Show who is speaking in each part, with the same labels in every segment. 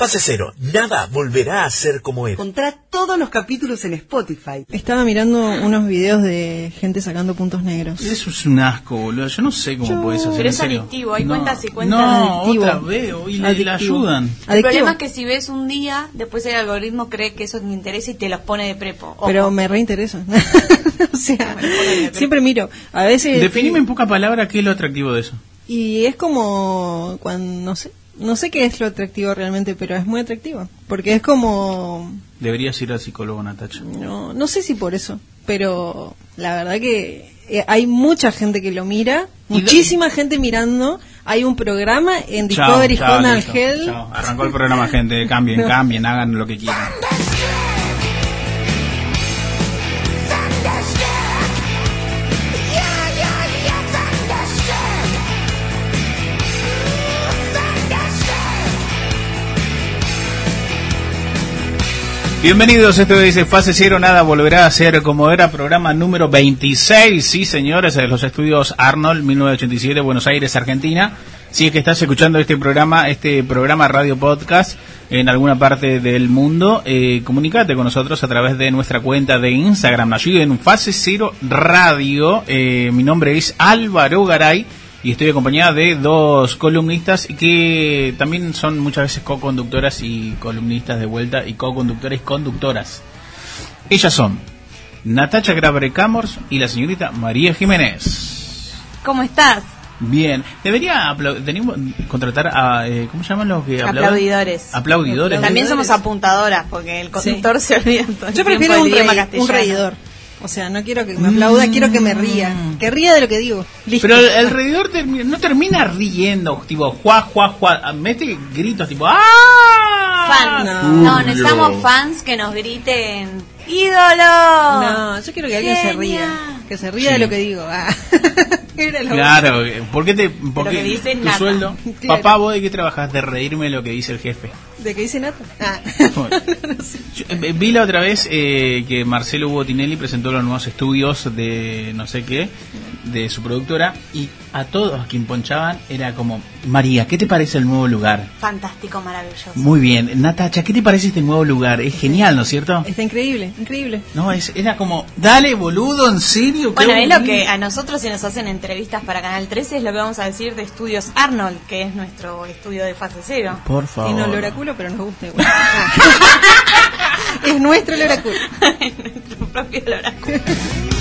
Speaker 1: Fase cero, nada volverá a ser como era.
Speaker 2: Encontrá todos los capítulos en Spotify.
Speaker 3: Estaba mirando unos videos de gente sacando puntos negros.
Speaker 4: Eso es un asco, boludo. Yo no sé cómo puedes hacer
Speaker 5: Pero es adictivo, hay
Speaker 4: no,
Speaker 5: cuentas y cuentas
Speaker 4: No,
Speaker 3: adictivo.
Speaker 4: otra veo y le, le
Speaker 3: Adictivo.
Speaker 4: ayudan.
Speaker 5: El problema es que si ves un día, después el algoritmo cree que eso te interesa y te los pone de prepo. Ojo.
Speaker 3: Pero me reinteresa. o sea, siempre miro. A veces.
Speaker 4: Definime en poca palabra qué es lo atractivo de eso.
Speaker 3: Y es como cuando, no sé, no sé qué es lo atractivo realmente, pero es muy atractivo. Porque es como,
Speaker 4: Deberías ir al psicólogo, Natacha.
Speaker 3: no, no sé si por eso, pero la verdad que eh, hay mucha gente que lo mira, muchísima gente mirando. Hay un programa en Discovery Home
Speaker 4: chao. Arrancó el programa, gente. Cambien, cambien, hagan lo que quieran. Bienvenidos, esto dice Fase Cero, nada volverá a ser como era, programa número 26, sí señores, de los estudios Arnold, 1987, Buenos Aires, Argentina. Si es que estás escuchando este programa, este programa radio podcast en alguna parte del mundo, eh, comunicate con nosotros a través de nuestra cuenta de Instagram, allí en Fase Cero Radio. Eh, mi nombre es Álvaro Garay y estoy acompañada de dos columnistas que también son muchas veces co-conductoras y columnistas de vuelta y co-conductores y conductoras. Ellas son Natacha Grabre Camors y la señorita María Jiménez.
Speaker 5: ¿Cómo estás?
Speaker 4: Bien, debería tenemos- contratar a, eh, ¿cómo se llaman los que aplauden?
Speaker 5: Aplaudidores.
Speaker 4: Aplaudidores.
Speaker 5: También somos apuntadoras, porque el conductor se olvida todo el
Speaker 3: Yo prefiero un, rey-
Speaker 5: castellano.
Speaker 3: un reidor. O sea, no quiero que me aplauda, quiero que me ría. Que ría de lo que digo. Listo.
Speaker 4: Pero el, el reidor termina- no termina riendo, tipo, juá, juá, juá, mete gritos tipo, ¡ah!
Speaker 5: Fans.
Speaker 3: No.
Speaker 5: No, necesitamos fans que nos griten ¡Ídolo!
Speaker 3: No, yo quiero que alguien se ría. Que se ría de lo que digo. Ah. Era lo-
Speaker 4: Claro, ¿por qué te, por
Speaker 5: Lo
Speaker 4: qué
Speaker 5: que dice
Speaker 4: tu
Speaker 5: Nata.
Speaker 4: sueldo?
Speaker 3: Claro.
Speaker 4: Papá, ¿vos de qué trabajas? De reírme lo que dice el jefe.
Speaker 3: ¿De qué dice Nata? Ah.
Speaker 4: Bueno. Yo, eh, vi la otra vez eh, que Marcelo Botinelli presentó los nuevos estudios de no sé qué, de su productora, y a todos a quien ponchaban era como, María, ¿qué te parece el nuevo lugar?
Speaker 5: Fantástico, maravilloso.
Speaker 4: Muy bien, Natacha, ¿qué te parece este nuevo lugar? Es genial, ¿no es cierto?
Speaker 3: Está increíble, increíble.
Speaker 4: No, es, era como, dale boludo, ¿en serio?
Speaker 5: Bueno, es lo
Speaker 4: aburrido".
Speaker 5: que a nosotros si nos hacen entrevistas para Canal 13 es lo que vamos a decir de Estudios Arnold, que es nuestro estudio de fase cero.
Speaker 4: Por favor.
Speaker 3: Tiene olor a culo, pero nos gusta igual. Es nuestro olor a culo.
Speaker 5: nuestro propio oráculo.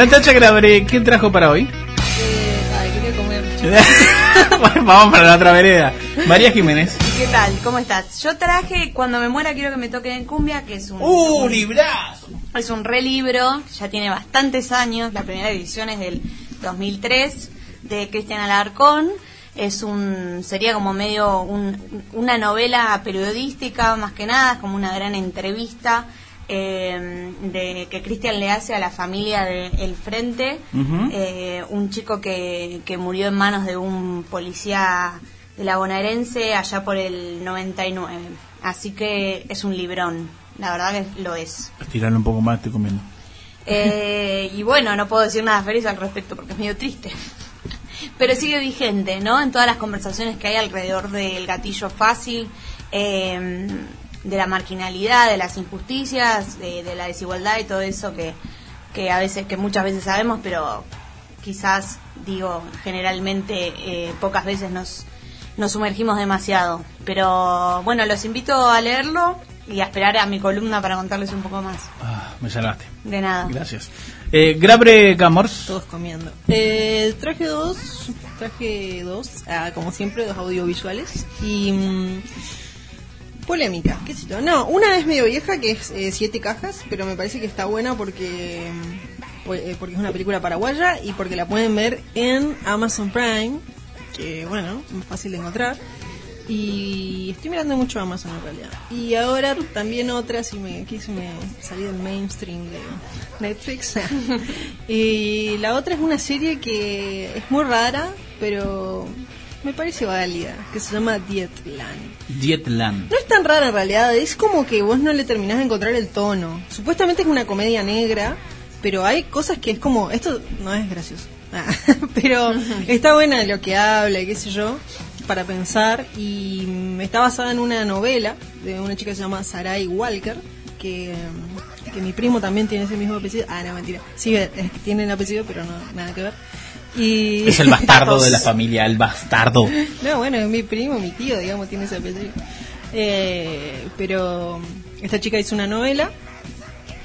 Speaker 4: Natacha Grabre, ¿qué trajo para hoy?
Speaker 3: ay, quería comer.
Speaker 4: Bueno, Vamos para la otra vereda. María Jiménez.
Speaker 5: ¿Qué tal? ¿Cómo estás? Yo traje Cuando me muera quiero que me toquen en cumbia, que es un,
Speaker 4: ¡Uh,
Speaker 5: un-
Speaker 4: librazo!
Speaker 5: es un relibro, ya tiene bastantes años, la primera edición es del 2003, de Cristian Alarcón. Es un, sería como medio un- una novela periodística, más que nada, es como una gran entrevista eh, de que Cristian le hace a la familia de El Frente, eh, un chico que, que murió en manos de un policía de la bonaerense allá por el 99. Así que es un librón, la verdad que lo es.
Speaker 4: Estirarlo un poco más, estoy comiendo.
Speaker 5: Eh, y bueno, no puedo decir nada feliz al respecto porque es medio triste. Pero sigue vigente, ¿no? En todas las conversaciones que hay alrededor del gatillo fácil, eh, de la marginalidad, de las injusticias, de, de la desigualdad y todo eso que, que a veces, que muchas veces sabemos, pero quizás, digo, generalmente eh, pocas veces nos, nos sumergimos demasiado. Pero bueno, los invito a leerlo y a esperar a mi columna para contarles un poco más.
Speaker 4: Ah, me salvaste.
Speaker 5: De nada.
Speaker 4: Gracias. Eh, Grabre Camors.
Speaker 3: Todos comiendo. Eh, traje dos, traje dos, ah, como siempre, dos audiovisuales. Y. mm, polémica, qué sé. No, una es medio vieja, que es eh, Siete Cajas, pero me parece que está buena porque. po- eh, porque es una película paraguaya y porque la pueden ver en Amazon Prime, que bueno, es fácil de encontrar. Y estoy mirando mucho Amazon en realidad. Y ahora también otra, si me quise me salí del mainstream de Netflix. y la otra es una serie que es muy rara, pero me parece válida, que se llama Dietland.
Speaker 4: Dietland.
Speaker 3: No es tan rara en realidad, es como que vos no le terminás de encontrar el tono. Supuestamente es una comedia negra, pero hay cosas que es como, esto no es gracioso, Ah, pero está buena lo que habla y qué sé yo, para pensar. Y mm, está basada en una novela de una chica que se llama Sarai Walker, que, mm, que mi primo también tiene ese mismo apellido. Ah, no, mentira. Sí, es que tiene el apellido, pero no, nada que ver. Y
Speaker 4: Es el bastardo de la familia, el bastardo.
Speaker 3: No, bueno, es mi primo, mi tío, digamos, tiene ese apellido. Eh, pero esta chica hizo una novela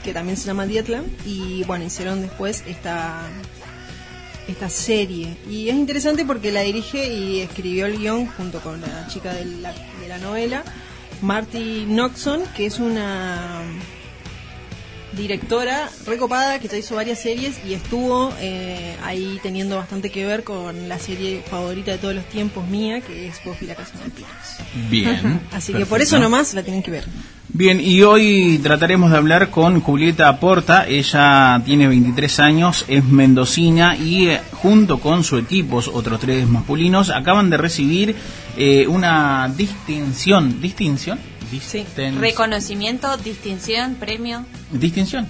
Speaker 3: que también se llama Dietland y bueno, hicieron después esta esta serie y es interesante porque la dirige y escribió el guion junto con la chica de la, de la novela Marty Noxon que es una directora recopada que ya hizo varias series y estuvo eh, ahí teniendo bastante que ver con la serie favorita de todos los tiempos mía, que es Buffy la Casa de Vampiros.
Speaker 4: Bien.
Speaker 3: Así que por eso nomás la tienen que ver.
Speaker 4: Bien, y hoy trataremos de hablar con Julieta Porta. Ella tiene 23 años, es mendocina y eh, junto con su equipo, otros tres masculinos, acaban de recibir eh, una distinción. ¿Distinción?
Speaker 5: Reconocimiento, distinción, premio.
Speaker 4: Distinción.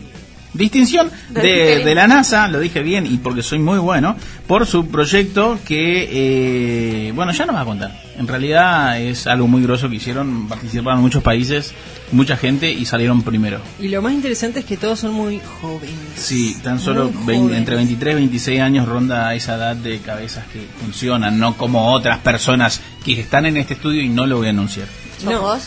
Speaker 4: Distinción de, de la NASA, lo dije bien y porque soy muy bueno, por su proyecto que, eh, bueno, ya nos va a contar. En realidad es algo muy grosso que hicieron, participaron muchos países, mucha gente y salieron primero.
Speaker 3: Y lo más interesante es que todos son muy jóvenes.
Speaker 4: Sí, tan solo
Speaker 3: Muy
Speaker 4: 20
Speaker 3: jóvenes.
Speaker 4: entre 23 y 26 años ronda esa edad de cabezas que funcionan, no como otras personas que están en este estudio y no lo voy a anunciar.
Speaker 5: ¿Sos
Speaker 3: No.
Speaker 5: vos?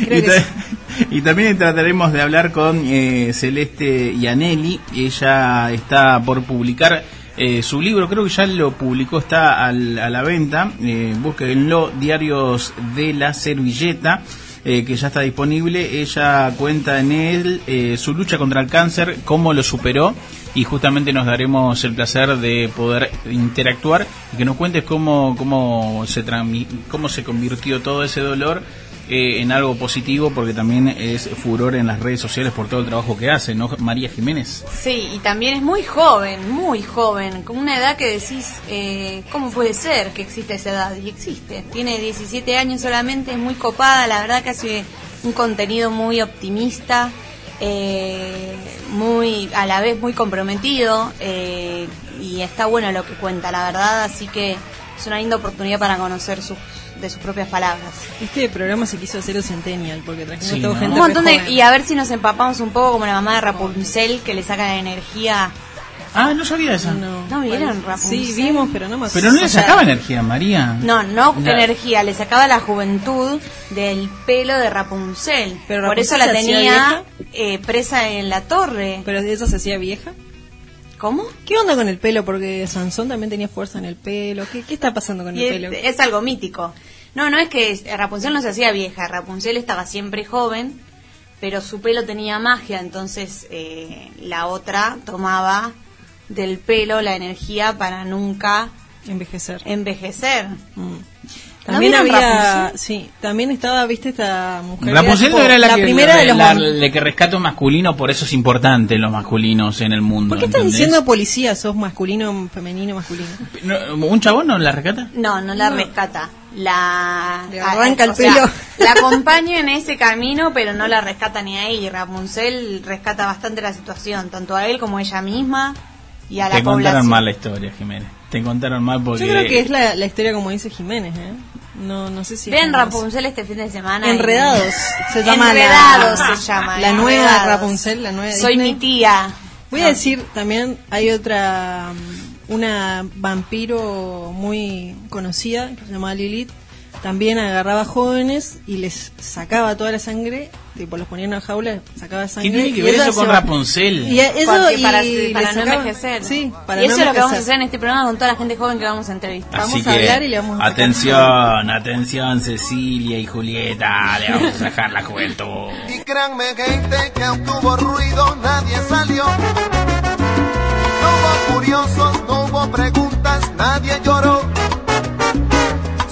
Speaker 4: Y, ta- también trataremos de hablar con eh, Celeste Yanelli. Ella está por publicar eh, su libro, creo que ya lo publicó, está al- a la venta. Eh, búsquenlo, Diarios de la Servilleta. eh, que ya está disponible, ella cuenta en él eh, su lucha contra el cáncer, cómo lo superó y justamente nos daremos el placer de poder interactuar y que nos cuentes cómo, cómo, se, cómo se convirtió todo ese dolor eh, en algo positivo porque también es furor en las redes sociales por todo el trabajo que hace, ¿no? María Jiménez.
Speaker 5: Sí, y también es muy joven, muy joven, con una edad que decís, eh, ¿cómo puede ser que exista esa edad? Y existe. Tiene 17 años solamente, es muy copada, la verdad que hace un contenido muy optimista, eh, muy a la vez muy comprometido eh, y está bueno lo que cuenta, la verdad, así que es una linda oportunidad para conocer sus, de sus propias palabras.
Speaker 3: Este programa se quiso hacer Centennial porque trajimos
Speaker 4: Sí,
Speaker 3: todo
Speaker 4: ¿no?
Speaker 3: gente
Speaker 5: Un montón de, y a ver si nos empapamos un poco como la mamá de Rapunzel que le saca la energía.
Speaker 4: Ah, no sabía eso.
Speaker 3: No,
Speaker 5: ¿No vieron. Rapunzel?
Speaker 3: Sí, vimos, pero no más.
Speaker 4: Pero no
Speaker 3: o
Speaker 4: le
Speaker 3: sea,
Speaker 4: sacaba energía, María.
Speaker 5: No, no
Speaker 4: La-
Speaker 5: energía, le sacaba la juventud del pelo de Rapunzel.
Speaker 3: Pero
Speaker 5: Por eso la tenía eh, presa en la torre.
Speaker 3: Pero eso se hacía vieja.
Speaker 5: ¿Cómo?
Speaker 3: ¿Qué onda con el pelo? Porque Sansón también tenía fuerza en el pelo. ¿Qué, qué está pasando con
Speaker 5: Y
Speaker 3: el
Speaker 5: es,
Speaker 3: pelo?
Speaker 5: es algo mítico. No, no es que Rapunzel no se hacía vieja, Rapunzel estaba siempre joven, pero su pelo tenía magia, entonces eh, la otra tomaba del pelo la energía para nunca
Speaker 3: Envejecer.
Speaker 5: envejecer.
Speaker 3: Mm. También había,
Speaker 5: Rapunzel?
Speaker 3: sí, también estaba, viste, esta mujer.
Speaker 4: Rapunzel no era la, que,
Speaker 3: primera de los
Speaker 4: la- la que rescata un masculino, por eso es importante los masculinos en el mundo.
Speaker 3: ¿Por qué estás
Speaker 4: ¿entendés?
Speaker 3: diciendo policía? ¿Sos masculino, femenino, masculino?
Speaker 4: No, ¿Un chabón no la rescata?
Speaker 5: No, no la
Speaker 3: No.
Speaker 5: rescata. La
Speaker 3: Le arranca el
Speaker 5: sea,
Speaker 3: pelo.
Speaker 5: la acompaña en ese camino, pero no la rescata ni ahí. Rapunzel rescata bastante la situación, tanto a él como a ella misma y a la
Speaker 4: Te contaron
Speaker 5: población.
Speaker 4: mal la historia, Jiménez. Te contaron mal porque...
Speaker 3: Yo creo que es la, la historia como dice Jiménez, ¿eh? No, no sé si...
Speaker 5: Ven. Rapunzel este fin de semana. y-
Speaker 3: Enredados. Se llama
Speaker 5: Enredados
Speaker 3: la,
Speaker 5: se llama.
Speaker 3: La nueva
Speaker 5: Enredados.
Speaker 3: Rapunzel, la nueva
Speaker 5: Soy
Speaker 3: Disney.
Speaker 5: mi tía.
Speaker 3: Voy a decir también, hay otra una vampiro muy conocida que se llamaba Lilith también agarraba jóvenes y les sacaba toda la sangre, tipo los ponía en una jaula, sacaba sangre.
Speaker 4: ¿Qué tiene que ver eso con Rapunzel?
Speaker 3: Y eso
Speaker 5: Porque
Speaker 3: y
Speaker 5: para, para no envejecer.
Speaker 3: Sí, para
Speaker 5: y eso
Speaker 3: no
Speaker 5: es lo que vamos a hacer en este programa con toda la gente joven que vamos a entrevistar.
Speaker 3: Vamos
Speaker 4: Así
Speaker 3: a
Speaker 4: que,
Speaker 3: hablar y le vamos a sacar-
Speaker 4: atención, atención Cecilia y Julieta, le vamos a sacar la juventud.
Speaker 6: Y créanme gente que aunque hubo ruido nadie salió. No hubo curiosos, no hubo preguntas, nadie lloró.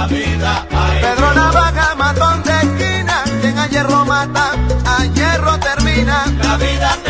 Speaker 6: La vida, ay Pedro Navaja, matón de esquina, quien a hierro mata, a hierro termina. La vida te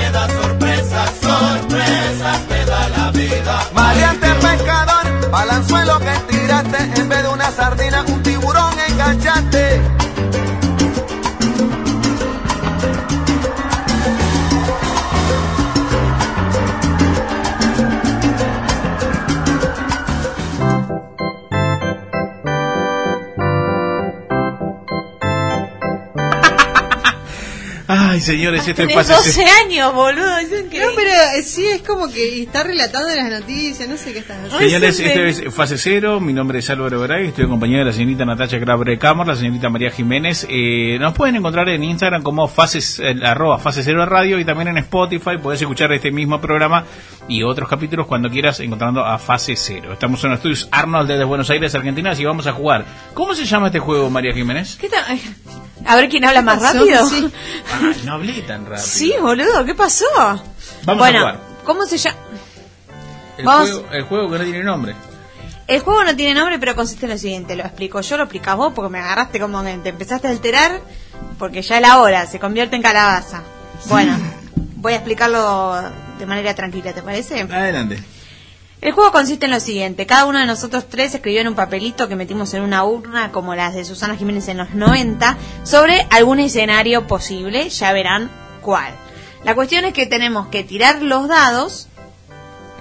Speaker 4: Ay, señores, esto es
Speaker 5: Tenés
Speaker 4: fase
Speaker 5: 12 años, boludo.
Speaker 3: Pero eh, sí, es como que está relatando las noticias, no sé qué está haciendo.
Speaker 4: Señores, este
Speaker 5: sí,
Speaker 4: es Fase Cero, mi nombre es Álvaro Garay, estoy acompañado de la señorita Natacha Grabre Camor, la señorita María Jiménez. Eh, nos pueden encontrar en Instagram como fases, eh, arroba Fase Cero Radio y también en Spotify, podés escuchar este mismo programa y otros capítulos cuando quieras encontrando a Fase Cero. Estamos en los estudios Arnold desde Buenos Aires, Argentina, y vamos a jugar. ¿Cómo se llama este juego, María Jiménez?
Speaker 5: ¿Qué tal? Ay, A ver quién habla más
Speaker 3: pasó?
Speaker 5: rápido.
Speaker 3: Sí.
Speaker 4: Ay, no hablé tan rápido.
Speaker 5: Sí, boludo, ¿qué pasó?
Speaker 4: Vamos a
Speaker 5: bueno,
Speaker 4: jugar.
Speaker 5: ¿cómo se llama?
Speaker 4: el,
Speaker 5: vamos-
Speaker 4: juego, el juego que no tiene nombre.
Speaker 5: El juego no tiene nombre, pero consiste en lo siguiente. Lo explico yo, lo explicas vos, porque me agarraste como que te empezaste a alterar, porque ya es la hora, se convierte en calabaza. Bueno, voy a explicarlo de manera tranquila, ¿te parece?
Speaker 4: Adelante.
Speaker 5: El juego consiste en lo siguiente. Cada uno de nosotros tres escribió en un papelito que metimos en una urna, como las de Susana Jiménez en los 90, sobre algún escenario posible. Ya verán cuál. La cuestión es que tenemos que tirar los dados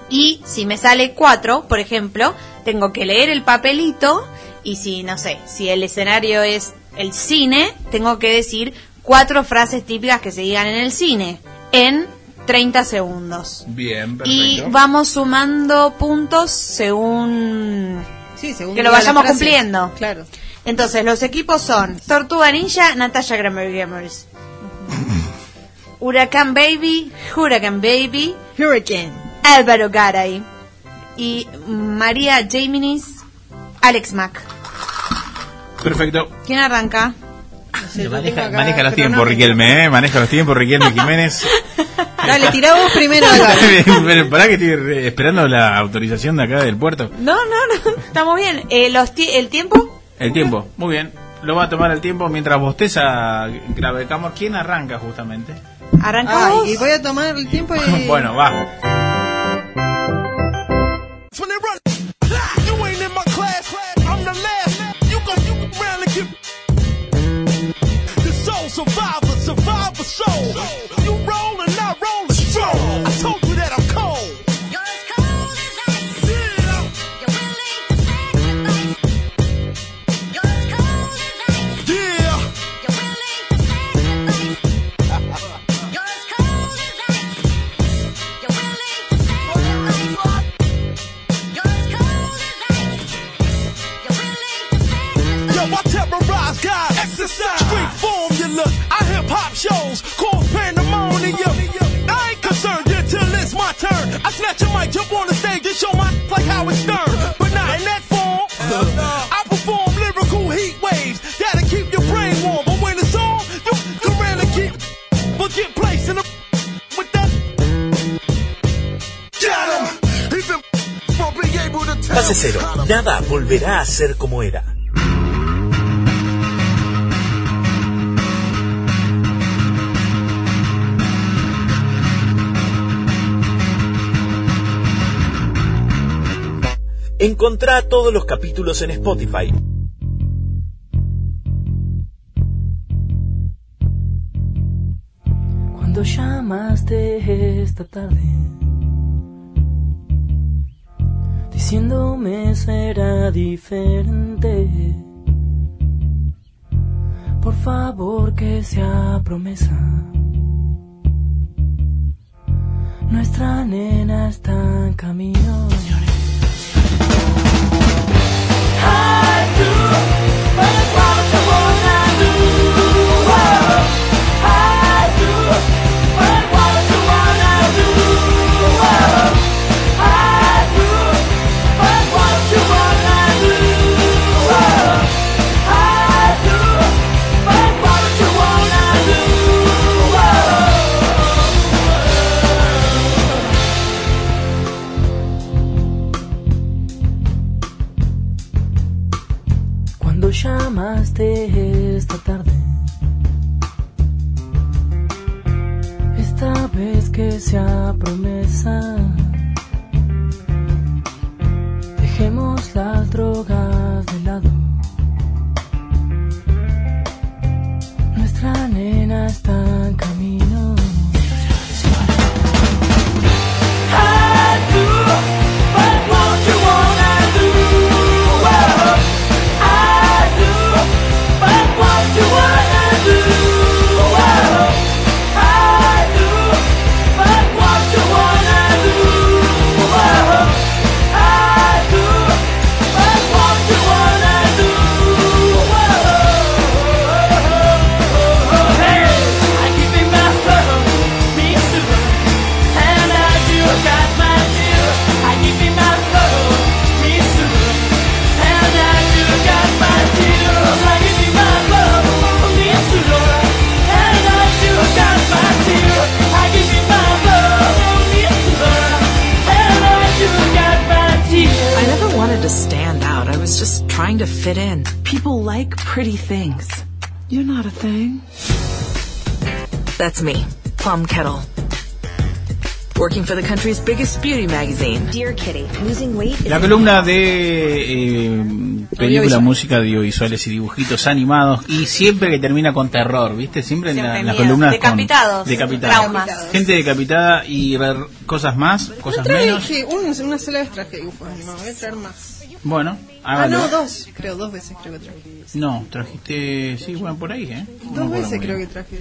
Speaker 5: y si me sale cuatro, por ejemplo, tengo que leer el papelito y si, no sé, si el escenario es el cine, tengo que decir cuatro frases típicas que se digan en el cine en 30 segundos.
Speaker 4: Bien, perfecto.
Speaker 5: Y vamos sumando puntos según...
Speaker 3: Sí, según
Speaker 5: Que lo vayamos cumpliendo.
Speaker 3: Claro.
Speaker 5: Entonces, los equipos son Tortuga Ninja, Natasha Grammer Gamers. Huracán Baby, Huracán Baby,
Speaker 3: Hurricane.
Speaker 5: Álvaro Garay. Y María Jaminis, Alex Mack.
Speaker 4: Perfecto.
Speaker 5: ¿Quién arranca?
Speaker 3: Tengo
Speaker 4: maneja,
Speaker 3: acá
Speaker 4: maneja los tiempos. Riquelme, ¿eh? Maneja los tiempos, Riquelme Jiménez.
Speaker 3: Dale, tirá vos primero.
Speaker 4: Pero pará que estoy esperando la autorización de acá del puerto.
Speaker 5: No, no, no. Estamos bien. Eh, los ti- ¿El tiempo?
Speaker 4: El tiempo, muy bien. Lo va a tomar el tiempo mientras bosteza Grave Camor. ¿Quién arranca justamente?
Speaker 5: ¿Arrancamos?
Speaker 3: Ay, y voy a tomar el tiempo y...
Speaker 4: Bueno, va.
Speaker 7: Guys. Exercise. Street formula. I hip hop shows. Cause pandemonium. I ain't concerned until it's my turn. I snatch a mic, jump on the stage and show my like Howard Stern. But not in that form. I perform lyrical heat waves that'll keep your brain warm. But when it's on, you can really keep. But get placed in the with that.
Speaker 6: Get him! He's in for being able to tell.
Speaker 1: Fase. Nada volverá a ser como era. Encontrá todos los capítulos en Spotify.
Speaker 8: Cuando llamaste esta tarde, diciéndome será diferente. Por favor que sea promesa. Nuestra nena está en camino.
Speaker 9: Country's biggest beauty magazine.
Speaker 10: Dear Kitty, losing weight is
Speaker 4: La columna de eh, película, música, audiovisuales y dibujitos animados y siempre que termina con terror, ¿viste? Siempre, en la,
Speaker 5: Siempre
Speaker 4: en la
Speaker 5: miedo.
Speaker 4: columna
Speaker 5: Decapitados.
Speaker 4: decapitados.
Speaker 5: Traumas.
Speaker 4: Gente decapitada y ver cosas más, cosas menos.
Speaker 3: Traje, un- una sola vez traje dibujos animados, voy a traer más.
Speaker 4: Bueno,
Speaker 3: Ah,
Speaker 4: hágalo.
Speaker 3: no, dos, creo, dos veces creo que traje.
Speaker 4: No, trajiste, sí, bueno, por ahí, ¿eh? No
Speaker 3: Dos
Speaker 4: acuerdo
Speaker 3: veces creo que traje.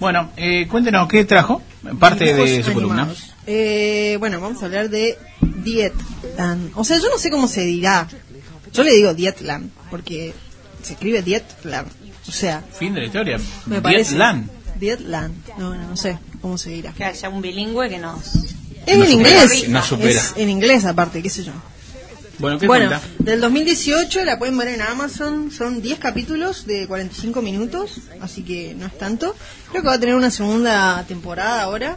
Speaker 4: Bueno, eh, cuéntenos qué trajo, parte de su columna.
Speaker 3: Eh, bueno, vamos a hablar de Dietland. O sea, yo no sé cómo se dirá. Yo le digo Dietland, porque se escribe Dietland. O sea,
Speaker 4: Fin de la historia.
Speaker 3: me parece.
Speaker 4: Vietland.
Speaker 3: Dietland. No, no, no sé cómo se dirá.
Speaker 5: Que haya un bilingüe que nos...
Speaker 3: Es
Speaker 4: No
Speaker 3: en
Speaker 4: supera,
Speaker 3: inglés.
Speaker 4: no supera.
Speaker 3: Es en inglés aparte, qué sé yo.
Speaker 4: Bueno, ¿qué
Speaker 3: Bueno,
Speaker 4: cuenta?
Speaker 3: del 2018 la pueden ver en Amazon, son 10 capítulos de 45 minutos, así que no es tanto. Creo que va a tener una segunda temporada ahora.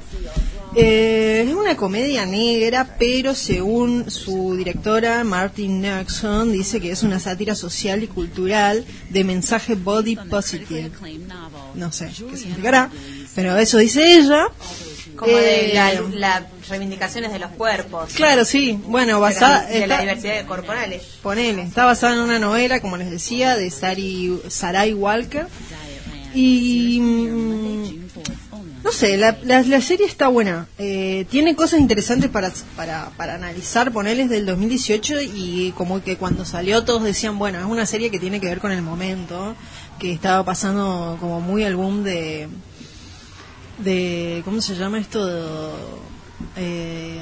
Speaker 3: Eh, es una comedia negra, pero según su directora Martin Nixon dice que es una sátira social y cultural de mensaje body positive. No sé qué significará, pero eso dice ella.
Speaker 5: Como de
Speaker 3: Eh,
Speaker 5: la- las reivindicaciones de los cuerpos.
Speaker 3: Claro, sí. Bueno,
Speaker 5: De
Speaker 3: basada...
Speaker 5: la, de la diversidad corporales.
Speaker 3: Ponele, está basada en una novela, como les decía, de Sari, Sarai Walker. Y. mm, No sé, la, la, la serie está buena. Eh, tiene cosas interesantes para, para, para analizar, ponerles del 2018 y como que cuando salió todos decían, bueno, es una serie que tiene que ver con el momento, que estaba pasando como muy al boom de... de ¿Cómo se llama esto? Eh,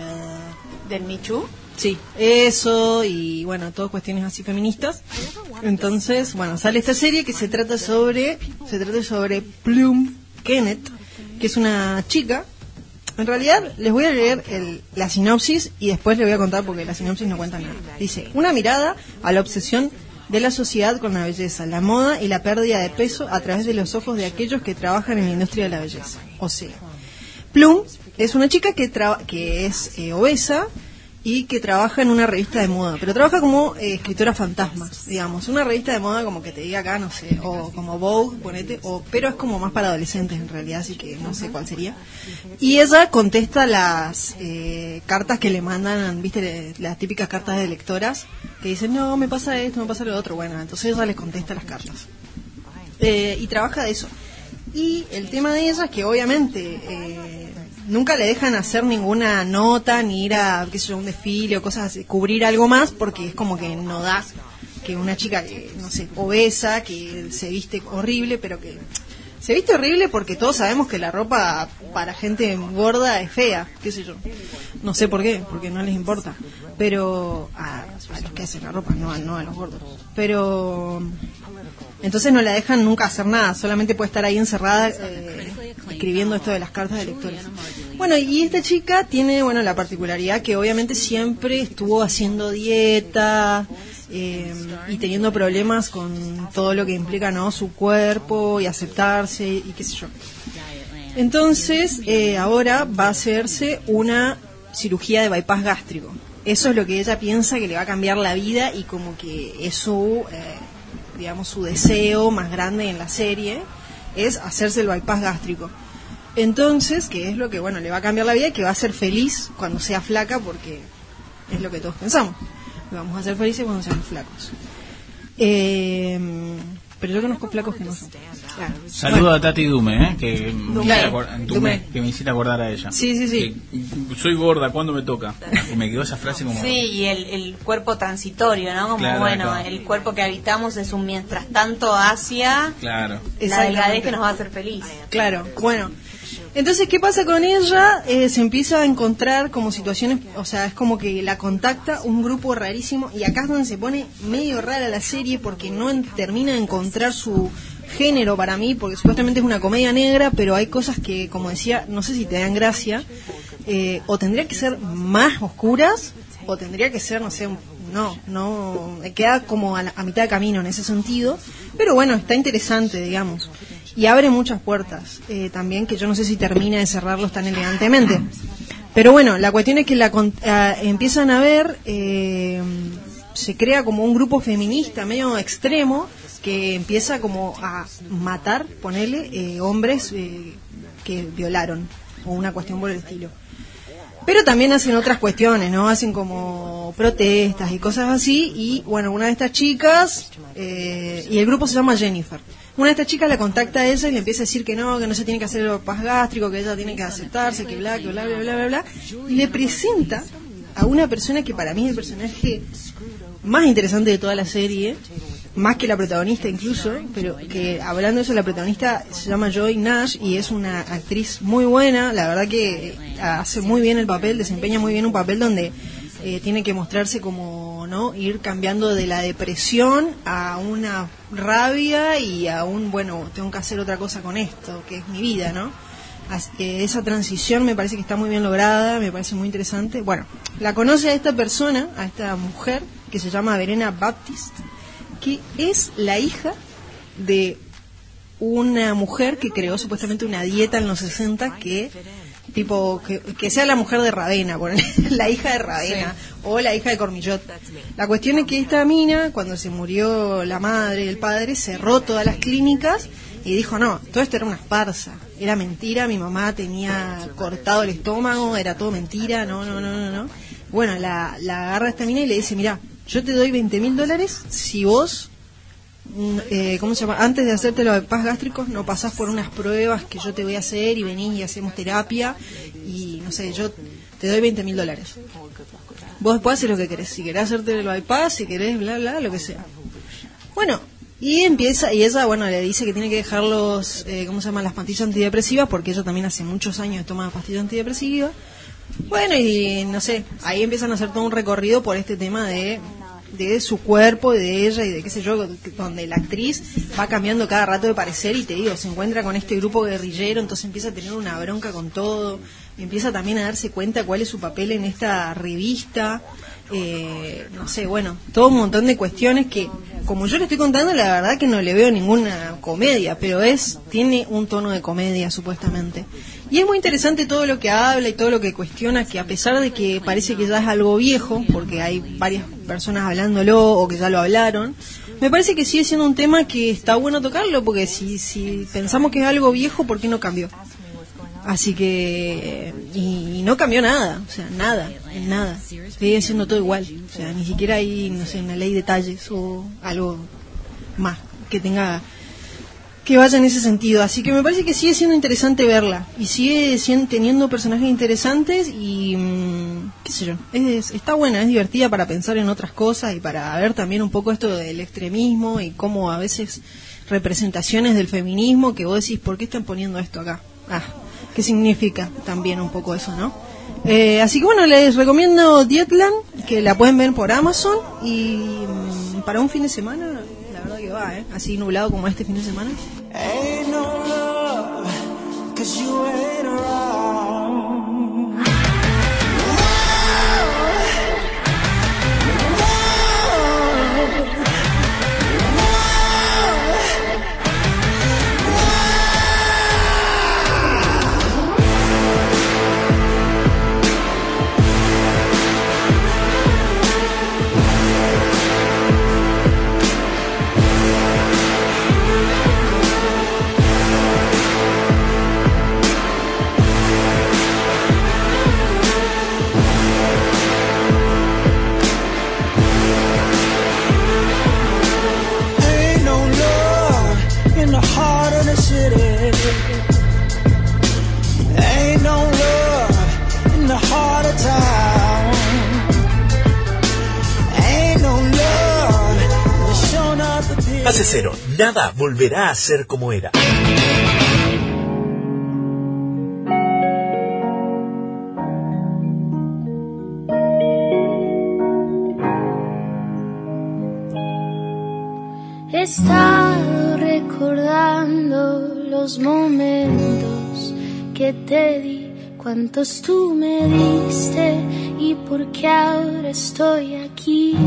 Speaker 5: Del Michu.
Speaker 3: Sí, eso y bueno, todas cuestiones así feministas. Entonces, bueno, sale esta serie que se trata sobre se trata sobre Plum Kenneth, que es una chica. En realidad, les voy a leer el- la sinopsis y después les voy a contar porque la sinopsis no cuenta nada. Dice, una mirada a la obsesión de la sociedad con la belleza, la moda y la pérdida de peso a través de los ojos de aquellos que trabajan en la industria de la belleza. O sea, Plum es una chica que, traba- que es eh, obesa y que trabaja en una revista de moda, pero trabaja como eh, escritora fantasma, digamos, una revista de moda como que te diga acá, no sé, o como Vogue, ponete, o, pero es como más para adolescentes en realidad, así que no sé cuál sería. Y ella contesta las eh, cartas que le mandan, viste, las típicas cartas de lectoras, que dicen, no, me pasa esto, me pasa lo otro, bueno, entonces ella les contesta las cartas. Eh, y trabaja de eso. Y el tema de ella es que obviamente eh, nunca le dejan hacer ninguna nota, ni ir a qué sé yo, un desfile o cosas cubrir algo más, porque es como que no da que una chica, que, no sé, obesa, que se viste horrible, pero que se viste horrible porque todos sabemos que la ropa para gente gorda es fea, qué sé yo. No sé por qué, porque no les importa. Pero a, a los que hacen la ropa, no, no a los gordos. Pero entonces no la dejan nunca hacer nada, solamente puede estar ahí encerrada eh, escribiendo esto de las cartas de lectores. Bueno, y esta chica tiene, bueno, la particularidad que obviamente siempre estuvo haciendo dieta eh, y teniendo problemas con todo lo que implica, ¿no? Su cuerpo y aceptarse y qué sé yo. Entonces, eh, ahora va a hacerse una cirugía de bypass gástrico. Eso es lo que ella piensa que le va a cambiar la vida y como que es su, eh, digamos, su deseo más grande en la serie es hacerse el bypass gástrico. Entonces, que es lo que, bueno, le va a cambiar la vida y que va a ser feliz cuando sea flaca porque es lo que todos pensamos. Vamos a ser felices cuando seamos flacos. Eh, pero yo conozco flacos que no son. Claro.
Speaker 4: Saludo a Tati Dume, ¿eh? que, me
Speaker 3: Dume.
Speaker 4: hiciste acor- Dume,
Speaker 3: Dume.
Speaker 4: que me hiciste acordar a ella.
Speaker 3: Sí, sí, sí.
Speaker 4: Que, soy gorda, ¿cuándo me toca? Y me quedó esa frase como...
Speaker 5: Sí, y el, el cuerpo transitorio, ¿no? Como,
Speaker 4: Claro,
Speaker 5: bueno,
Speaker 4: claro.
Speaker 5: el cuerpo que habitamos es un mientras tanto hacia
Speaker 4: Claro.
Speaker 5: la delgadez que nos va a hacer feliz.
Speaker 3: Claro, bueno. Entonces, ¿qué pasa con ella? Eh, se empieza a encontrar como situaciones, o sea, es como que la contacta un grupo rarísimo y acá es donde se pone medio rara la serie porque no termina de encontrar su género para mí, porque supuestamente es una comedia negra, pero hay cosas que, como decía, no sé si te dan gracia, eh, o tendría que ser más oscuras, o tendría que ser, no sé, un- no, no, queda como a mitad de camino en ese sentido, pero bueno, está interesante, digamos y abre muchas puertas eh, también que yo no sé si termina de cerrarlos tan elegantemente pero bueno la cuestión es que la ah, empiezan a ver eh, se crea como un grupo feminista medio extremo que empieza como a matar ponele eh, hombres eh, que violaron o una cuestión por el estilo pero también hacen otras cuestiones, ¿no? Hacen como protestas y cosas así. Y bueno, una de estas chicas, eh, y el grupo se llama Jennifer. Una de estas chicas la contacta a ella y le empieza a decir que no, que no se tiene que hacer el paz gástrico, que ella tiene que aceptarse, que bla, que bla, bla, bla, bla, bla. Y le presenta a una persona que para mí es el personaje más interesante de toda la serie, más que la protagonista incluso, pero que hablando de eso, la protagonista se llama Joy Nash y es una actriz muy buena, la verdad que eh, hace muy bien el papel, desempeña muy bien un papel donde eh, tiene que mostrarse como, ¿no? Ir cambiando de la depresión a una rabia y a un, bueno, tengo que hacer otra cosa con esto, que es mi vida, ¿no? Esa transición me parece que está muy bien lograda, me parece muy interesante. Bueno, la conoce a esta persona, a esta mujer, que se llama Verena Baptist, que es la hija de una mujer que creó supuestamente una dieta en los 60 que tipo que, que sea la mujer de Ravena, la hija de Ravena o la hija de Cormillot. La cuestión es que esta mina, cuando se murió la madre y el padre, cerró todas las clínicas y dijo, no, todo esto era una farsa, era mentira, mi mamá tenía cortado el estómago, era todo mentira, no, no, no, no, no. Bueno, la, la agarra esta mina y le dice, mira, yo te doy 20 mil dólares si vos eh, ¿cómo se llama? Antes de hacerte los paz gástricos, no pasás por unas pruebas que yo te voy a hacer y venís y hacemos terapia y no sé, yo te doy 20 mil dólares. Vos después haces lo que querés. Si querés hacerte el bypass, si querés, bla, bla, lo que sea. Bueno, y empieza, y ella, bueno, le dice que tiene que dejar los, eh, ¿cómo se llama? Las pastillas antidepresivas, porque ella también hace muchos años toma pastillas antidepresivas. Bueno, y no sé, ahí empiezan a hacer todo un recorrido por este tema de, de su cuerpo, y de ella y de qué sé yo, donde la actriz va cambiando cada rato de parecer y te digo, se encuentra con este grupo guerrillero, entonces empieza a tener una bronca con todo, empieza también a darse cuenta cuál es su papel en esta revista, eh, no sé, bueno, todo un montón de cuestiones que, como yo le estoy contando, la verdad que no le veo ninguna comedia, pero es, tiene un tono de comedia supuestamente. Y es muy interesante todo lo que habla y todo lo que cuestiona, que a pesar de que parece que ya es algo viejo, porque hay varias personas hablándolo o que ya lo hablaron, me parece que sigue siendo un tema que está bueno tocarlo, porque si, si pensamos que es algo viejo, ¿por qué no cambió? Así que, y, no cambió nada, o sea, nada, nada. Sigue siendo todo igual, o sea, ni siquiera hay, no sé, una ley de detalles o algo más que tenga que vaya en ese sentido. Así que me parece que sigue siendo interesante verla y sigue siendo, teniendo personajes interesantes y mm, qué sé yo, es, está buena, es divertida para pensar en otras cosas y para ver también un poco esto del extremismo y cómo a veces representaciones del feminismo que vos decís, ¿por qué están poniendo esto acá? Ah, ¿qué significa también un poco eso, no? Eh, así que bueno, les recomiendo Dietland, que la pueden ver por Amazon y mm, para un fin de semana, la verdad que va, ¿eh? Así nublado como este fin de semana.
Speaker 1: Volverá a ser como era.
Speaker 11: He estado recordando los momentos que te di, cuántos tú me diste y por qué ahora estoy aquí.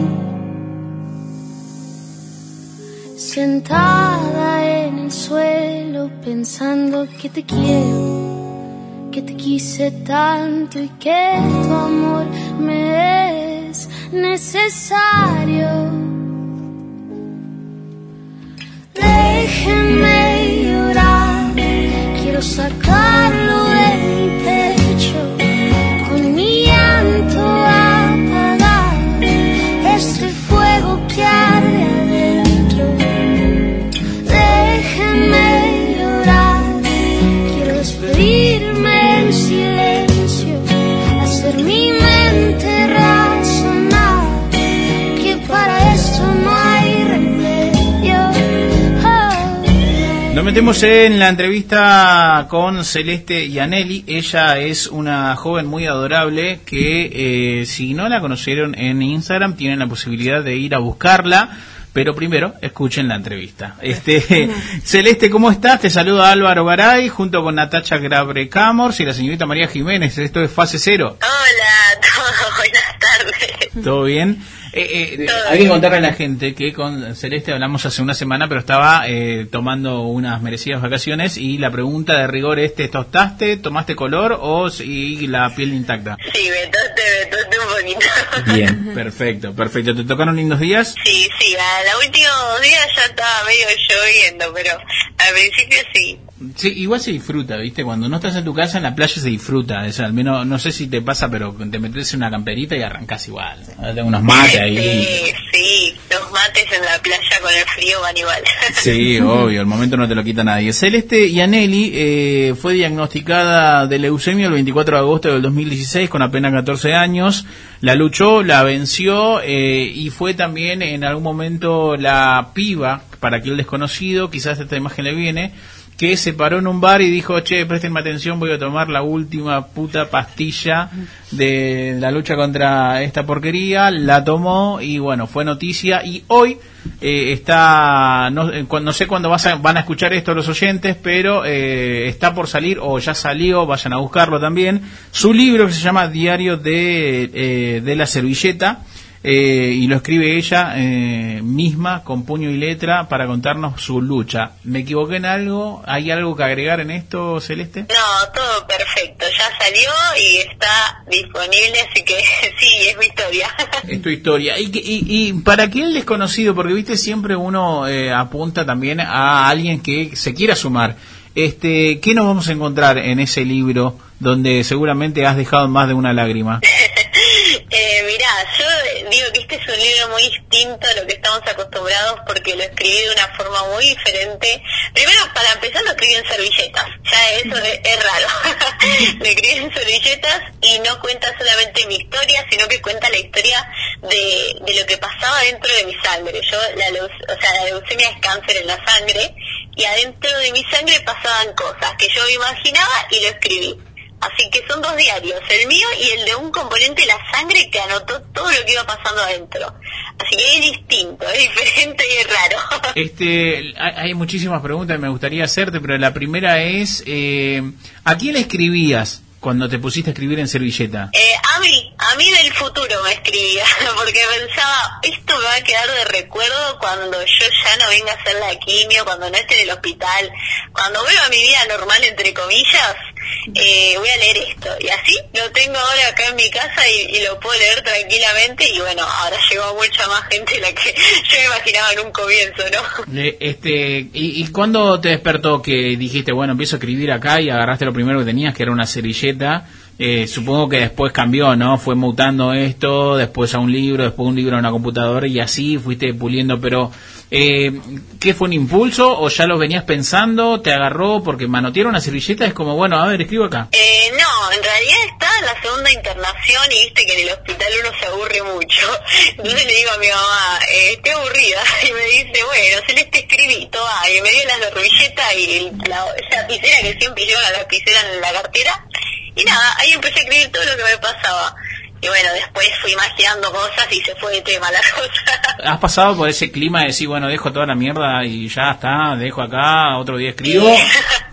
Speaker 11: Sentada en el suelo pensando que te quiero, que te quise tanto y que tu amor me es necesario. Déjenme llorar, quiero sacarlo
Speaker 4: Nos metemos en la entrevista con Celeste Yanelli. Ella es una joven muy adorable que eh, si no la conocieron en Instagram tienen la posibilidad de ir a buscarla. Pero primero, escuchen la entrevista. Este, Celeste, ¿cómo estás? Te saluda Álvaro Garay junto con Natacha Grabre Camors y la señorita María Jiménez. Esto es Fase Cero.
Speaker 12: Hola, todo, buenas tardes.
Speaker 4: ¿Todo bien? Eh, eh, hay que contarle a la gente que con Celeste hablamos hace una semana, pero estaba eh, tomando unas merecidas vacaciones y la pregunta de rigor es, ¿te tostaste, tomaste color o si la piel intacta?
Speaker 12: Sí, me toste, me toste un poquito.
Speaker 4: Bien, perfecto, perfecto. ¿Te tocaron lindos días?
Speaker 12: Sí, sí, a los últimos días ya estaba medio lloviendo, pero al principio sí.
Speaker 4: Sí, igual se disfruta, ¿viste? Cuando no estás en tu casa, en la playa se disfruta. Es, al menos, no sé si te pasa, pero te metes en una camperita y arrancas igual. Tengo unos mates ahí.
Speaker 12: Sí, sí, los mates en la playa con el frío van igual.
Speaker 4: Sí, obvio, el momento no te lo quita nadie. Celeste Yanelli eh, fue diagnosticada de leucemia el 24 de agosto del 2016 con apenas 14 años. La luchó, la venció eh, y fue también en algún momento la piba, para aquel desconocido, quizás esta imagen le viene, que se paró en un bar y dijo, che, préstenme atención, voy a tomar la última puta pastilla de la lucha contra esta porquería, la tomó y bueno, fue noticia y hoy eh, está, no, eh, no sé cuándo vas a- van a escuchar esto los oyentes, pero eh, está por salir o ya salió, vayan a buscarlo también, su libro que se llama Diario de, eh, de la Servilleta. Eh, y lo escribe ella eh, misma con puño y letra para contarnos su lucha. ¿Me equivoqué en algo? ¿Hay algo que agregar en esto, Celeste?
Speaker 12: No, todo perfecto. Ya salió y está disponible, así que sí, es mi historia.
Speaker 4: Es tu historia. Y, y, y para aquel desconocido, porque viste, siempre uno eh, apunta también a alguien que se quiera sumar. Este, ¿Qué nos vamos a encontrar en ese libro donde seguramente has dejado más de una lágrima?
Speaker 12: Eh, mirá, yo digo que este es un libro muy distinto a lo que estamos acostumbrados porque lo escribí de una forma muy diferente. Primero, para empezar, lo escribí en servilletas. Ya eso es, es raro. lo escribí en servilletas y no cuenta solamente mi historia, sino que cuenta la historia de, de lo que pasaba dentro de mi sangre. Yo, la, leu- o sea, la leucemia es cáncer en la sangre y adentro de mi sangre pasaban cosas que yo imaginaba y lo escribí. Así que son dos diarios, el mío y el de un componente de la sangre que anotó todo lo que iba pasando adentro. Así que es distinto, es diferente y es raro.
Speaker 4: Este, hay, muchísimas preguntas que me gustaría hacerte, pero la primera es, eh, ¿a quién le escribías cuando te pusiste a escribir en servilleta?
Speaker 12: Eh, a mí, a mí del futuro me escribía, porque pensaba, esto me va a quedar de recuerdo cuando yo ya no venga a hacer la quimio, cuando no esté en el hospital, cuando vuelva a mi vida normal, entre comillas, eh, voy a leer esto. Y así lo tengo ahora acá en mi casa y, lo puedo leer tranquilamente y bueno, ahora llegó mucha más gente de la que yo imaginaba en un comienzo, ¿no?
Speaker 4: Este, ¿y, ¿Y cuándo te despertó que dijiste, bueno, empiezo a escribir acá y agarraste lo primero que tenías, que era una servilleta? Eh, supongo que después cambió, ¿no? Fue mutando esto, después a un libro, después un libro a una computadora y así fuiste puliendo, pero eh, ¿qué fue un impulso o ya lo venías pensando? ¿Te agarró porque manotear una servilleta es como, bueno, a ver, escribo acá?
Speaker 12: Eh, no, en realidad estaba en la segunda internación y viste que en el hospital uno se aburre mucho. Entonces le digo a mi mamá, eh, estoy aburrida. Y me dice, bueno, Celeste escribí, toma. Y me dio la servilleta y la esa lapicera que siempre llevo la lapicera en la cartera. Y nada, ahí empecé a escribir todo lo que me pasaba. Y bueno, después fui imaginando cosas y se fue de tema la cosa.
Speaker 4: ¿Has pasado por ese clima de decir, bueno, dejo toda la mierda y ya está, dejo acá, otro día escribo?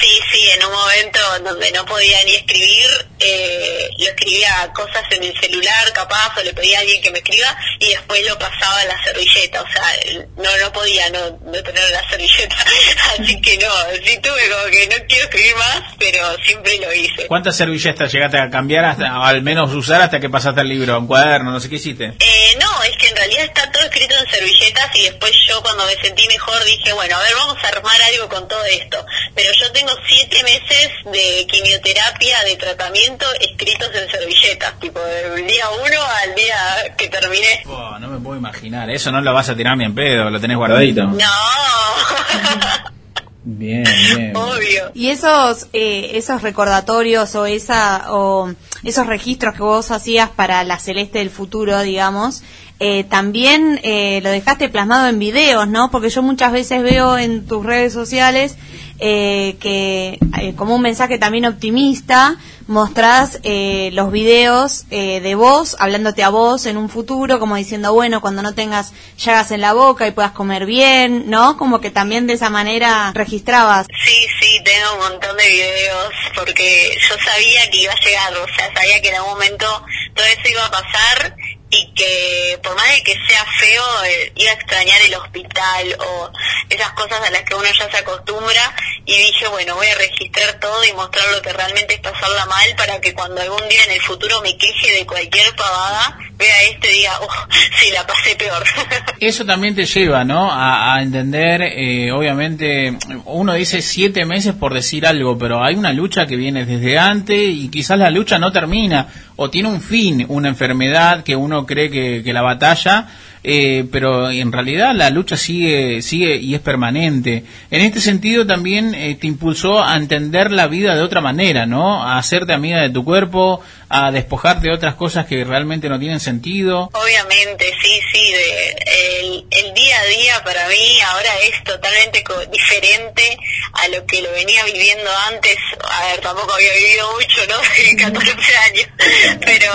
Speaker 12: Sí, sí, en un momento donde no podía ni escribir, eh, lo escribía cosas en el celular capaz o le pedía a alguien que me escriba y después lo pasaba a la servilleta, o sea, no no podía no, no tener la servilleta, así que no, sí tuve como que no quiero escribir más, pero siempre lo hice.
Speaker 4: ¿Cuántas servilletas llegaste a cambiar hasta, al menos usar hasta que pasaste al libro, un cuaderno, no sé qué hiciste?
Speaker 12: Eh, no, es que en realidad está todo escrito en servilletas y después yo cuando me sentí mejor dije, bueno, a ver, vamos a armar algo con todo esto. Pero yo tengo siete meses de quimioterapia, de tratamiento escritos en servilletas, tipo del día uno al día que terminé.
Speaker 4: Oh, no me puedo imaginar, eso no lo vas a tirar ni en pedo, lo tenés guardadito.
Speaker 12: No,
Speaker 4: Bien, bien.
Speaker 12: obvio.
Speaker 5: Y esos eh, esos recordatorios o esa o esos registros que vos hacías para la celeste del futuro, digamos, eh, también eh, lo dejaste plasmado en videos, ¿no? Porque yo muchas veces veo en tus redes sociales eh, que eh, como un mensaje también optimista mostrás eh, los videos eh, de vos hablándote a vos en un futuro como diciendo bueno cuando no tengas llagas en la boca y puedas comer bien no como que también de esa manera registrabas
Speaker 12: Sí, sí, tengo un montón de videos porque yo sabía que iba a llegar, o sea, sabía que en algún momento todo eso iba a pasar y que por más de que sea feo, eh, iba a extrañar el hospital o esas cosas a las que uno ya se acostumbra y dije, bueno, voy a registrar todo y mostrar lo que realmente es pasarla mal para que cuando algún día en el futuro me queje de cualquier pavada, vea esto y diga, oh, sí, la pasé peor.
Speaker 4: Eso también te lleva, ¿no? A, entender, eh, obviamente, uno dice siete meses por decir algo, pero hay una lucha que viene desde antes y quizás la lucha no termina o tiene un fin, una enfermedad que uno cree que la batalla, eh, pero en realidad la lucha sigue, sigue y es permanente. En este sentido también eh, te impulsó a entender la vida de otra manera, ¿no? A hacerte amiga de tu cuerpo, a despojarte de otras cosas que realmente no tienen sentido.
Speaker 12: Obviamente, sí, sí, de, el, día a día para mí ahora es totalmente co- diferente a lo que lo venía viviendo antes. A ver, tampoco había vivido mucho, ¿no? De 14 años, pero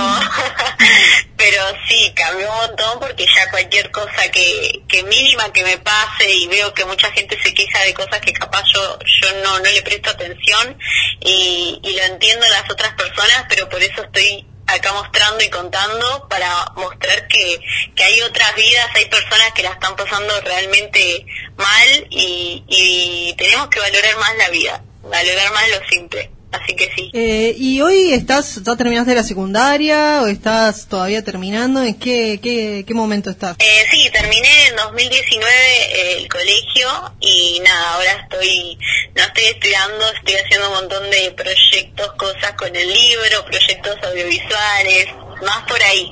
Speaker 12: pero sí, cambió un montón porque ya cualquier cosa que, que mínima que me pase y veo que mucha gente se queja de cosas que capaz yo, yo no, no le presto atención y, y lo entiendo a las otras personas, pero por eso estoy acá mostrando y contando para mostrar que, que hay otras vidas, hay personas que la están pasando realmente mal y, y tenemos que valorar más la vida, valorar más lo simple. Así que sí.
Speaker 3: Eh, ¿Y hoy estás, ya terminaste la secundaria o estás todavía terminando? ¿En qué, qué, qué momento estás?
Speaker 12: Eh, sí, terminé en 2019 eh, el colegio y nada, ahora estoy, no estoy estudiando, estoy haciendo un montón de proyectos, cosas con el libro, proyectos audiovisuales, más por ahí.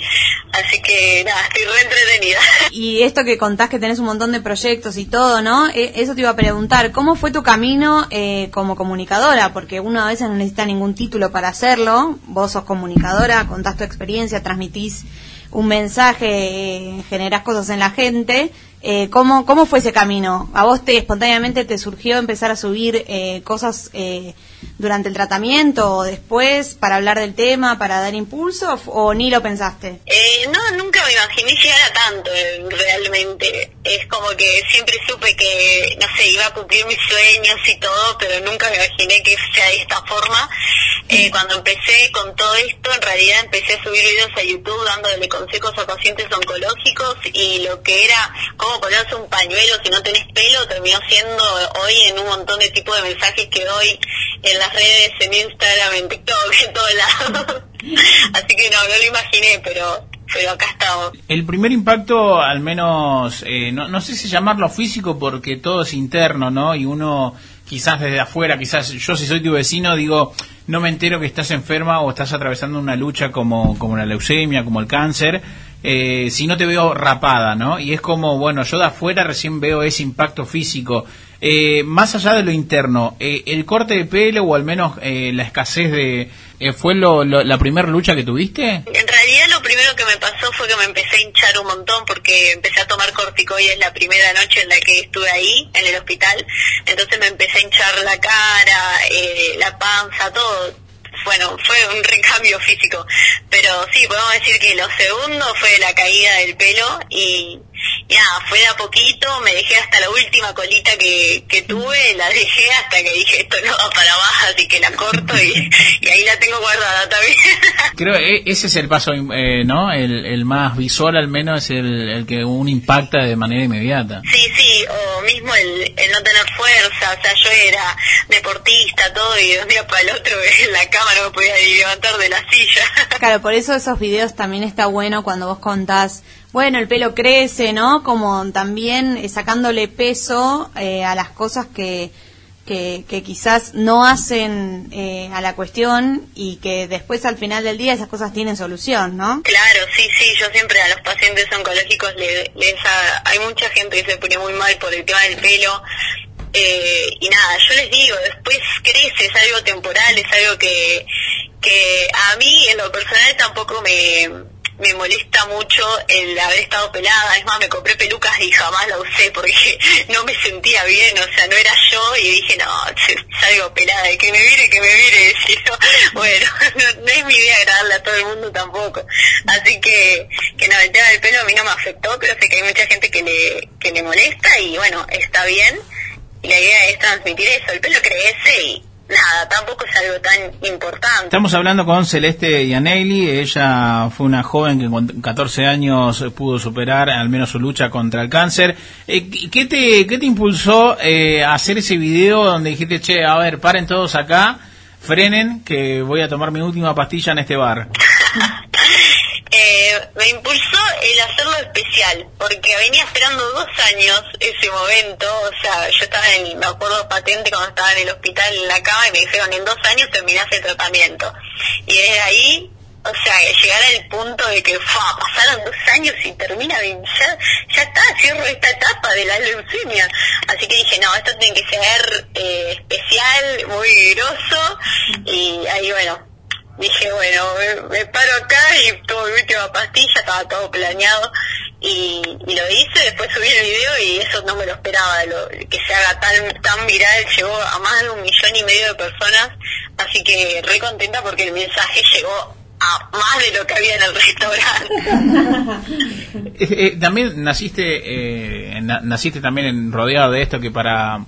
Speaker 12: Así que nada, estoy re entretenida.
Speaker 5: Y esto que contás que tenés un montón de proyectos y todo, ¿no? E- Eso te iba a preguntar, ¿cómo fue tu camino eh, como comunicadora? Porque uno a veces no necesita ningún título para hacerlo. Vos sos comunicadora, contás tu experiencia, transmitís un mensaje, eh, generás cosas en la gente. Eh, ¿cómo, ¿Cómo fue ese camino? ¿A vos te espontáneamente te surgió empezar a subir eh, cosas eh, durante el tratamiento o después para hablar del tema, para dar impulso o, ni lo pensaste?
Speaker 12: Eh, no, nunca me imaginé llegar a tanto eh, realmente. Es como que siempre supe que, no sé, iba a cumplir mis sueños y todo, pero nunca me imaginé que sea de esta forma. Eh, cuando empecé con todo esto, en realidad empecé a subir videos a YouTube dándole consejos a pacientes oncológicos y lo que era cómo ponerse un pañuelo si no tenés pelo terminó siendo hoy en un montón de tipos de mensajes que doy en las redes, en Instagram, en TikTok, en todos lados. Así que no, no lo imaginé, pero pero acá estamos.
Speaker 4: El primer impacto, al menos, eh, no, no sé si llamarlo físico porque todo es interno, ¿no? Y uno quizás desde afuera, quizás yo si soy tu vecino digo, no me entero que estás enferma o estás atravesando una lucha como, como la leucemia, como el cáncer, eh, si no te veo rapada, ¿no? Y es como, bueno, yo de afuera recién veo ese impacto físico. Eh, más allá de lo interno, eh, el corte de pelo o al menos eh, la escasez de... eh, ¿Fue lo, lo- la primera lucha que tuviste?
Speaker 12: En realidad lo primero que me pasó fue que me empecé a hinchar un montón porque empecé a tomar corticoides la primera noche en la que estuve ahí, en el hospital. Entonces me empecé a hinchar la cara, eh, la panza, todo. Bueno, fue un recambio físico. Pero sí, podemos decir que lo segundo fue la caída del pelo y, y nada, fue de a poquito, me dejé hasta la última colita que, que tuve, la dejé hasta que dije esto no va para abajo, así que la corto y, y ahí la tengo guardada también.
Speaker 4: Creo que ese es el paso, eh, ¿no? El, el más visual al menos es el, el que uno impacta de manera inmediata.
Speaker 12: Sí, sí, o mismo el, el no tener fuerza, o sea, yo era deportista, todo, y de un día para el otro en la cama no me podía levantar de la silla.
Speaker 5: Claro, por eso esos videos también está bueno cuando vos contás, bueno, el pelo crece, ¿no? Como también eh, sacándole peso eh, a las cosas que, que, que quizás no hacen eh, a la cuestión y que después al final del día esas cosas tienen solución, ¿no?
Speaker 12: Claro, sí, sí, yo siempre a los pacientes oncológicos le- les, ha- hay mucha gente que se pone muy mal por el tema del pelo. eh, y nada, yo les digo, después crece, es algo temporal, es algo que, que a mí en lo personal tampoco me, me molesta mucho el haber estado pelada, es más, me compré pelucas y jamás la usé porque no me sentía bien, o sea, no era yo y dije, no, salgo pelada, y que me mire, que me mire, y yo, bueno, no, no es mi idea agradarle a todo el mundo tampoco, así que, que no, el tema del pelo a mí no me afectó, pero sé que hay mucha gente que le, que le molesta y bueno, está bien, y la idea es transmitir eso, el pelo crece y nada, tampoco es algo tan importante.
Speaker 4: Estamos hablando con Celeste Yanelli, ella fue una joven que con 14 años pudo superar al menos su lucha contra el cáncer. Eh, ¿qué, te, ¿Qué te impulsó eh, a hacer ese video donde dijiste, che, a ver, paren todos acá, frenen, que voy a tomar mi última pastilla en este bar?
Speaker 12: Me impulsó el hacerlo especial, porque venía esperando dos años ese momento, o sea, yo estaba en, me acuerdo patente cuando estaba en el hospital en la cama y me dijeron en dos años terminás el tratamiento. Y desde ahí, o sea, llegar al punto de que fa, pasaron dos años y termina, ya, ya está, cierro esta etapa de la leucemia. Así que dije, no, esto tiene que ser eh, especial, muy grosso, y ahí bueno, dije, bueno, me, paro acá y tomo mi última pastilla, estaba todo planeado y, y lo hice, después subí el video y eso no me lo esperaba, lo, que se haga tan, tan viral, llegó a más de un millón y medio de personas, así que re contenta porque el mensaje llegó a más de lo que había en el restaurante.
Speaker 4: Eh, eh, también naciste, eh, na- naciste también rodeado de esto que para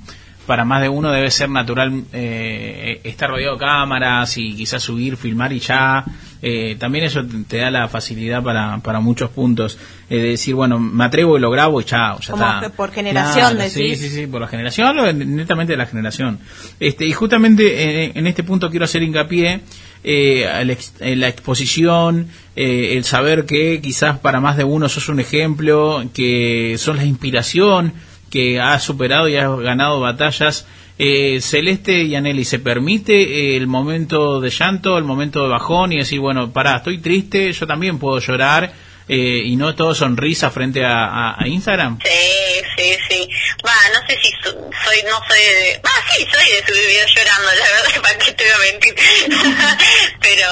Speaker 4: para más de uno debe ser natural eh, estar rodeado de cámaras y quizás subir, filmar y ya eh, también eso te- da la facilidad para, para muchos puntos. Eh, de decir, bueno, me atrevo y lo grabo y chao, ya
Speaker 5: Como
Speaker 4: está.
Speaker 5: por generación,
Speaker 4: Claro, Sí, sí, sí, por la generación, netamente de la generación. Este, y justamente eh, en este punto quiero hacer hincapié eh, la exposición, eh, el saber que quizás para más de uno sos un ejemplo, que sos la inspiración, que has superado y has ganado batallas. Eh, Celeste y Aneli, ¿se permite eh, el momento de llanto, el momento de bajón y decir, bueno, pará, estoy triste, yo también puedo llorar eh, y no todo sonrisa frente a, a- Instagram?
Speaker 12: Sí, sí, sí. Va, no sé si so- soy, no soy de... Va, sí, soy de subir videos llorando, la verdad, ¿para qué te voy a mentir? Pero,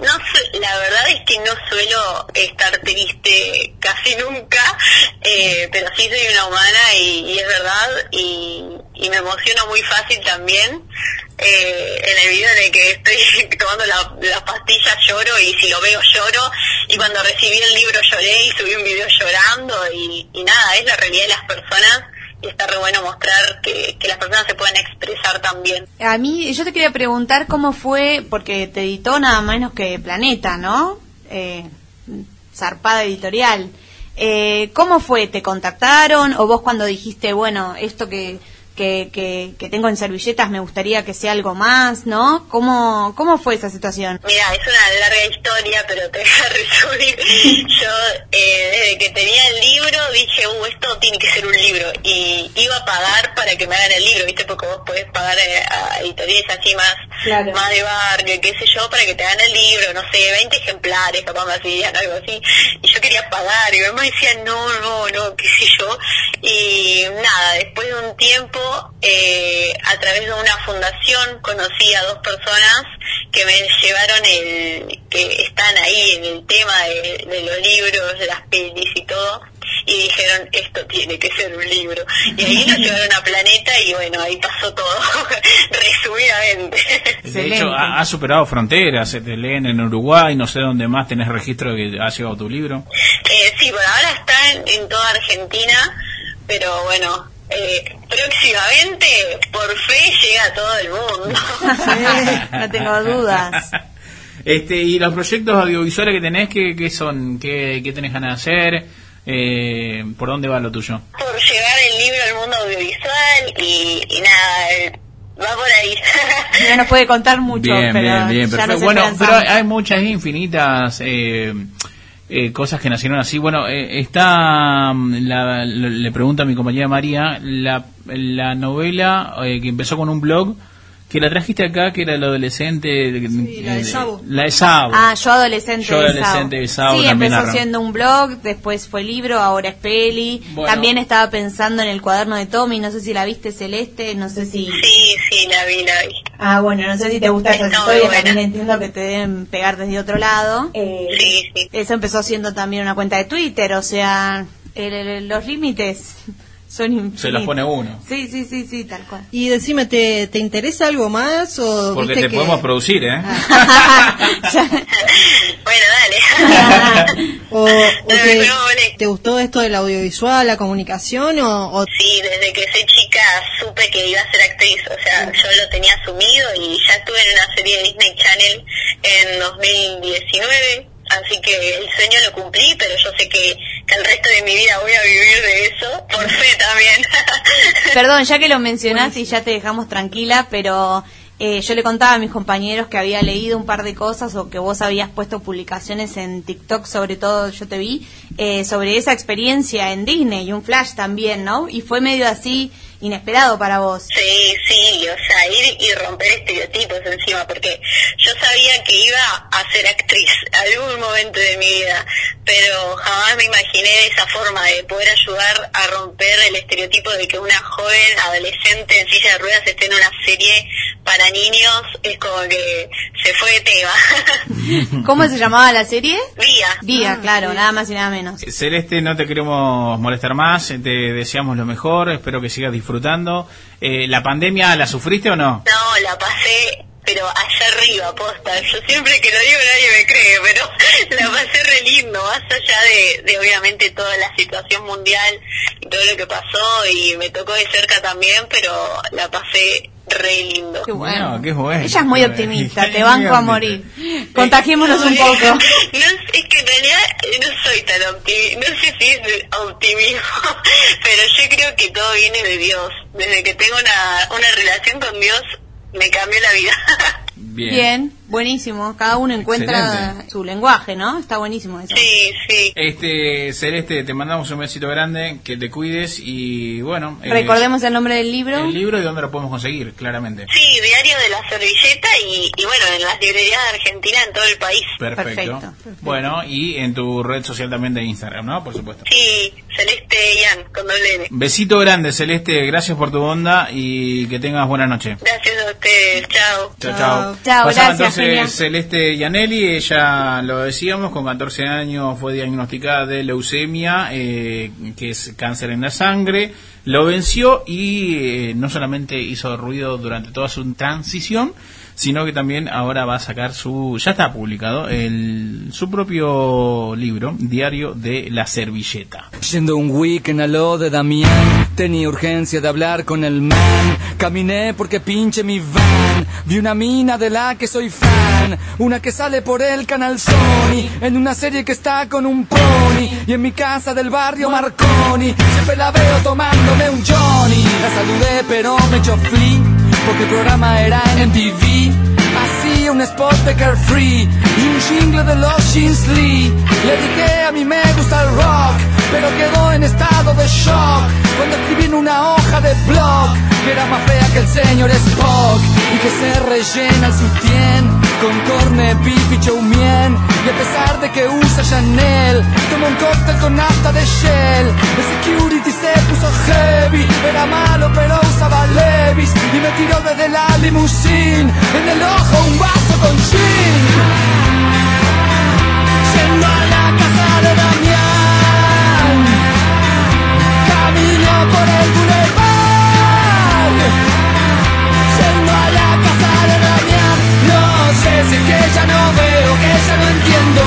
Speaker 12: no la verdad es que no suelo estar triste casi nunca, eh, pero sí soy una humana y, es verdad, y, y me emociono muy fácil también. Eh, en el video de que estoy tomando la, la pastilla lloro y si lo veo lloro y cuando recibí el libro lloré y subí un video llorando y, nada, es la realidad de las personas y está re bueno mostrar que, que las personas se pueden expresar también.
Speaker 5: A mí, yo te quería preguntar cómo fue, porque te editó nada menos que Planeta, ¿no? Eh, zarpada editorial. Eh, ¿Cómo fue? ¿Te contactaron? ¿O vos cuando dijiste, bueno, esto que, que, que, que tengo en servilletas me gustaría que sea algo más, ¿no? ¿Cómo, cómo fue esa situación?
Speaker 12: Mira, es una larga historia, pero te voy a resumir. Yo, eh, desde que tenía el libro, dije, uh, esto tiene que ser un libro. Y iba a pagar para que me hagan el libro, ¿viste? Porque vos podés pagar eh, a editoriales así más,
Speaker 5: Claro.
Speaker 12: más de barrio, qué sé yo, para que te hagan el libro, no sé, 20 ejemplares, capaz me hacían algo así. Y yo quería pagar, y mi mamá decía, no, no, no, qué sé yo. Y nada, después de un tiempo, eh, a través de una fundación, conocí a dos personas que me llevaron el, que están ahí en el tema de, de los libros, de las pelis y todo, y dijeron, esto tiene que ser un libro. Y ahí lo llevaron a Planeta y bueno, ahí pasó todo, resumidamente.
Speaker 4: De hecho, ha, ha superado fronteras, se te leen en Uruguay, no sé dónde más tenés registro de que ha llegado tu libro.
Speaker 12: Eh, sí, por ahora está en, en toda Argentina, pero bueno, eh, próximamente, por fe, llega a todo el mundo.
Speaker 5: no tengo dudas.
Speaker 4: Este, y los proyectos audiovisuales que tenés, ¿qué, qué son? ¿Qué, qué tenés ganas de hacer? Eh, ¿Por dónde va lo tuyo?
Speaker 12: por llevar el libro al mundo audiovisual y, y nada, eh, va por ahí.
Speaker 5: No nos puede contar mucho,
Speaker 4: bien,
Speaker 5: pero
Speaker 4: bien, bien,
Speaker 5: ya
Speaker 4: perfecto.
Speaker 5: nos
Speaker 4: Bueno, pero hay muchas infinitas eh, eh, cosas que nacieron así. Bueno, eh, está, mm, la- le pregunto a mi compañera María, la, la novela eh, que empezó con un blog, que la trajiste acá, que era el adolescente. Sí,
Speaker 3: la de Sabo.
Speaker 4: La de Sabo.
Speaker 5: Ah, yo adolescente
Speaker 4: Yo adolescente de Sao
Speaker 5: Sí,
Speaker 4: también
Speaker 5: empezó
Speaker 4: arran-
Speaker 5: siendo un blog, después fue libro, ahora es peli.
Speaker 4: Bueno.
Speaker 5: También estaba pensando en el cuaderno de Tommy, no sé si la viste Celeste, no sé si...
Speaker 12: Sí, sí, la vi, la vi.
Speaker 5: Ah, bueno, no sé si te gusta esa historia, también entiendo que te deben pegar desde otro lado. Eh,
Speaker 12: Sí, sí.
Speaker 5: Eso empezó siendo también una cuenta de Twitter, o sea, el- el- los límites son infinitos.
Speaker 4: Se los pone uno.
Speaker 5: Sí, sí, sí, sí, tal cual.
Speaker 3: Y decime, ¿te, te interesa algo más? O
Speaker 4: Porque
Speaker 3: viste
Speaker 4: te
Speaker 3: que-
Speaker 4: podemos producir, ¿eh?
Speaker 12: Bueno, dale.
Speaker 3: o, o
Speaker 12: No,
Speaker 3: te,
Speaker 12: no, vale.
Speaker 3: ¿Te gustó esto del audiovisual, la comunicación? O, o-
Speaker 12: Sí, desde que soy chica supe que iba a ser actriz, o sea, yo lo tenía asumido y ya estuve en una serie de Disney Channel en 2019, así que el sueño lo cumplí, pero yo sé que, que el resto de mi vida voy a vivir de eso, por fe también.
Speaker 5: Perdón, ya que lo mencionás y ya te dejamos tranquila, pero eh, yo le contaba a mis compañeros que había leído un par de cosas o que vos habías puesto publicaciones en TikTok, sobre todo yo te vi, eh, sobre esa experiencia en Disney y un flash también, ¿no? Y fue medio así inesperado para vos.
Speaker 12: Sí, sí, o sea, ir y romper estereotipos encima, porque yo sabía que iba a ser actriz algún momento de mi vida, pero jamás me imaginé de esa forma de poder ayudar a romper el estereotipo de que una joven adolescente en silla de ruedas esté en una serie para niños, es como que se fue de tema.
Speaker 5: ¿Cómo se llamaba la serie?
Speaker 12: Vía.
Speaker 5: Vía, claro, nada más y nada menos.
Speaker 4: Celeste, no te queremos molestar más, te deseamos lo mejor, espero que sigas disfrutando. Eh, ¿La pandemia la sufriste o no?
Speaker 12: No, la pasé, pero allá arriba, posta. Yo siempre que lo digo nadie me cree, pero la pasé re lindo, más allá de, de obviamente toda la situación mundial y todo lo que pasó y me tocó de cerca también, pero la pasé re lindo.
Speaker 5: Qué bueno.
Speaker 4: No, qué bueno.
Speaker 5: Ella es muy optimista, te banco a morir. Contagiémonos un poco.
Speaker 12: No, es que en realidad no soy tan optimista, no sé si es optimismo, pero yo creo que todo viene de Dios. Desde que tengo una, una relación con Dios, me cambió la vida.
Speaker 4: Bien.
Speaker 5: Bien, buenísimo. Cada uno encuentra
Speaker 4: Excelente.
Speaker 5: su lenguaje, ¿no? Está buenísimo eso.
Speaker 12: Sí, sí.
Speaker 4: Este, Celeste, te mandamos un besito grande, que te cuides y bueno. eh,
Speaker 5: Recordemos el nombre del libro.
Speaker 4: el libro y dónde lo podemos conseguir, claramente.
Speaker 12: Sí, diario de la servilleta y, y bueno, en las librerías de Argentina, en todo el país.
Speaker 4: Perfecto. Bueno, y en tu red social también de Instagram, ¿no? Por supuesto.
Speaker 12: Sí, Celeste Yan, con doble N.
Speaker 4: Besito grande, Celeste, gracias por tu onda y que tengas buena noche.
Speaker 12: Gracias a ustedes, chao.
Speaker 4: Chao, chao.
Speaker 5: Chao, gracias,
Speaker 4: entonces. Celeste Yanelli, ella lo decíamos, con 14 años fue diagnosticada de leucemia, eh, que es cáncer en la sangre, lo venció y eh, no solamente hizo ruido durante toda su transición, sino que también ahora va a sacar su, ya está publicado, el, su propio libro, Diario de la Servilleta.
Speaker 8: Yendo un weekend a lo de Damián, tenía urgencia de hablar con el man. Caminé porque pinche mi van. Vi una mina de la que soy fan, una que sale por el canal Sony, en una serie que está con un pony. Y en mi casa del barrio Marconi, siempre la veo tomándome un Johnny. La saludé pero me echó flea, porque el programa era en MTV. Hacía un spot de Carefree y un jingle de los Jeans Lee. Le dije a mí me gusta el rock, pero quedó en estado de shock cuando escribí en una hoja de blog que era más fea que el señor Spock y que se rellena el sutién con corne, y chow mein. Y a pesar de que usa Chanel, toma un cóctel con nafta de Shell. El security se puso heavy, era malo pero usaba Levis y me tiró desde la limusine en el ojo un vaso con gin. Yendo a la casa de Damián, camino por el boulevard. No sé si es que ya no veo, que ya no entiendo.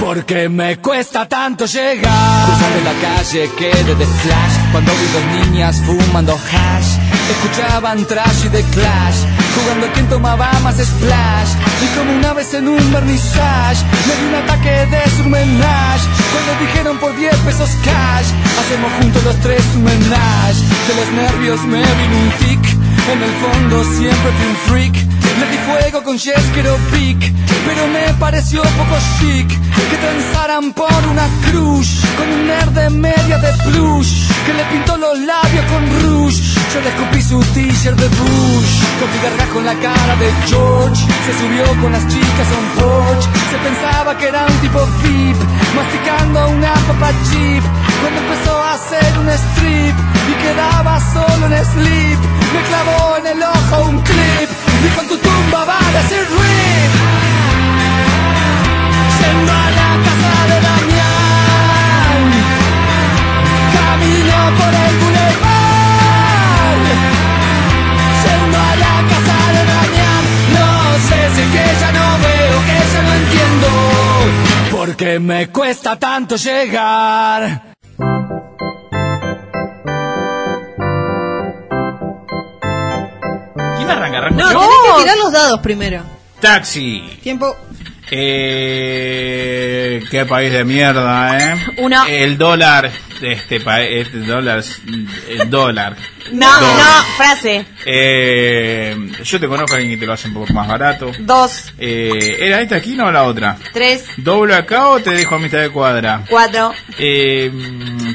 Speaker 8: Porque me cuesta tanto llegar. Cruzando la calle quedé de flash cuando vi dos niñas fumando hash. Escuchaban trash y de clash, jugando a quien tomaba más splash. Y como una vez en un vernissage, me di un ataque de surmenage. Cuando dijeron por 10 pesos cash, hacemos juntos los tres un menage. De los nervios me vino un tic, en el fondo siempre fui un freak. Di fuego con Jeskero Pic, pero me pareció poco chic que transaran por una cruz con un nerd de media de plush que le pintó los labios con rouge. Yo le escupí su t-shirt de Bush, mi gargajo en la cara de George. Se subió con las chicas a un porch, se pensaba que era un tipo VIP, masticando una papa chip. Cuando empezó a hacer un strip y quedaba solo en sleep, me clavó en el ojo un clip. Dijo en tu tumba va a decir rip. Yendo a la casa de Damián, camino por el boulevard. Yendo a la casa de Damián, no sé si es que ya no veo, que ya no entiendo. Porque me cuesta tanto llegar.
Speaker 4: ¿Quién arranca? ¿Arranco
Speaker 3: No,
Speaker 4: yo?
Speaker 3: tenés que tirar los dados primero.
Speaker 4: Taxi.
Speaker 3: Tiempo.
Speaker 4: Eh, qué país de mierda, ¿eh?
Speaker 5: Uno.
Speaker 4: El dólar, este país, este dólar, el dólar.
Speaker 5: No,
Speaker 4: Dólar.
Speaker 5: no, frase.
Speaker 4: Eh, yo te conozco a alguien que te lo hace un poco más barato.
Speaker 5: Dos,
Speaker 4: Eh, ¿Era esta aquí no la otra?
Speaker 5: tres,
Speaker 4: ¿Doble acá o te dejo a mitad de cuadra?
Speaker 5: cuatro.
Speaker 4: Eh,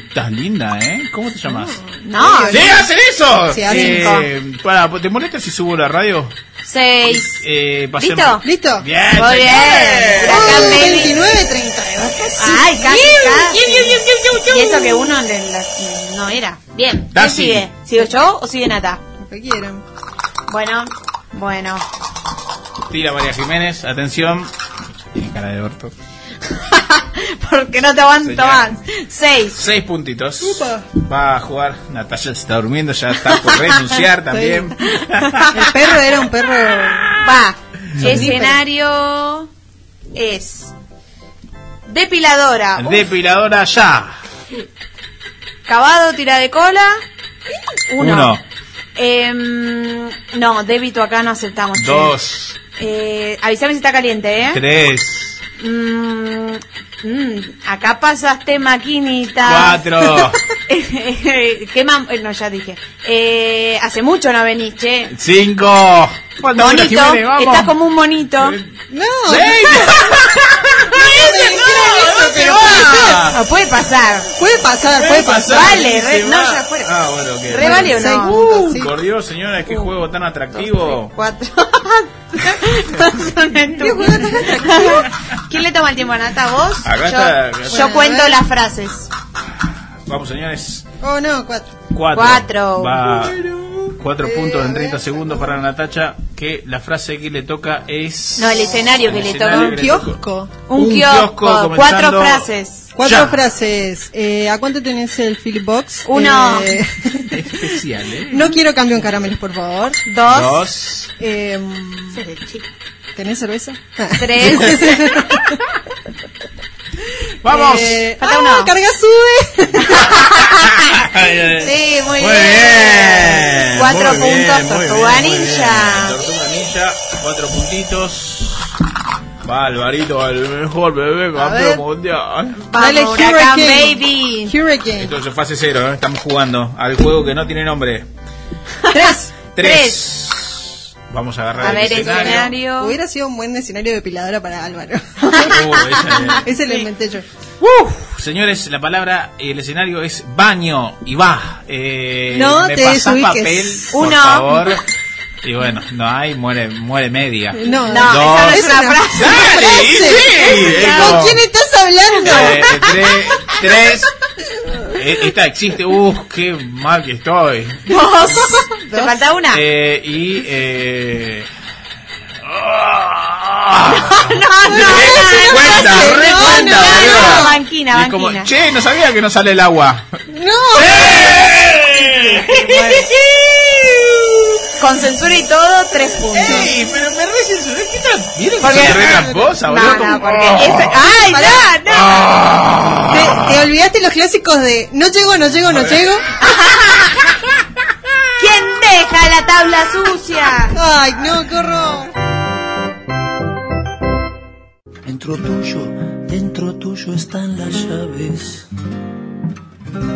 Speaker 4: estás linda, ¿eh? ¿Cómo te llamas?
Speaker 5: No,
Speaker 4: ¡Sí, hacen eso!
Speaker 5: Sí,
Speaker 4: eh, para, ¿te molesta si subo la radio?
Speaker 5: seis.
Speaker 4: Eh,
Speaker 5: ¿Listo?
Speaker 3: ¿Listo?
Speaker 4: Bien,
Speaker 5: Muy bien.
Speaker 4: señores.
Speaker 5: Huracán
Speaker 3: Oh,
Speaker 5: Baby.
Speaker 3: 29, 32.
Speaker 5: Ay, casi, casi. Y eso que uno de las- no era. Bien, ¿quién
Speaker 4: Taxi.
Speaker 5: sigue? ¿Sigo yo o sigue Nata?
Speaker 3: Lo que quieran.
Speaker 5: Bueno, bueno.
Speaker 4: Tira María Jiménez, atención. Tiene cara de orto.
Speaker 5: Porque no te aguanto más. Seis.
Speaker 4: Seis puntitos.
Speaker 3: Upa.
Speaker 4: Va a jugar. Natalia se está durmiendo, ya está por renunciar también.
Speaker 3: El perro era un perro.
Speaker 5: Va. Escenario es depiladora, uf,
Speaker 4: Depiladora ya.
Speaker 5: Cavado, tira de cola, uno.
Speaker 4: Uno.
Speaker 5: Em, no, débito acá no aceptamos. che.
Speaker 4: Dos,
Speaker 5: Eh, avísame si está caliente, ¿eh?
Speaker 4: tres,
Speaker 5: Mm, mm, acá pasaste maquinita.
Speaker 4: cuatro,
Speaker 5: ¿Qué mam- eh, No, ya dije. Eh, hace mucho no venís, che.
Speaker 4: cinco. ¿Cuánto dura,
Speaker 5: Monito, estás como un monito.
Speaker 3: No.
Speaker 5: No, puede pasar.
Speaker 3: Puede pasar, puede pasar.
Speaker 5: Vale, re- no, ya fue.
Speaker 4: Ah, bueno, ok.
Speaker 5: ¿Re vale o no?
Speaker 3: puntos, sí.
Speaker 4: Por Dios, señora, qué juego tan atractivo.
Speaker 5: Cuatro. Son estúpidos. ¿Quién le toma el tiempo, Nata? ¿Vos?
Speaker 4: Acá
Speaker 5: yo
Speaker 4: está, acá
Speaker 5: yo
Speaker 4: está.
Speaker 5: cuento
Speaker 3: Bueno, ver.
Speaker 5: las frases.
Speaker 4: Vamos, señores.
Speaker 3: Oh, no, cuatro.
Speaker 4: Cuatro.
Speaker 5: Cuatro.
Speaker 4: Va. Cuatro
Speaker 3: Eh,
Speaker 4: puntos en 30
Speaker 3: ver.
Speaker 4: segundos para Natacha. Que la frase que le toca es.
Speaker 5: No, el escenario que
Speaker 4: El
Speaker 5: le
Speaker 4: escenario
Speaker 5: toca.
Speaker 3: Un
Speaker 4: que le toca.
Speaker 3: kiosco.
Speaker 5: Un,
Speaker 4: Un
Speaker 5: kiosco, cuatro frases.
Speaker 3: Cuatro
Speaker 4: Ya.
Speaker 3: frases. Eh, ¿A cuánto tenés el Philip Box?
Speaker 5: Uno.
Speaker 3: Eh,
Speaker 4: Especial, ¿eh?
Speaker 3: no quiero cambio en caramelos, por favor.
Speaker 5: Dos.
Speaker 4: Dos.
Speaker 3: Em,
Speaker 5: chico.
Speaker 3: ¿Tenés cerveza?
Speaker 5: Tres.
Speaker 4: ¡Vamos!
Speaker 3: Eh,
Speaker 5: Falta
Speaker 3: ah,
Speaker 5: uno.
Speaker 3: carga sube.
Speaker 5: Sí, muy,
Speaker 4: Muy
Speaker 5: bien.
Speaker 4: bien.
Speaker 5: Cuatro
Speaker 4: muy
Speaker 5: puntos, Tortuga Ninja.
Speaker 4: Tortuga Ninja, cuatro puntitos. Va Alvarito, el mejor bebé campeón mundial.
Speaker 3: Dale, Hurricane.
Speaker 5: Baby.
Speaker 3: Hurricane.
Speaker 4: Entonces fase cero, ¿eh? estamos jugando al juego que no tiene nombre.
Speaker 3: Tres.
Speaker 4: Tres. Vamos a agarrar
Speaker 5: A
Speaker 4: el
Speaker 5: ver,
Speaker 4: escenario.
Speaker 5: escenario.
Speaker 3: Hubiera sido un buen escenario de depiladora para Álvaro.
Speaker 4: Uh, ese-
Speaker 3: Ese lo inventé yo.
Speaker 4: Uf, señores, la palabra, el escenario es baño y va. Eh,
Speaker 3: No
Speaker 4: ¿Me
Speaker 3: te desubiques.
Speaker 4: papel, por
Speaker 5: Uno.
Speaker 4: favor? Y bueno, no hay, muere, muere media.
Speaker 3: No,
Speaker 5: No,
Speaker 4: Dos.
Speaker 5: esa no es una frase.
Speaker 4: Dale,
Speaker 3: frase.
Speaker 4: sí,
Speaker 3: ¿Con quién estás hablando?
Speaker 4: Eh, tres, tres. Eh, esta existe. Uf, qué mal que estoy.
Speaker 5: Dos. ¿Te falta una?
Speaker 4: Eh, y eh,
Speaker 5: no, no, no.
Speaker 4: cuenta,
Speaker 3: no,
Speaker 4: re
Speaker 3: no,
Speaker 4: cuenta,
Speaker 3: no,
Speaker 5: banquina,
Speaker 4: Y es como,
Speaker 5: banquina.
Speaker 4: che, no sabía que no sale el agua.
Speaker 3: No.
Speaker 5: Con censura y todo, tres puntos.
Speaker 4: Ey, pero me re censuré. ¿Qué tal? ¿Vieron que
Speaker 5: Porque-
Speaker 4: soy re tramposa,
Speaker 5: No,
Speaker 4: boludo?
Speaker 5: no,
Speaker 4: Como-
Speaker 5: porque
Speaker 4: Oh.
Speaker 5: ese- ¡Ay, no, no!
Speaker 4: Ah.
Speaker 3: Te, te olvidaste los clásicos de no llego, no llego, no llego.
Speaker 5: ¿Quién deja la tabla sucia?
Speaker 3: Ay, no, qué horror.
Speaker 8: Dentro tuyo, dentro tuyo están las llaves.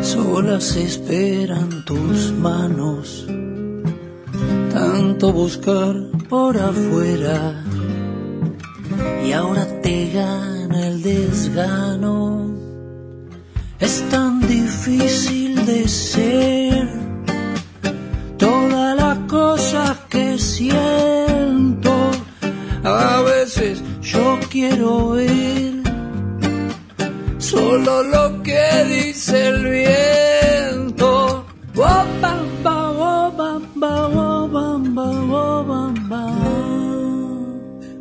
Speaker 8: Solas esperan tus manos. Tanto buscar por afuera. Y ahora te gana el desgano. Es tan difícil de ser. Todas las cosas que siento. A veces yo quiero ver solo lo que dice el viento.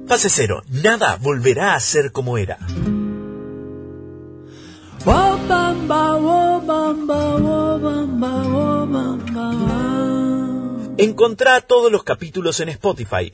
Speaker 1: Fase cero. Nada volverá a ser como era.
Speaker 8: Oh, oh, oh, oh.
Speaker 1: Encontrá todos los capítulos en Spotify.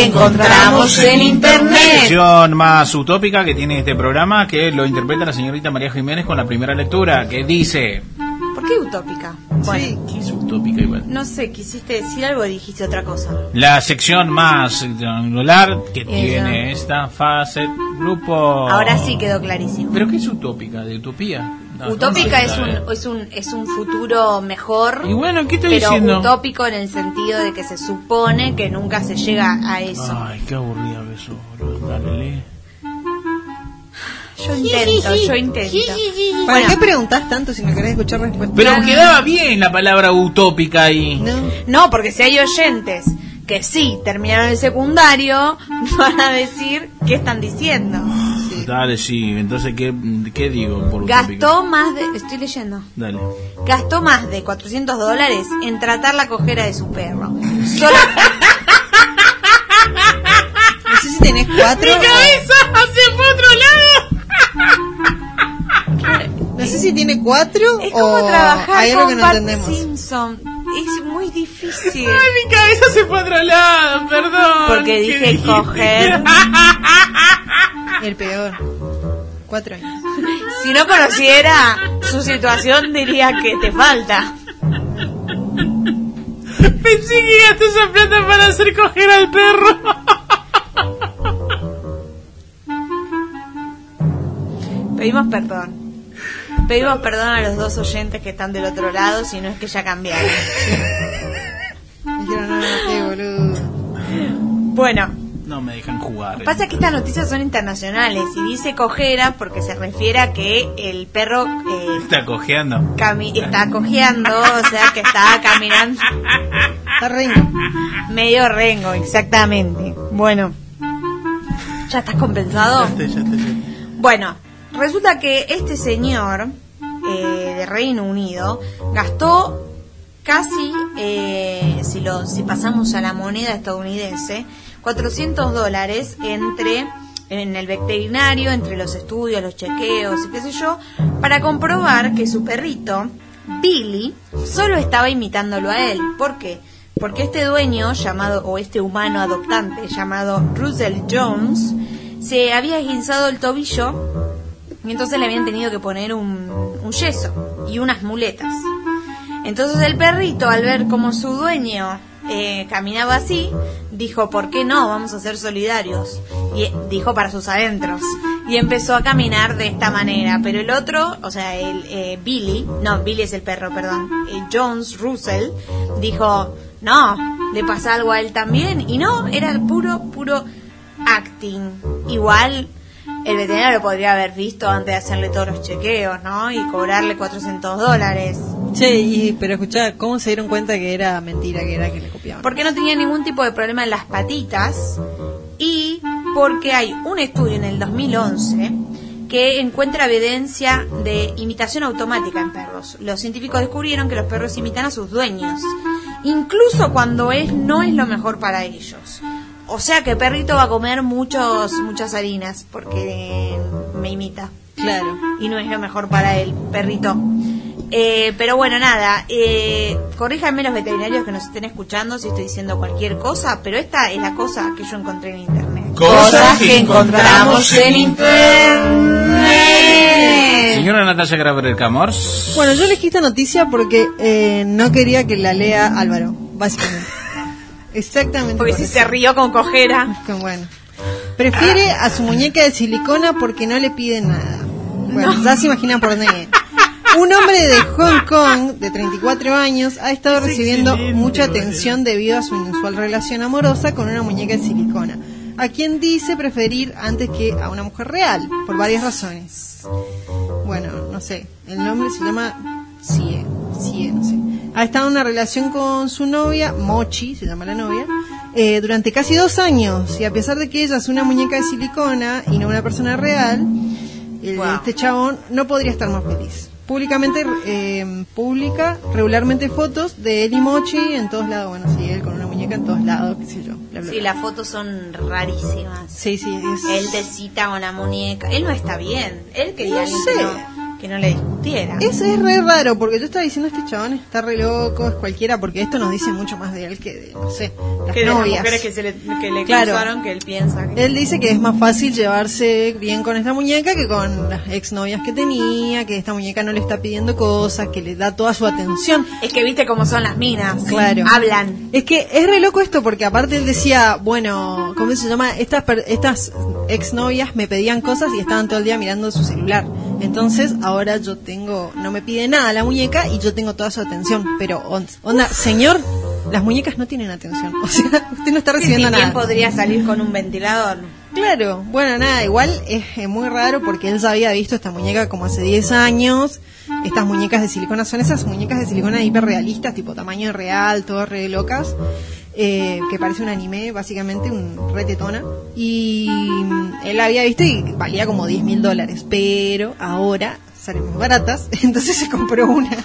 Speaker 5: Que encontramos en
Speaker 4: La
Speaker 5: internet.
Speaker 4: sección más utópica que tiene este programa que lo interpreta la señorita María Jiménez con la primera lectura que dice
Speaker 5: ¿Por qué utópica? Bueno,
Speaker 4: ¿Qué es utópica igual?
Speaker 5: no sé, quisiste decir algo o dijiste otra cosa.
Speaker 4: La sección más triangular que
Speaker 5: Eh,
Speaker 4: tiene esta fase grupo.
Speaker 5: Ahora sí quedó clarísimo.
Speaker 4: ¿Pero qué es utópica? ¿De utopía? No,
Speaker 5: Utópica
Speaker 4: no
Speaker 5: es un, es un es un futuro mejor.
Speaker 4: Y bueno, ¿qué estoy
Speaker 5: pero
Speaker 4: diciendo?
Speaker 5: utópico en el sentido de que se supone que nunca se llega a eso.
Speaker 4: Ay, qué aburrido eso. Dale.
Speaker 5: Yo intento, yo intento.
Speaker 3: ¿Para
Speaker 5: Bueno,
Speaker 3: qué preguntás tanto si no querés escuchar respuesta?
Speaker 4: Pero quedaba bien la palabra utópica ahí.
Speaker 5: no, porque si hay oyentes que sí terminaron el secundario, van a decir qué están diciendo.
Speaker 4: Dale, sí. Entonces, ¿qué, qué digo por?
Speaker 5: Gastó más de, estoy leyendo,
Speaker 4: Dale.
Speaker 5: gastó más de 400 dólares en tratar la cojera de su perro. Solo,
Speaker 3: No sé si tenés cuatro. o-
Speaker 5: se fue a otro lado.
Speaker 3: No sé si tiene cuatro
Speaker 5: Es como
Speaker 3: o
Speaker 5: trabajar
Speaker 3: hay algo
Speaker 5: con
Speaker 3: que no
Speaker 5: Bart
Speaker 3: entendemos.
Speaker 5: Simpson. Es muy difícil.
Speaker 4: Ay, mi cabeza se fue a otro lado, perdón.
Speaker 5: Porque
Speaker 4: ¿Qué
Speaker 5: dije coger.
Speaker 3: El peor. Cuatro años.
Speaker 5: Si no conociera su situación, diría que te falta.
Speaker 4: Pensé que gasté esa plata para hacer coger al perro.
Speaker 5: Pedimos perdón. Pedimos perdón a los dos oyentes que están del otro lado, si no es que ya cambiaron.
Speaker 3: Dijeron, no, boludo.
Speaker 5: Bueno,
Speaker 4: No me dejan jugar.
Speaker 5: pasa que estas noticias son internacionales y dice cojera porque se refiere a que el perro eh,
Speaker 4: Está cojeando.
Speaker 5: cami- está cojeando, o sea que está caminando
Speaker 3: Está rengo.
Speaker 5: medio rengo, exactamente. Bueno, ¿ya estás compensado? Bueno, resulta que este señor eh, de Reino Unido gastó casi, eh, si, lo, si pasamos a la moneda estadounidense, 400 dólares entre en el veterinario, entre los estudios, los chequeos y qué sé yo, para comprobar que su perrito, Billy, solo estaba imitándolo a él. ¿Por qué? Porque este dueño llamado, o este humano adoptante llamado Russell Jones, se había esguinzado el tobillo y entonces le habían tenido que poner un, un yeso y unas muletas. Entonces el perrito, al ver cómo su dueño eh, caminaba así, dijo, ¿por qué no? Vamos a ser solidarios. Y eh, dijo para sus adentros. Y empezó a caminar de esta manera. Pero el otro, o sea, el eh, Billy, no, Billy es el perro, perdón, eh, Jones Russell, dijo, no, le pasa algo a él también. Y no, era puro, puro acting. Igual el veterinario lo podría haber visto antes de hacerle todos los chequeos, ¿no? Y cobrarle 400 dólares.
Speaker 3: Che, y, pero escuchá, ¿cómo se dieron cuenta que era mentira, que era que le copiaban?
Speaker 5: Porque no tenía ningún tipo de problema en las patitas y porque hay un estudio en el 2011 que encuentra evidencia de imitación automática en perros. Los científicos descubrieron que los perros imitan a sus dueños, incluso cuando es no es lo mejor para ellos. O sea que perrito va a comer muchos muchas harinas porque me imita.
Speaker 3: Claro.
Speaker 5: Y no es lo mejor para el perrito. Eh, pero bueno, nada, eh, corríjanme los veterinarios que nos estén escuchando si estoy diciendo cualquier cosa, pero esta es la cosa que yo encontré en internet.
Speaker 4: Cosas que
Speaker 5: encontramos en internet.
Speaker 4: Señora Natalia Graver Camors.
Speaker 3: Bueno, yo elegí esta noticia porque eh, no quería que la lea Álvaro, básicamente. Exactamente.
Speaker 5: Porque
Speaker 3: por
Speaker 5: si se rió con cojera.
Speaker 3: Bueno. Prefiere a su muñeca de silicona porque no le pide nada. Bueno, ya se imaginan por dónde. Un hombre de Hong Kong, de 34 años, ha estado recibiendo mucha atención debido a su inusual relación amorosa con una muñeca de silicona, a quien dice preferir antes que a una mujer real, por varias razones. Bueno, no sé, el nombre se llama Sie, No sé. Ha estado en una relación con su novia, Mochi, se llama la novia, eh, durante casi dos años, y a pesar de que ella es una muñeca de silicona y no una persona real, el- este chabón no podría estar más feliz. Públicamente eh, publica regularmente fotos de él y Mochi en todos lados. Bueno, sí, él con una muñeca en todos lados, qué sé yo. bla, bla,
Speaker 5: Sí,
Speaker 3: bla.
Speaker 5: las fotos son rarísimas.
Speaker 3: Sí, sí, es...
Speaker 5: Él te cita con la muñeca. Él no está bien. Él quería
Speaker 3: No sé.
Speaker 5: no, que no le discutiera.
Speaker 3: Eso es re raro, porque yo estaba diciendo este chabón está re loco, es cualquiera, porque esto nos dice mucho más de él que de, no sé, las
Speaker 5: que de las
Speaker 3: novias.
Speaker 5: mujeres que, se le, que le
Speaker 3: Claro.
Speaker 5: cruzaron, que él piensa. que-
Speaker 3: Él dice que es más fácil llevarse bien con esta muñeca que con las exnovias que tenía, que esta muñeca no le está pidiendo cosas, que le da toda su atención.
Speaker 5: Es que viste cómo son las minas.
Speaker 3: Claro.
Speaker 5: Hablan.
Speaker 3: Es que es re loco esto porque aparte él decía, bueno, ¿cómo se llama? Estas estas exnovias me pedían cosas y estaban todo el día mirando su celular. Entonces ahora yo tengo, no me pide nada la muñeca y yo tengo toda su atención. Pero on- onda, señor, las muñecas no tienen atención. O sea, usted no está recibiendo nada.
Speaker 5: podría salir con un ventilador.
Speaker 3: Claro, bueno, nada, igual es, muy raro porque él ya había visto esta muñeca como hace 10 años. Estas muñecas de silicona son esas muñecas de silicona hiperrealistas, tipo tamaño real, todas re locas, eh, que parece un anime, básicamente, un retetona. Y mm, él había visto y valía como 10 mil dólares, pero ahora salen más baratas, entonces se compró una.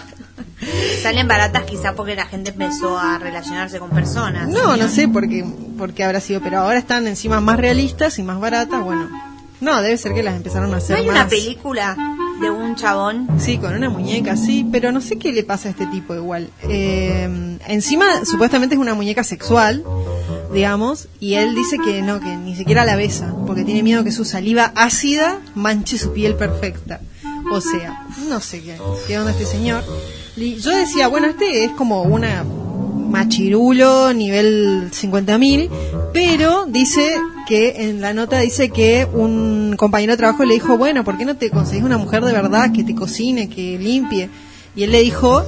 Speaker 5: Salen baratas quizá porque la gente empezó a relacionarse con personas.
Speaker 3: No, no sé por qué, por qué habrá sido, pero ahora están encima más realistas y más baratas, bueno. No, debe ser que las empezaron a
Speaker 5: ¿No
Speaker 3: hacer
Speaker 5: hay
Speaker 3: más.
Speaker 5: una película de un chabón?
Speaker 3: Sí, con una muñeca, sí, pero no sé qué le pasa a este tipo igual. Eh, encima, supuestamente es una muñeca sexual, digamos, y él dice que no, que ni siquiera la besa, porque tiene miedo que su saliva ácida manche su piel perfecta. O sea, no sé qué, qué onda este señor. Yo decía, bueno, este es como una machirulo nivel 50.000, pero dice que en la nota dice que un compañero de trabajo le dijo, bueno, ¿por qué no te conseguís una mujer de verdad que te cocine, que limpie? Y él le dijo,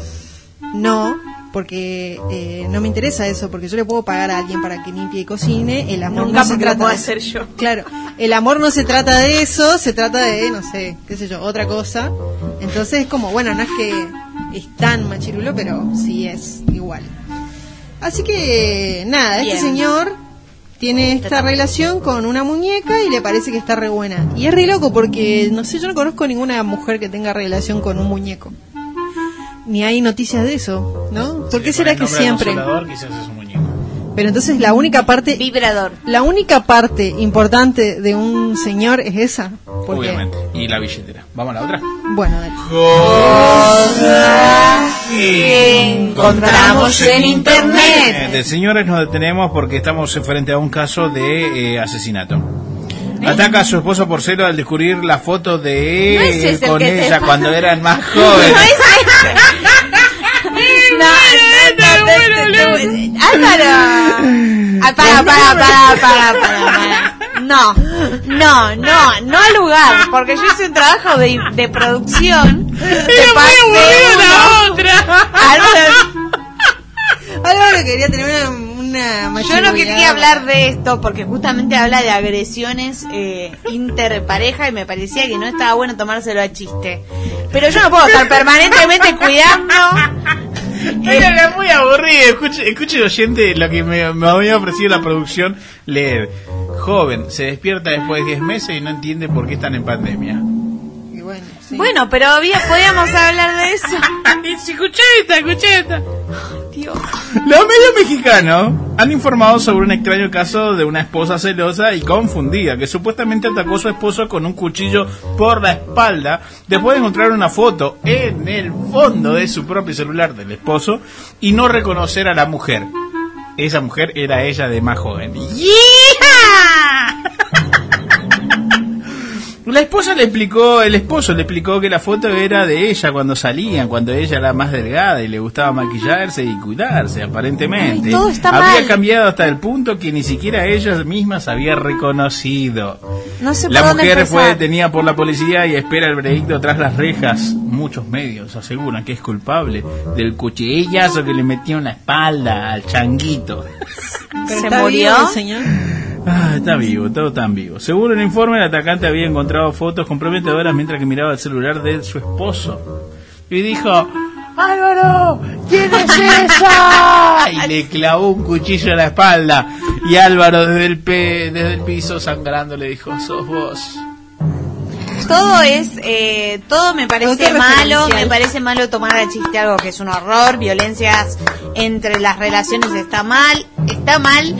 Speaker 3: no, porque eh, no me interesa eso, porque yo le puedo pagar a alguien para que limpie y cocine, el amor
Speaker 5: Nunca
Speaker 3: no se
Speaker 5: lo
Speaker 3: trata
Speaker 5: puedo
Speaker 3: de
Speaker 5: hacer yo.
Speaker 3: Claro, el amor no se trata de eso, se trata de, no sé, qué sé yo, otra cosa. Entonces es como, bueno, no es que es tan machirulo, pero sí es igual. Así que, nada,
Speaker 5: Bien.
Speaker 3: este señor tiene esta relación con una muñeca y le parece que está re buena. Y es re loco porque, no sé, yo no conozco ninguna mujer que tenga relación con un muñeco. Ni hay noticias de eso, ¿no? ¿Por qué será que siempre?
Speaker 4: quizás es un muñeco.
Speaker 3: Pero entonces la única parte
Speaker 5: Vibrador.
Speaker 3: la única parte importante de un señor es esa. Porque,
Speaker 4: Obviamente. Y la billetera. Vamos a la otra.
Speaker 3: bueno, dale.
Speaker 5: encontramos en internet.
Speaker 4: De señores nos detenemos porque estamos frente a un caso de eh, asesinato. Ataca a su esposo por celo al descubrir la foto de
Speaker 5: No es
Speaker 4: él con ella cuando eran más
Speaker 5: No
Speaker 4: jóvenes.
Speaker 5: es no, no, no, no, Álvaro. Ah, para, para, para, para, para, para. No, no, no, no al lugar, porque yo hice un trabajo de, de producción. Te pasé uno. Álvaro,
Speaker 3: Álvaro quería tener una,
Speaker 5: Yo no quería hablar de esto porque justamente habla de agresiones eh, interpareja y me parecía que no estaba bueno tomárselo a chiste. Pero yo no puedo estar permanentemente cuidando.
Speaker 4: Era, muy aburrido. Escuche, escuche el oyente lo que me, me había ofrecido la producción leer. Joven, se despierta después de 10 meses y no entiende por qué están en pandemia.
Speaker 3: Y bueno, sí.
Speaker 5: Bueno, pero había, podíamos hablar de eso.
Speaker 4: escuché esta, escuché esta.
Speaker 5: Dios.
Speaker 4: Los medios mexicanos han informado sobre un extraño caso de una esposa celosa y confundida que supuestamente atacó a su esposo con un cuchillo por la espalda después de encontrar una foto en el fondo de su propio celular del esposo y no reconocer a la mujer. Esa mujer era ella de más joven. La esposa le explicó, el esposo le explicó que la foto era de ella cuando salían, cuando ella era más delgada y le gustaba maquillarse y cuidarse, aparentemente.
Speaker 5: Ay, todo está
Speaker 4: había
Speaker 5: mal.
Speaker 4: cambiado hasta el punto que ni siquiera ella misma se había reconocido.
Speaker 5: No sé
Speaker 4: La mujer fue detenida por la policía y espera el veredicto tras las rejas. Muchos medios aseguran que es culpable del cuchillazo que le metió en la espalda al changuito.
Speaker 5: ¿Se murió?
Speaker 3: señor.
Speaker 4: Ah, está vivo, todo tan vivo. Según el informe, el atacante había encontrado fotos comprometedoras mientras que miraba el celular de su esposo. Y dijo, Álvaro, ¿quién es esa? Y le clavó un cuchillo en la espalda. Y Álvaro desde el, pe- desde el piso sangrando le dijo, sos vos.
Speaker 5: Todo es, eh, todo me parece
Speaker 3: Todo
Speaker 5: malo, me parece malo tomar a chiste algo que es un horror, violencias entre las relaciones está mal, está mal,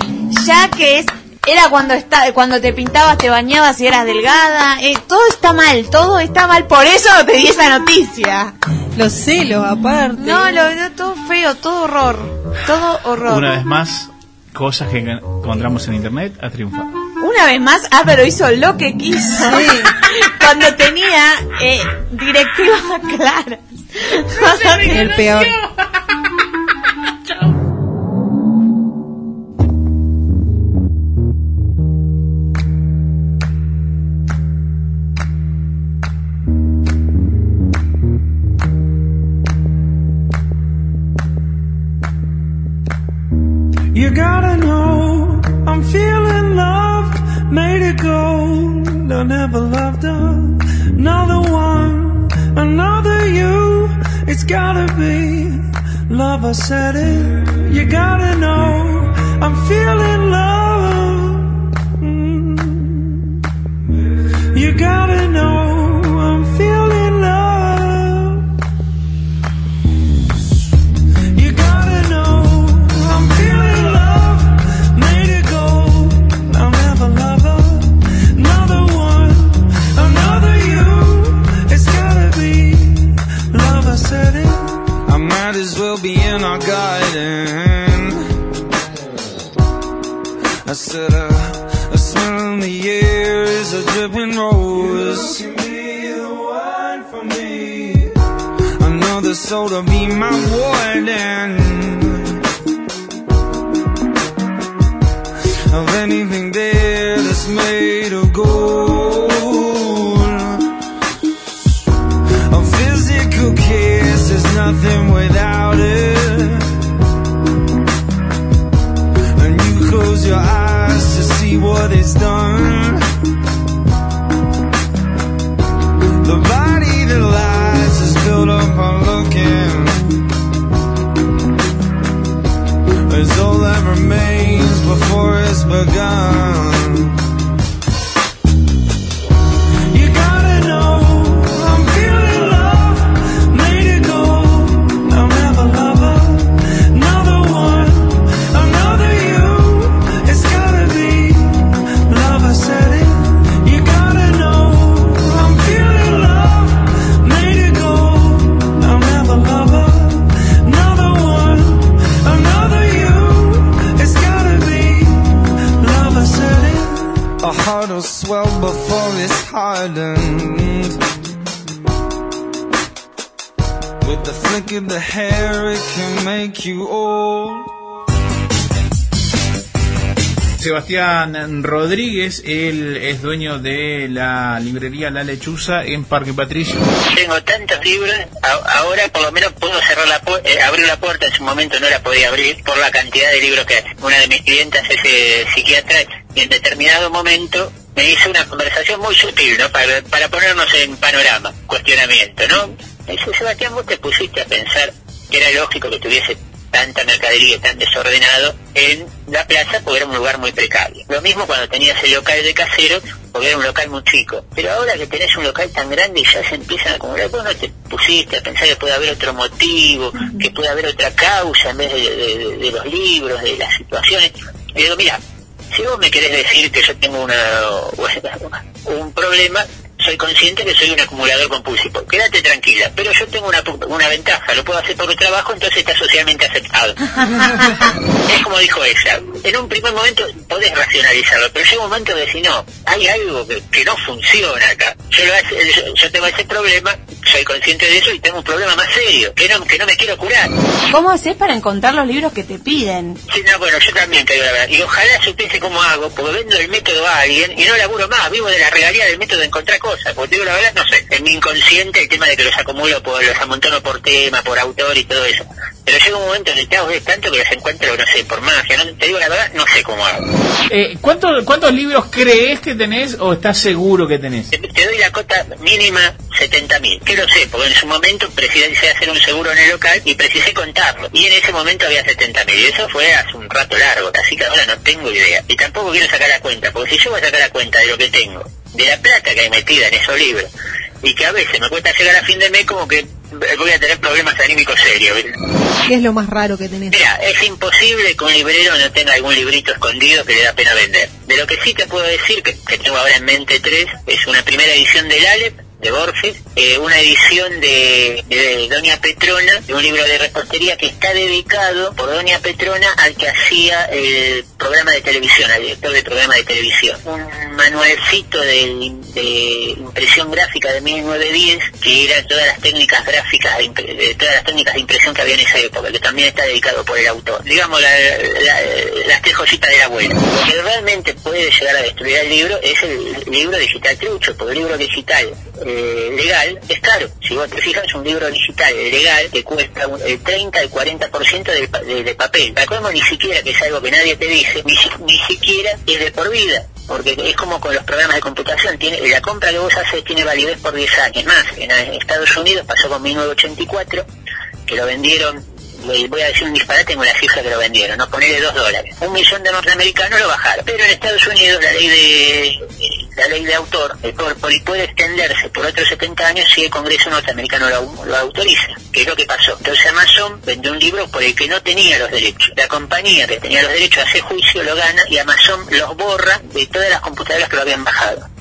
Speaker 5: ya que es era cuando está, cuando te pintabas, te bañabas y eras delgada. Eh, todo está mal, todo está mal. Por eso no te di esa noticia.
Speaker 3: Los celos, aparte.
Speaker 5: No, lo, no, todo feo, todo horror. Todo horror.
Speaker 4: Una vez más, cosas que encontramos en internet a triunfar.
Speaker 5: Una vez más, ah, pero hizo lo que quiso. Cuando tenía eh, directivas claras.
Speaker 3: El peor.
Speaker 13: You gotta know I'm feeling love, made it gold. I never loved another one, another you. It's gotta be love. I said it. You gotta know I'm feeling love. Mm. You gotta know I said uh, a smell in the air is a dripping rose. You can be the one For me another soul to be my warden. of anything there that's made of gold. A physical kiss is nothing without it. Your eyes to see what it's done. The body that lies is built up on looking. It's all that remains before it's begun. Hardened. With the flick of the hair, it can make you old.
Speaker 4: Sebastián Rodríguez, él es dueño de la librería La Lechuza en Parque Patricio.
Speaker 14: Tengo tantos libros, a- ahora por lo menos puedo cerrar la pu- eh, abrir la puerta, en su momento no la podía abrir por la cantidad de libros que hay. Una de mis clientas es eh, psiquiatra y en determinado momento me hizo una conversación muy sutil, ¿no? Para, para ponernos en panorama, cuestionamiento, ¿no? Me dice, Sebastián, vos te pusiste a pensar que era lógico que tuviese tanta mercadería y tan desordenado en la plaza porque era un lugar muy precario. Lo mismo cuando tenías el local de casero porque era un local muy chico. Pero ahora que tenés un local tan grande y ya se empiezan a acumular, vos no te pusiste a pensar que puede haber otro motivo, que puede haber otra causa en vez de, de- de- de los libros, de las situaciones. Y digo, mira, si vos me querés decir que yo tengo una, un problema, soy consciente que soy un acumulador compulsivo. Quédate tranquila, pero yo tengo una, una ventaja, lo puedo hacer por trabajo, entonces está socialmente aceptado. es como dijo ella, en un primer momento podés racionalizarlo, pero llega un momento de decir, no, hay algo que, que no funciona acá. Yo, lo hace- yo, yo tengo ese problema, soy consciente de eso y tengo un problema más serio, que no, que no me quiero curar.
Speaker 5: ¿Cómo haces para encontrar los libros que te piden?
Speaker 14: Sí, no, bueno, yo también te digo la verdad. Y ojalá supiese cómo hago, porque vendo el método a alguien y no laburo más, vivo de la regalía del método de encontrar cosas. Porque te digo la verdad, no sé, en mi inconsciente el tema de que los acumulo, por, los amontono por tema, por autor y todo eso. Pero llega un momento en el que hago de tanto que los encuentro, no sé, por magia. No, te digo la verdad, no sé cómo hago.
Speaker 4: Eh, ¿cuántos, ¿Cuántos libros crees que tenés o estás seguro que tenés?
Speaker 14: Te, te doy la cota mínima 70 mil. Que lo sé, porque en su momento precisé hacer un seguro en el local y precisé contarlo. Y en ese momento había 70 mil. Y eso fue hace un rato largo. Así que ahora no tengo idea. Y tampoco quiero sacar la cuenta, porque si yo voy a sacar la cuenta de lo que tengo, de la plata que hay metida en esos libros, y que a veces me cuesta llegar a fin de mes como que voy a tener problemas anímicos serios.
Speaker 3: ¿Qué es lo más raro que tenés?
Speaker 14: Mira, es imposible que un librero no tenga algún librito escondido que le da pena vender. De lo que sí te puedo decir, que, que tengo ahora en mente tres, es una primera edición del Alep, de Borges, eh, una edición de, Doña Petrona, de un libro de repostería que está dedicado por Doña Petrona al que hacía el programa de televisión, al director del programa de televisión. Un manualcito de, impresión gráfica de 1910, que eran todas las técnicas gráficas, de, de todas las técnicas de impresión que había en esa época, que también está dedicado por el autor. Digamos, la- la- las tres cositas de la abuela. Lo que realmente puede llegar a destruir al libro es el libro digital trucho, porque el libro digital eh, legal es caro. Si vos te fijas, un libro digital legal te cuesta un- el 30 al 40% del, de, papel. Para colmo, ni siquiera, que es algo que nadie te dice, ni, ni siquiera es de por vida. Porque es como con los programas de computación, tiene, la compra que vos haces tiene validez por 10 años. Más, en Estados Unidos pasó con 1984, que lo vendieron voy a decir un disparate, tengo la cifra que lo vendieron, no ponerle dos dólares. Un millón de norteamericanos lo bajaron. Pero en Estados Unidos la ley de la ley de autor, el corpori puede extenderse por otros 70 años si el Congreso norteamericano lo, lo autoriza. Que es lo que pasó. Entonces Amazon vendió un libro por el que no tenía los derechos. La compañía que tenía los derechos hace juicio, lo gana y Amazon los borra de todas las computadoras que lo habían bajado.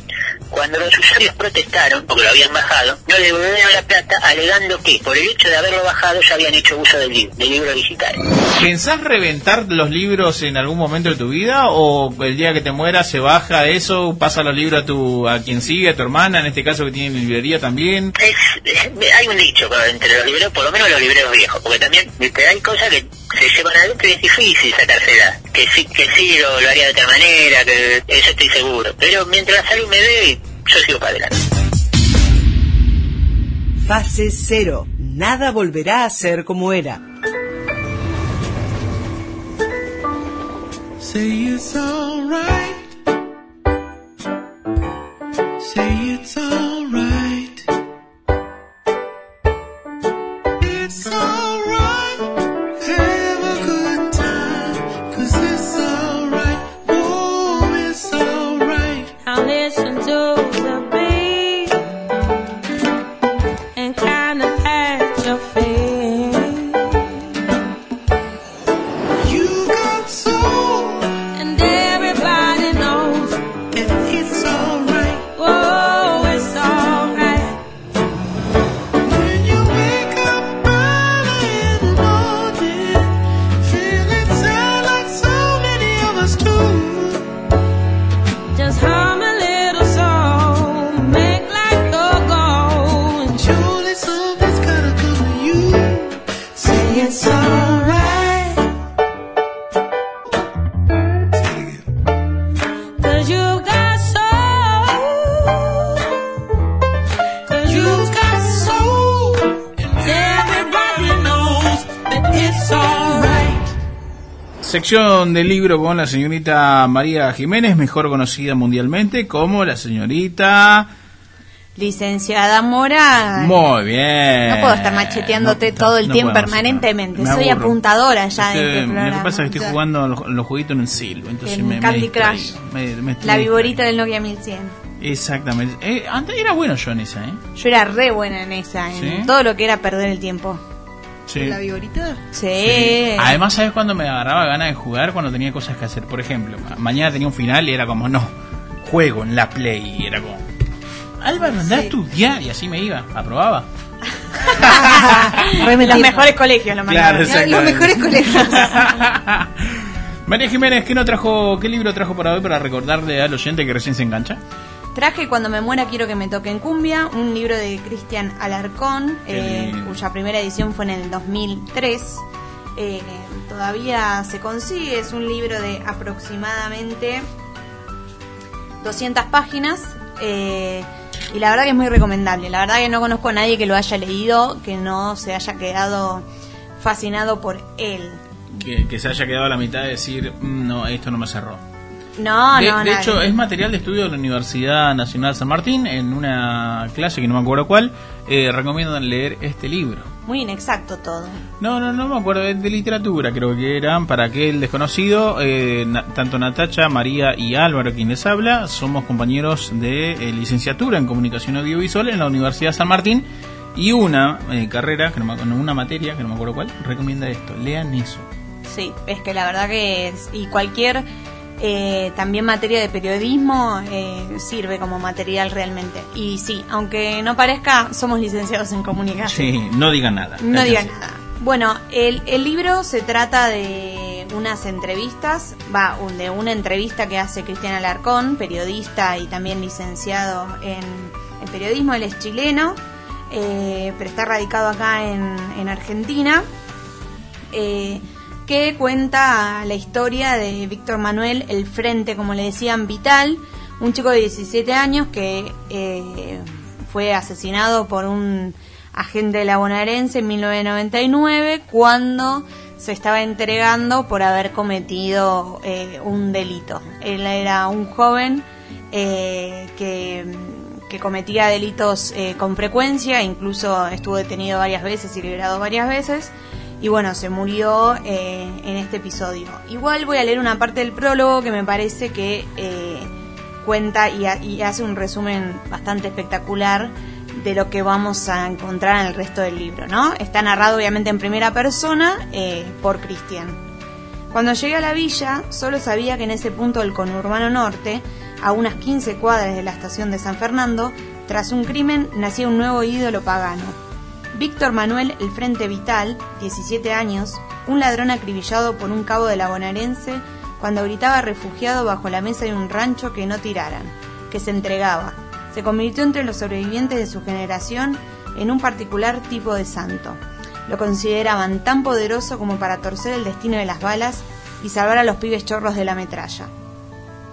Speaker 14: Cuando los usuarios protestaron, porque lo habían bajado, no le devolvieron la plata alegando que por el hecho de haberlo bajado ya habían hecho uso del, libro, del libro digital.
Speaker 4: ¿Pensás reventar los libros en algún momento de tu vida o el día que te mueras se baja eso, pasa los libros a tu a quien sigue, a tu hermana, en este caso que tiene librería también?
Speaker 14: Es, es- hay un dicho entre los libreros, por lo menos los libreros viejos, porque también viste, hay cosas que se llevan adentro y es difícil sacárselas. Que sí, que sí lo, lo haría de otra manera, que eso estoy seguro. Pero mientras la salud me dé, yo sigo para adelante.
Speaker 15: Fase cero. Nada volverá a ser como era.
Speaker 13: Say it's alright. Say it's alright.
Speaker 4: Sección del libro con la señorita María Jiménez, mejor conocida mundialmente como la señorita...
Speaker 5: Licenciada Mora.
Speaker 4: Muy bien.
Speaker 5: No puedo estar macheteándote todo el
Speaker 4: no
Speaker 5: tiempo
Speaker 4: podemos,
Speaker 5: permanentemente.
Speaker 4: me
Speaker 5: Soy
Speaker 4: aburro.
Speaker 5: apuntadora ya
Speaker 4: Es
Speaker 5: de
Speaker 4: que
Speaker 5: este
Speaker 4: Lo que pasa es que estoy jugando a los, los jueguitos en el silbo, entonces
Speaker 5: En
Speaker 4: me,
Speaker 5: Candy Crush. La viborita del Nokia 1100.
Speaker 4: distrayendo. Exactamente. Eh, antes era bueno yo en esa, ¿eh?
Speaker 5: Yo era re buena en esa, en
Speaker 4: ¿Sí?
Speaker 5: todo lo que era perder el tiempo.
Speaker 4: Sí.
Speaker 3: ¿La viborita?
Speaker 5: Sí.
Speaker 4: Además, ¿sabes cuándo me agarraba ganas de jugar? Cuando tenía cosas que hacer. Por ejemplo, ma- mañana tenía un final y era como, no, juego en la Play. Y era como, Álvaro, andá a estudiar. Y así me iba, aprobaba.
Speaker 5: Los mejores colegios
Speaker 4: Claro, exactamente.
Speaker 3: Los mejores colegios.
Speaker 4: María Jiménez, ¿qué, no trajo, ¿qué libro trajo para hoy para recordarle al oyente que recién se engancha?
Speaker 5: Traje Cuando me muera quiero que me toquen cumbia, un libro de Cristian Alarcón, eh, cuya primera edición fue en el 2003. Eh, todavía se consigue, es un libro de aproximadamente 200 páginas eh, y la verdad que es muy recomendable. La verdad que no conozco a nadie que lo haya leído, que no se haya quedado fascinado por él.
Speaker 4: Que, que se haya quedado a la mitad de decir, "Mm, no, esto no me cerró.
Speaker 5: No,
Speaker 4: de
Speaker 5: no,
Speaker 4: de
Speaker 5: nadie.
Speaker 4: hecho, es material de estudio de la Universidad Nacional San Martín. En una clase que no me acuerdo cuál, eh, recomiendan leer este libro.
Speaker 5: Muy inexacto todo.
Speaker 4: No, no, no me acuerdo, de, de literatura creo que eran, para aquel desconocido, eh, na- tanto Natacha, María y Álvaro, quien les habla, somos compañeros de eh, licenciatura en comunicación audiovisual en la Universidad San Martín Y una eh, carrera, que no me acuerdo, una materia, que no me acuerdo cuál, recomienda esto. Lean eso.
Speaker 5: Sí, es que la verdad que es, y cualquier eh, también materia de periodismo eh, sirve como material realmente. Y sí, aunque no parezca, somos licenciados en comunicación.
Speaker 4: Sí, no digan nada.
Speaker 5: No digan nada. Bueno, el, el libro se trata de unas entrevistas, va, de una entrevista que hace Cristian Alarcón, periodista y también licenciado en, en periodismo, él es chileno, eh, pero está radicado acá en, en Argentina, eh, que cuenta la historia de Víctor Manuel, el frente, como le decían, vital, un chico de 17 años que eh, fue asesinado por un agente de la bonaerense en 1999 cuando se estaba entregando por haber cometido eh, un delito. Él era un joven eh, que, cometía delitos con frecuencia, incluso estuvo detenido varias veces y liberado varias veces. Y bueno, se murió eh, en este episodio. Igual voy a leer una parte del prólogo que me parece que eh, cuenta y, ha- y hace un resumen bastante espectacular de lo que vamos a encontrar en el resto del libro, ¿no? Está narrado obviamente en primera persona eh, por Cristian. Cuando llegué a la villa, solo sabía que en ese punto del conurbano norte, a unas 15 cuadras de la estación de San Fernando, tras un crimen nacía un nuevo ídolo pagano. Víctor Manuel El Frente Vital, 17 años, un ladrón acribillado por un cabo de la bonaerense cuando gritaba refugiado bajo la mesa de un rancho que no tiraran, que se entregaba. Se convirtió entre los sobrevivientes de su generación en un particular tipo de santo. Lo consideraban tan poderoso como para torcer el destino de las balas y salvar a los pibes chorros de la metralla.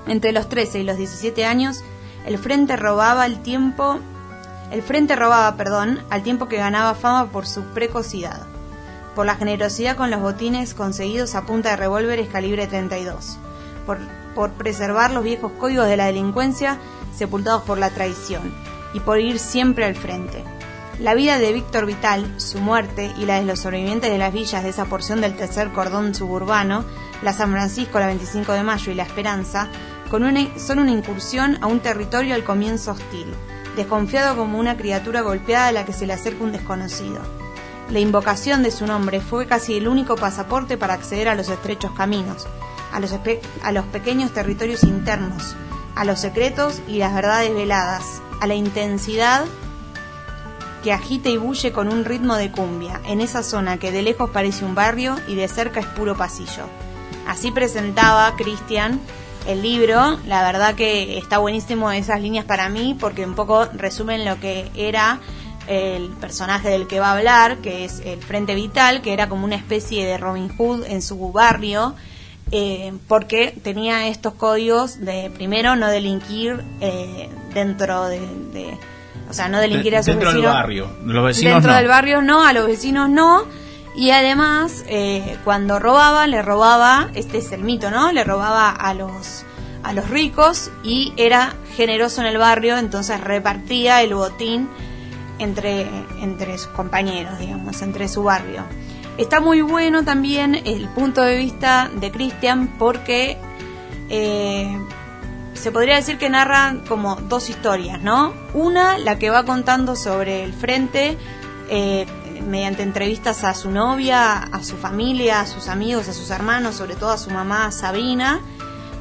Speaker 5: Entre los 13 y los 17 años, el frente robaba el tiempo el frente robaba, perdón, al tiempo que ganaba fama por su precocidad, por la generosidad con los botines conseguidos a punta de revólveres calibre 32, por, preservar los viejos códigos de la delincuencia sepultados por la traición y por ir siempre al frente. La vida de Víctor Vital, su muerte y la de los sobrevivientes de las villas de esa porción del tercer cordón suburbano, la San Francisco, la 25 de mayo y la Esperanza, con una- son una incursión a un territorio al comienzo hostil, desconfiado como una criatura golpeada a la que se le acerca un desconocido. La invocación de su nombre fue casi el único pasaporte para acceder a los estrechos caminos, a los, a los pequeños territorios internos, a los secretos y las verdades veladas, a la intensidad que agita y bulle con un ritmo de cumbia, en esa zona que de lejos parece un barrio y de cerca es puro pasillo. Así presentaba Cristian el libro, la verdad que está buenísimo esas líneas para mí porque un poco resumen lo que era el personaje del que va a hablar, que es el Frente Vital, que era como una especie de Robin Hood en su barrio, eh, porque tenía estos códigos de, primero, no delinquir eh, dentro de, de- O sea, no delinquir a sus
Speaker 4: Dentro del
Speaker 5: vecinos.
Speaker 4: barrio. Los vecinos
Speaker 5: Dentro
Speaker 4: no.
Speaker 5: del barrio no, a los vecinos no. Y además, eh, cuando robaba, le robaba, este es el mito, ¿no? Le robaba a los, a los ricos y era generoso en el barrio, entonces repartía el botín entre, entre sus compañeros, digamos, entre su barrio. Está muy bueno también el punto de vista de Christian porque eh, se podría decir que narran como dos historias, ¿no? Una, la que va contando sobre el frente, eh, mediante entrevistas a su novia, a su familia, a sus amigos, a sus hermanos, sobre todo a su mamá Sabina.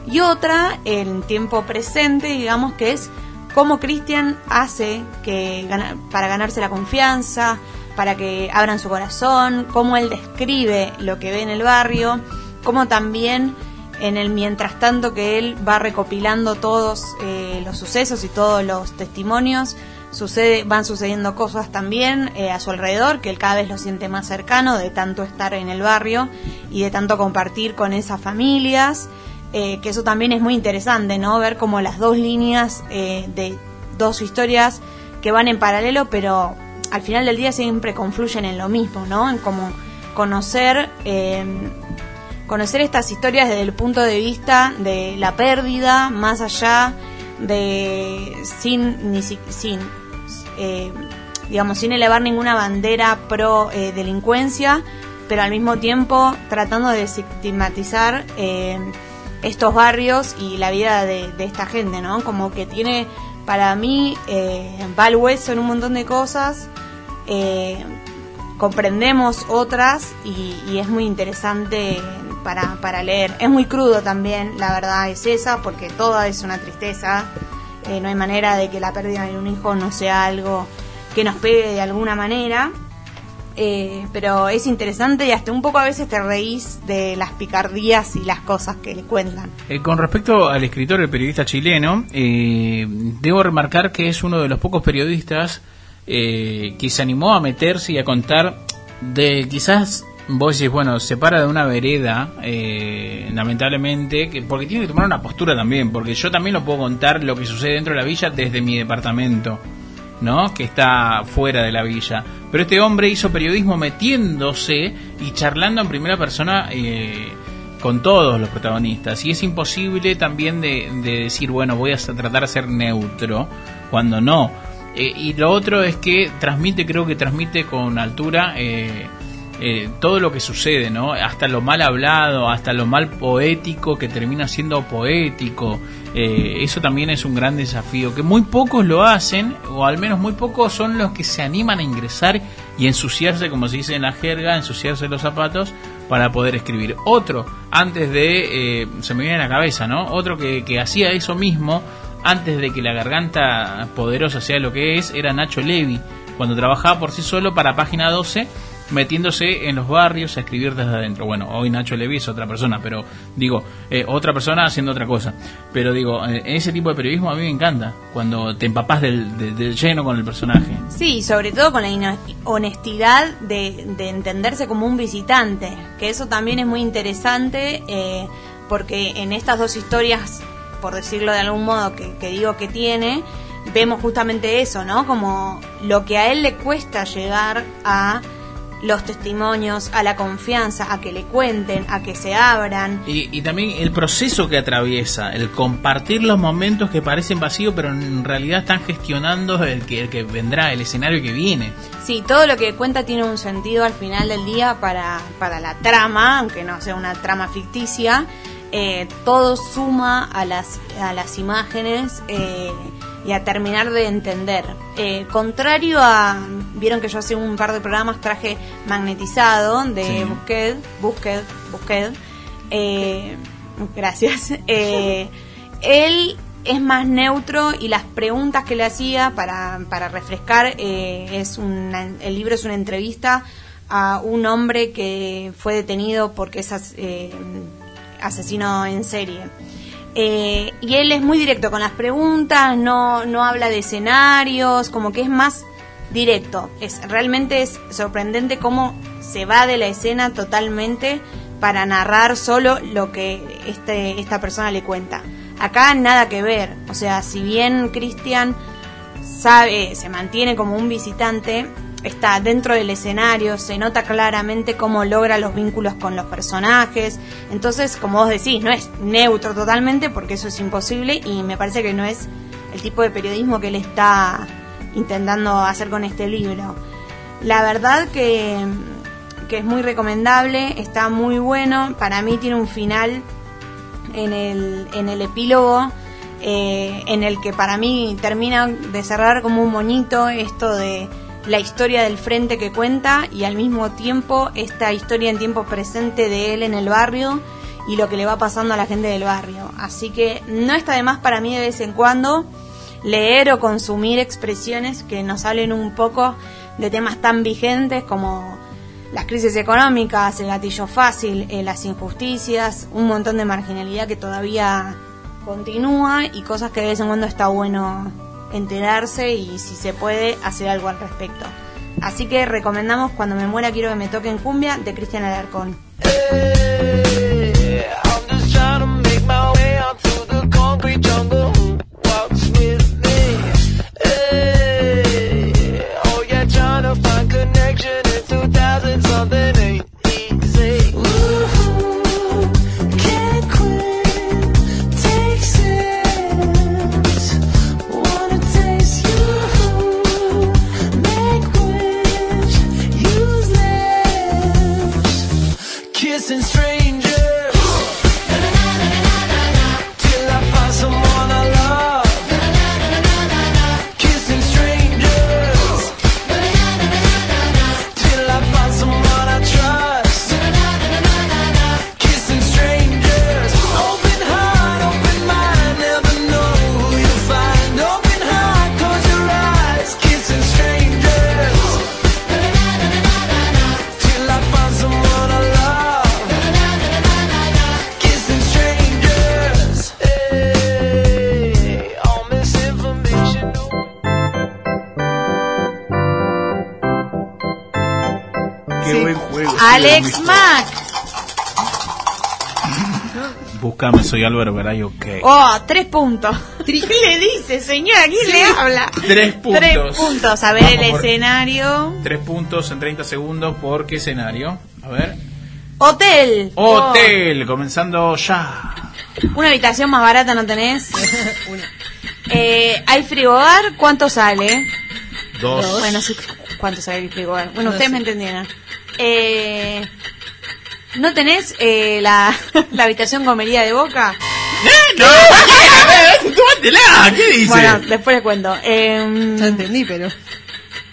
Speaker 5: Y otra, en tiempo presente, digamos que es cómo Cristian hace que para ganarse la confianza, para que abran su corazón, cómo él describe lo que ve en el barrio, cómo también en el mientras tanto que él va recopilando todos eh, los sucesos y todos los testimonios, sucede, van sucediendo cosas también eh, a su alrededor, que él cada vez lo siente más cercano de tanto estar en el barrio y de tanto compartir con esas familias, eh, que eso también es muy interesante, ¿no? Ver como las dos líneas eh, de dos historias que van en paralelo, pero al final del día siempre confluyen en lo mismo, ¿no? En como conocer eh, conocer estas historias desde el punto de vista de la pérdida, más allá de sin ni si- sin eh, digamos sin elevar ninguna bandera pro eh, delincuencia, pero al mismo tiempo tratando de estigmatizar eh, estos barrios y la vida de, esta gente, ¿no? Como que tiene para mí va al hueso en un montón de cosas comprendemos otras y, y es muy interesante para, para leer. Es muy crudo también, la verdad es esa, porque toda es una tristeza. Eh, no hay manera de que la pérdida de un hijo no sea algo que nos pegue de alguna manera. Eh, pero es interesante y hasta un poco a veces te reís de las picardías y las cosas que le cuentan.
Speaker 4: Eh, con respecto al escritor, el periodista chileno, debo remarcar que es uno de los pocos periodistas que se animó a meterse y a contar de quizás vos decís, bueno, se para de una vereda, eh, lamentablemente, que, porque tiene que tomar una postura también, porque yo también lo puedo contar lo que sucede dentro de la villa desde mi departamento. ¿no? que está fuera de la villa. Pero este hombre hizo periodismo metiéndose y charlando en primera persona eh, con todos los protagonistas. Y es imposible también de, de decir, bueno, voy a tratar de ser neutro, cuando no. Eh, y lo otro es que transmite, creo que transmite con altura eh, eh, todo lo que sucede, ¿no? Hasta lo mal hablado, hasta lo mal poético que termina siendo poético. Eh, eso también es un gran desafío, que muy pocos lo hacen, o al menos muy pocos son los que se animan a ingresar y ensuciarse, como se dice en la jerga, ensuciarse los zapatos para poder escribir. Otro, antes de, eh, se me viene a la cabeza, ¿no? Otro que, que hacía eso mismo antes de que la garganta poderosa sea lo que es, era Nacho Levi, cuando trabajaba por sí solo para Página 12 metiéndose en los barrios a escribir desde adentro. Bueno, hoy Nacho Levi otra persona, pero digo, eh, otra persona haciendo otra cosa. Pero digo, eh, ese tipo de periodismo a mí me encanta, cuando te empapas del, del- del lleno con el personaje.
Speaker 5: Sí, sobre todo con la honestidad de, de entenderse como un visitante, que eso también es muy interesante eh, porque en estas dos historias, por decirlo de algún modo, que, que digo que tiene, vemos justamente eso, ¿no? Como lo que a él le cuesta llegar a los testimonios, a la confianza, a que le cuenten, a que se abran.
Speaker 4: Y, y también el proceso que atraviesa, el compartir los momentos que parecen vacíos, pero en realidad están gestionando el que, el que vendrá, el escenario que viene.
Speaker 5: Sí, todo lo que cuenta tiene un sentido al final del día para, para la trama, aunque no sea una trama ficticia. Eh, todo suma a las, a las imágenes eh, y a terminar de entender. Eh, contrario a. Vieron que yo hace un par de programas traje magnetizado de
Speaker 16: Sí.
Speaker 5: Busquet, Busquet, Busquet. Eh, gracias. Eh, él es más neutro y las preguntas que le hacía para, para refrescar eh, es una, el libro es una entrevista a un hombre que fue detenido porque es as- eh, asesino en serie. Eh, y él es muy directo con las preguntas, no, no habla de escenarios, como que es más directo. Es, realmente es sorprendente cómo se va de la escena totalmente para narrar solo lo que este, esta persona le cuenta. Acá nada que ver, o sea, si bien Cristian sabe, se mantiene como un visitante, está dentro del escenario, se nota claramente cómo logra los vínculos con los personajes. Entonces, como vos decís, no es neutro totalmente porque eso es imposible y me parece que no es el tipo de periodismo que él está intentando hacer con este libro. La verdad que, que es muy recomendable, está muy bueno, para mí tiene un final en el, en el epílogo eh, en el que para mí termina de cerrar como un moñito esto de la historia del frente que cuenta y al mismo tiempo esta historia en tiempo presente de él en el barrio y lo que le va pasando a la gente del barrio. Así que no está de más para mí de vez en cuando leer o consumir expresiones que nos hablen un poco de temas tan vigentes como las crisis económicas, el gatillo fácil, eh, las injusticias, un montón de marginalidad que todavía continúa y cosas que de vez en cuando está bueno enterarse y si se puede hacer algo al respecto. Así que recomendamos Cuando me muera quiero que me toquen cumbia de Cristian Alarcón.
Speaker 4: Búscame, soy Álvaro Garay, ok.
Speaker 5: Oh, tres puntos. ¿Qué le dice, señora? ¿Quién le habla?
Speaker 4: Tres puntos.
Speaker 5: Tres puntos. A ver
Speaker 4: Vamos
Speaker 5: el
Speaker 4: por-
Speaker 5: escenario.
Speaker 4: Tres puntos en 30 segundos. ¿Por qué escenario? A ver.
Speaker 5: Hotel.
Speaker 4: Hotel, comenzando ya.
Speaker 5: Oh, una habitación más barata no tenés. Eh, ¿Hay frigobar? ¿Cuánto sale?
Speaker 4: Dos.
Speaker 5: Bueno, sí, ¿cuánto sale el frigobar? Bueno,
Speaker 3: No
Speaker 5: ustedes
Speaker 3: sé.
Speaker 5: me entendieron. Eh, ¿No tenés eh, la, la habitación comería de boca?
Speaker 4: ¡No! A ver, tómatela, ¿qué dice?
Speaker 5: Bueno, después les cuento. Eh,
Speaker 3: Ya entendí, pero.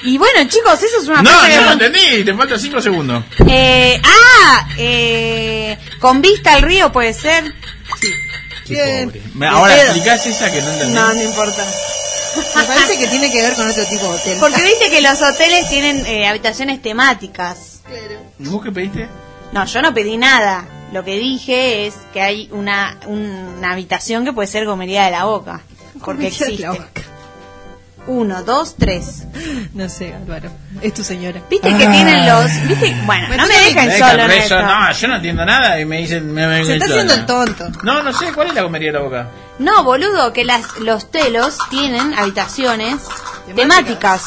Speaker 5: y bueno, chicos, eso es una
Speaker 4: No, no lo
Speaker 5: no-
Speaker 4: entendí, te faltan 5 segundos.
Speaker 5: Eh, ah, eh, con vista al río puede ser.
Speaker 3: Bien.
Speaker 4: Me- Ahora
Speaker 3: Pedo.
Speaker 4: explicás esa que no entendí.
Speaker 5: No, no importa.
Speaker 3: Me parece que tiene que ver con otro tipo de hotel.
Speaker 5: Porque viste que los hoteles tienen eh, habitaciones temáticas.
Speaker 4: ¿Vos qué pediste?
Speaker 5: No, yo no pedí nada. Lo que dije es que hay una, una habitación que puede ser comería de la boca. Porque
Speaker 3: de
Speaker 5: existe.
Speaker 3: la boca.
Speaker 5: Uno, dos, tres.
Speaker 3: No sé, Álvaro. Es tu señora.
Speaker 5: Viste que tienen los. ¿Viste? Bueno, no me dejen
Speaker 4: Deja
Speaker 5: solo en esto.
Speaker 4: No, yo no entiendo nada y me dicen... Me, me-
Speaker 3: Se está haciendo el tonto.
Speaker 4: No, no sé, ¿cuál es la comería de la boca?
Speaker 5: No, boludo, que las, los telos tienen habitaciones temáticas.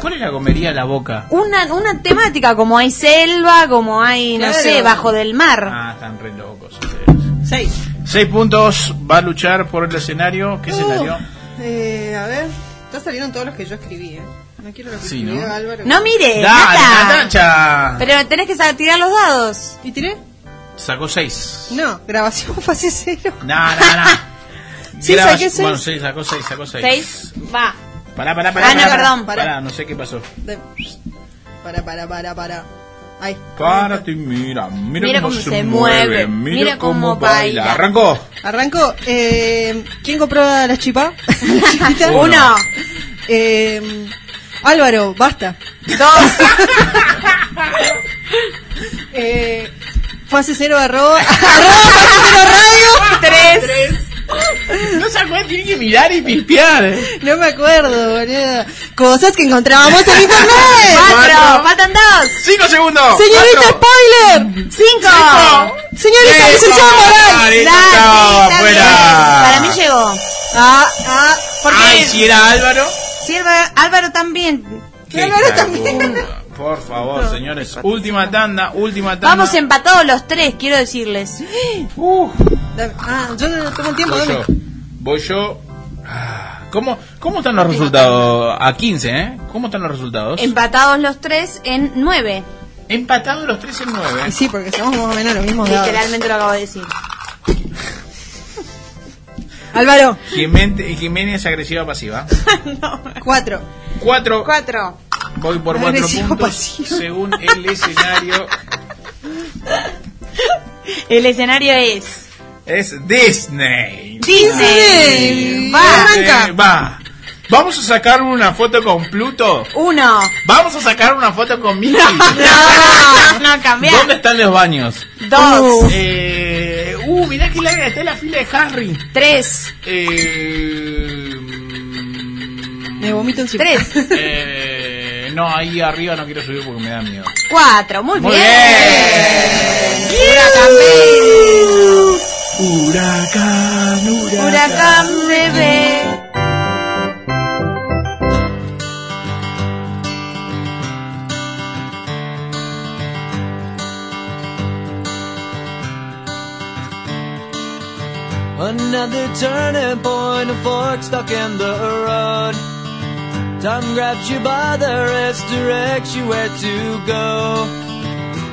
Speaker 4: ¿Cuál es la comería de la boca?
Speaker 5: Una, una temática, como hay selva, como hay, no
Speaker 3: Claro.
Speaker 5: sé, bajo del mar.
Speaker 4: Ah, están re locos ustedes.
Speaker 3: Seis.
Speaker 4: Seis puntos, va a luchar por el escenario. ¿Qué escenario?
Speaker 3: Eh, a ver. Ya salieron todos los que yo escribí, eh. No quiero los que
Speaker 4: Sí,
Speaker 3: escribió
Speaker 4: ¿no?
Speaker 3: Álvaro.
Speaker 5: No mire,
Speaker 4: Dale,
Speaker 5: Nata.
Speaker 4: Natacha.
Speaker 5: Pero tenés que tirar los dados.
Speaker 3: ¿Y tiré?
Speaker 4: Sacó seis.
Speaker 3: No, grabación fase cero.
Speaker 4: No, no, no.
Speaker 3: Sí, saqué seis.
Speaker 4: Bueno, sí, sacó seis, sacó seis.
Speaker 5: Seis, va.
Speaker 4: Pará, pará, pará.
Speaker 5: Ah, no,
Speaker 4: pará,
Speaker 5: perdón.
Speaker 4: Pará,
Speaker 3: Pará.
Speaker 4: no sé qué pasó.
Speaker 3: De- Para, para, para, para. Ahí.
Speaker 4: Párate y mira, mira,
Speaker 5: Mira
Speaker 4: cómo,
Speaker 5: cómo
Speaker 4: se, mueve,
Speaker 5: mueve,
Speaker 4: mira,
Speaker 5: mira
Speaker 4: cómo,
Speaker 5: cómo
Speaker 4: baila.
Speaker 5: baila.
Speaker 4: Arrancó.
Speaker 3: Arranco. Eh, ¿Quién compró la chipá? Chiquita.
Speaker 5: Uno,
Speaker 3: Eh, Álvaro, basta.
Speaker 5: dos,
Speaker 3: Eh, fase cero arroba. arroba fase cero radio.
Speaker 5: tres,
Speaker 4: No se acuerda, tiene que mirar y pispear.
Speaker 3: No me acuerdo, boludo. Cosas que encontrábamos en internet.
Speaker 5: cuatro, faltan dos,
Speaker 4: Cinco segundos.
Speaker 3: Señorita
Speaker 4: Cuatro.
Speaker 3: spoiler.
Speaker 5: cinco.
Speaker 3: Señorita licenciada Moral.
Speaker 4: Dale,
Speaker 5: Dale,
Speaker 4: chao,
Speaker 5: está
Speaker 4: afuera.
Speaker 5: bien. Para mí llegó.
Speaker 3: Ah, ah.
Speaker 4: Ay, si era Álvaro.
Speaker 5: Sí, Álvaro, Álvaro también.
Speaker 4: Qué
Speaker 3: Álvaro también.
Speaker 4: Por favor, señores. Última tanda, última tanda.
Speaker 5: Vamos empatados los tres, quiero decirles.
Speaker 3: Dame- Ah, yo no tengo tiempo.
Speaker 4: voy
Speaker 3: dame.
Speaker 4: yo. Voy yo. Ah, ¿Cómo, ¿Cómo están los resultados? A 15, ¿eh? ¿Cómo están los resultados?
Speaker 5: Empatados los tres en nueve.
Speaker 4: Empatados los tres en
Speaker 3: Y
Speaker 4: 9.
Speaker 3: sí, porque somos más o menos los mismos dados.
Speaker 5: Literalmente lo acabo de decir.
Speaker 3: Álvaro,
Speaker 4: Jiménez, Jiménez agresiva pasiva.
Speaker 3: cuatro.
Speaker 4: 4.
Speaker 5: Cuatro.
Speaker 4: Voy por 4
Speaker 3: Agresivo
Speaker 4: puntos.
Speaker 3: pasivo.
Speaker 4: Según el escenario,
Speaker 5: El escenario es
Speaker 4: es Disney.
Speaker 5: Disney. Va.
Speaker 4: Eh, va. Vamos a sacar una foto con Pluto.
Speaker 5: Uno.
Speaker 4: Vamos a sacar una foto con Mickey.
Speaker 5: No, no, cambiar.
Speaker 4: ¿Dónde están los baños?
Speaker 5: Dos.
Speaker 4: Eh, uh, mirá que larga está la fila de Harry.
Speaker 5: Tres.
Speaker 4: Eh,
Speaker 3: Me vomito encima.
Speaker 5: Tres.
Speaker 4: eh, no, ahí arriba no quiero subir porque me da miedo.
Speaker 5: Cuatro. Muy,
Speaker 4: Muy
Speaker 5: bien.
Speaker 4: bien.
Speaker 5: Huracán
Speaker 4: Huracán, huracán.
Speaker 5: Huracán bebé.
Speaker 8: Another turning point, a fork stuck in the road. Time grabs you by the wrist, directs you where to go.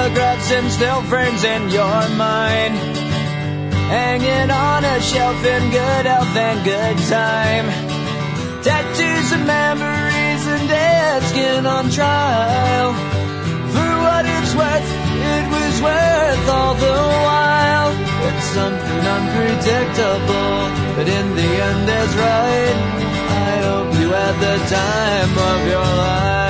Speaker 8: photographs and still frames in your mind. Hanging on a shelf in good health and good time. Tattoos and memories and dead skin on trial. For what it's worth, it was worth all the while. It's something unpredictable, but in the end is right. I hope you had the time of your life.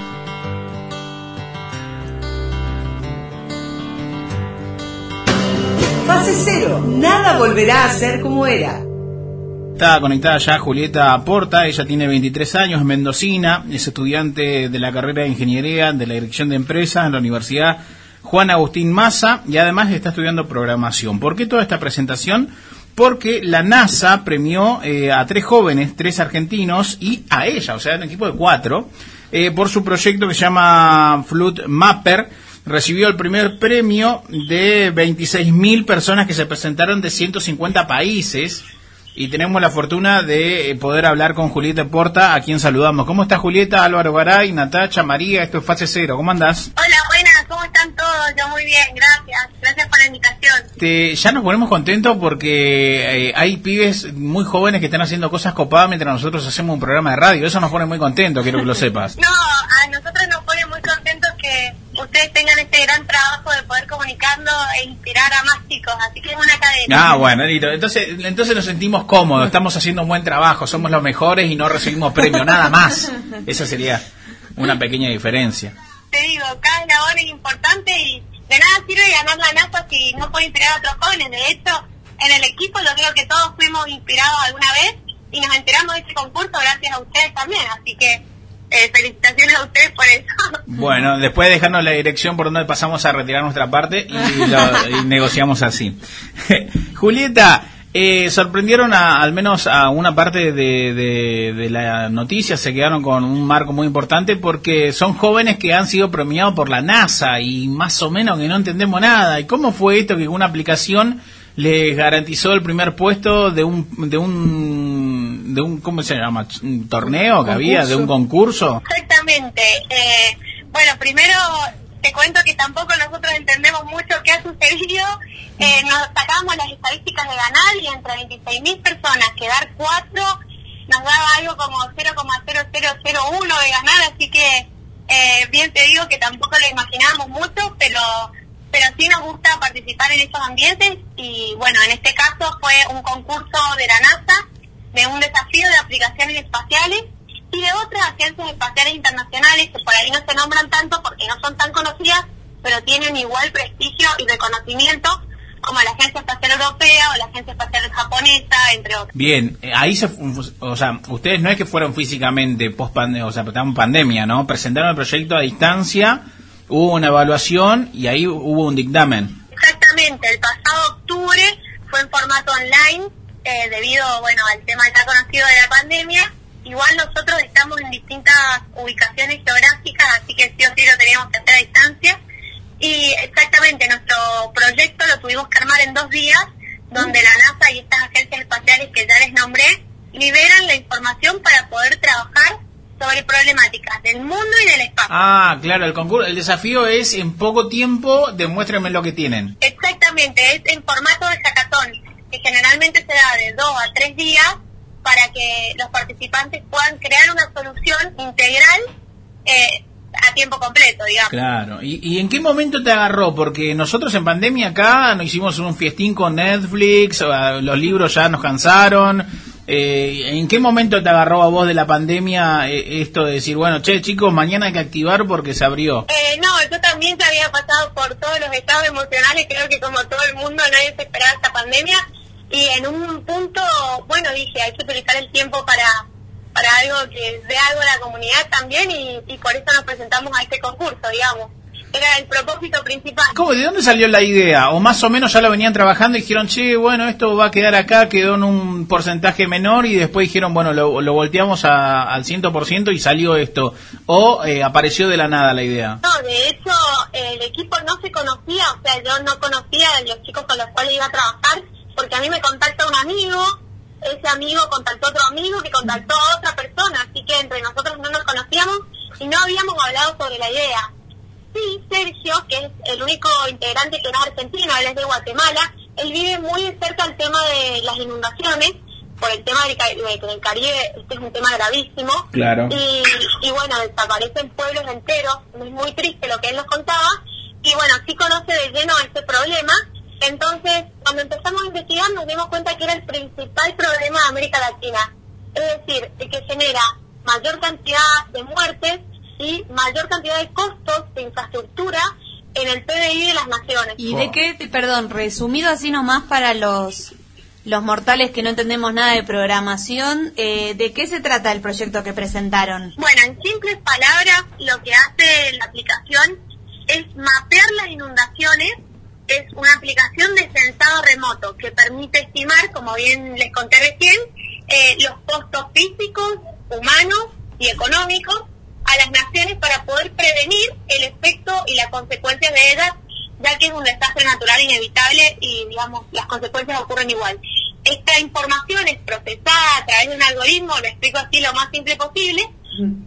Speaker 15: Fase cero, nada volverá a ser como era.
Speaker 4: Está conectada ya Julieta Porta, ella tiene 23 años, es mendocina, es estudiante de la carrera de Ingeniería de la Dirección de Empresas en la Universidad Juan Agustín Maza y además está estudiando programación. ¿Por qué toda esta presentación? Porque la NASA premió eh, a tres jóvenes, tres argentinos y a ella, o sea, un equipo de cuatro, eh, por su proyecto que se llama Flood Mapper. Recibió el primer premio de 26.000 personas que se presentaron de 150 países. Y tenemos la fortuna de eh, poder hablar con Julieta Porta, a quien saludamos. ¿Cómo está Julieta? Álvaro Garay, Natacha, María, esto es Fase Cero. ¿Cómo andás?
Speaker 12: Hola, buenas, ¿cómo están todos? Yo muy bien, gracias. Gracias por la invitación.
Speaker 4: Te- ya nos ponemos contentos porque eh, hay pibes muy jóvenes que están haciendo cosas copadas mientras nosotros hacemos un programa de radio. Eso nos pone muy contentos, quiero que lo sepas.
Speaker 12: No, a nosotros nos pone muy contentos que ustedes tengan este gran trabajo de poder comunicarnos e inspirar a más chicos. Así que es una cadena.
Speaker 4: Ah, bueno. Entonces, entonces nos sentimos cómodos, estamos haciendo un buen trabajo, somos los mejores y no recibimos premio, nada más. Esa sería una pequeña diferencia.
Speaker 12: Te digo, cada eslabón es importante y de nada sirve ganar la NASA si no puede inspirar a otros jóvenes. De hecho, en el equipo yo creo que todos fuimos inspirados alguna vez y nos enteramos de este concurso gracias a ustedes también. Así que eh, felicitaciones a ustedes por eso.
Speaker 4: Bueno, después de dejarnos la dirección por donde pasamos a retirar nuestra parte y, lo- negociamos así. Julieta, eh, sorprendieron a, al menos a una parte de, de- de la noticia, se quedaron con un marco muy importante porque son jóvenes que han sido premiados por la NASA y más o menos que no entendemos nada. ¿Y cómo fue esto que una aplicación les garantizó el primer puesto de un de un de un ¿cómo se llama? un torneo que había de un concurso?
Speaker 12: Exactamente. Eh, bueno, primero te cuento que tampoco nosotros entendemos mucho qué ha sucedido. Eh, nos sacábamos las estadísticas de ganar y entre 26.000 personas quedar cuatro nos daba algo como 0,0001 de ganar, así que eh, bien te digo que tampoco lo imaginábamos mucho, pero pero sí nos gusta participar en estos ambientes y bueno, en este caso fue un concurso de la NASA de un desafío de aplicaciones espaciales y de otras agencias espaciales internacionales que por ahí no se nombran tanto porque no son tan conocidas, pero tienen igual prestigio y reconocimiento como la Agencia Espacial Europea o la Agencia Espacial Japonesa, entre otros.
Speaker 4: Bien, eh, ahí se, o sea, ustedes no es que fueron físicamente post pandemia, o sea, pandemia, ¿no? Presentaron el proyecto a distancia, hubo una evaluación y ahí hubo un dictamen.
Speaker 12: Exactamente, el pasado octubre fue en formato online eh, debido bueno al tema ya conocido de la pandemia. Igual nosotros estamos en distintas ubicaciones geográficas, así que sí o sí lo teníamos que hacer a distancia. Y exactamente, nuestro proyecto lo tuvimos que armar en dos días, donde la NASA y estas agencias espaciales que ya les nombré liberan la información para poder trabajar sobre problemáticas del mundo y del espacio.
Speaker 4: Ah, claro, el concurso, el desafío es en poco tiempo demuéstrenme lo que tienen.
Speaker 12: Exactamente, es en formato de hackathon, que generalmente se da de dos a tres días para que los participantes puedan crear una solución integral eh, a tiempo completo, digamos.
Speaker 4: Claro. ¿Y, y en qué momento te agarró? Porque nosotros en pandemia acá nos hicimos un fiestín con Netflix, ah, los libros ya nos cansaron. Eh, ¿En qué momento te agarró a vos de la pandemia eh, esto de decir, bueno, che, chicos, mañana hay que activar porque se abrió?
Speaker 12: Eh, no, yo también se había pasado por todos los estados emocionales, creo que como todo el mundo nadie se esperaba esta pandemia. Y en un punto, bueno, dije, hay que utilizar el tiempo para, para algo que dé algo a la comunidad también y, y por eso nos presentamos a este concurso, digamos. Era el propósito principal.
Speaker 4: ¿Cómo? ¿De dónde salió la idea? ¿O más o menos ya lo venían trabajando y dijeron, che, bueno, esto va a quedar acá, quedó en un porcentaje menor y después dijeron, bueno, lo, lo volteamos a- al 100% y salió esto? ¿O eh, apareció de la nada la idea?
Speaker 12: No, de hecho, el equipo no se conocía, o sea, yo no conocía a los chicos con los cuales iba a trabajar, porque a mí me contacta un amigo, ese amigo contactó a otro amigo que contactó a otra persona, así que entre nosotros no nos conocíamos y no habíamos hablado sobre la idea. Sí, Sergio, que es el único integrante que no es argentino, él es de Guatemala, él vive muy cerca del tema de las inundaciones, por el tema del, Ca- de que en el Caribe este es un tema gravísimo.
Speaker 4: Claro.
Speaker 12: Y, y bueno, desaparecen pueblos enteros, es muy triste lo que él nos contaba, y bueno, sí conoce de lleno este problema, entonces cuando empezamos a investigar nos dimos cuenta que era el principal problema de América Latina, es decir, el que genera mayor cantidad de muertes y mayor cantidad de costos de infraestructura en el PBI de las naciones.
Speaker 5: ¿Y de qué, perdón, resumido así nomás para los los mortales que no entendemos nada de programación, eh, ¿de qué se trata el proyecto que presentaron?
Speaker 12: Bueno, en simples palabras, lo que hace la aplicación es mapear las inundaciones. Es una aplicación de sensado remoto que permite estimar, como bien les conté recién, eh, los costos físicos, humanos y económicos a las naciones para poder prevenir el efecto y las consecuencias de ellas, ya que es un desastre natural inevitable y, digamos, las consecuencias ocurren igual. Esta información es procesada a través de un algoritmo, lo explico así lo más simple posible,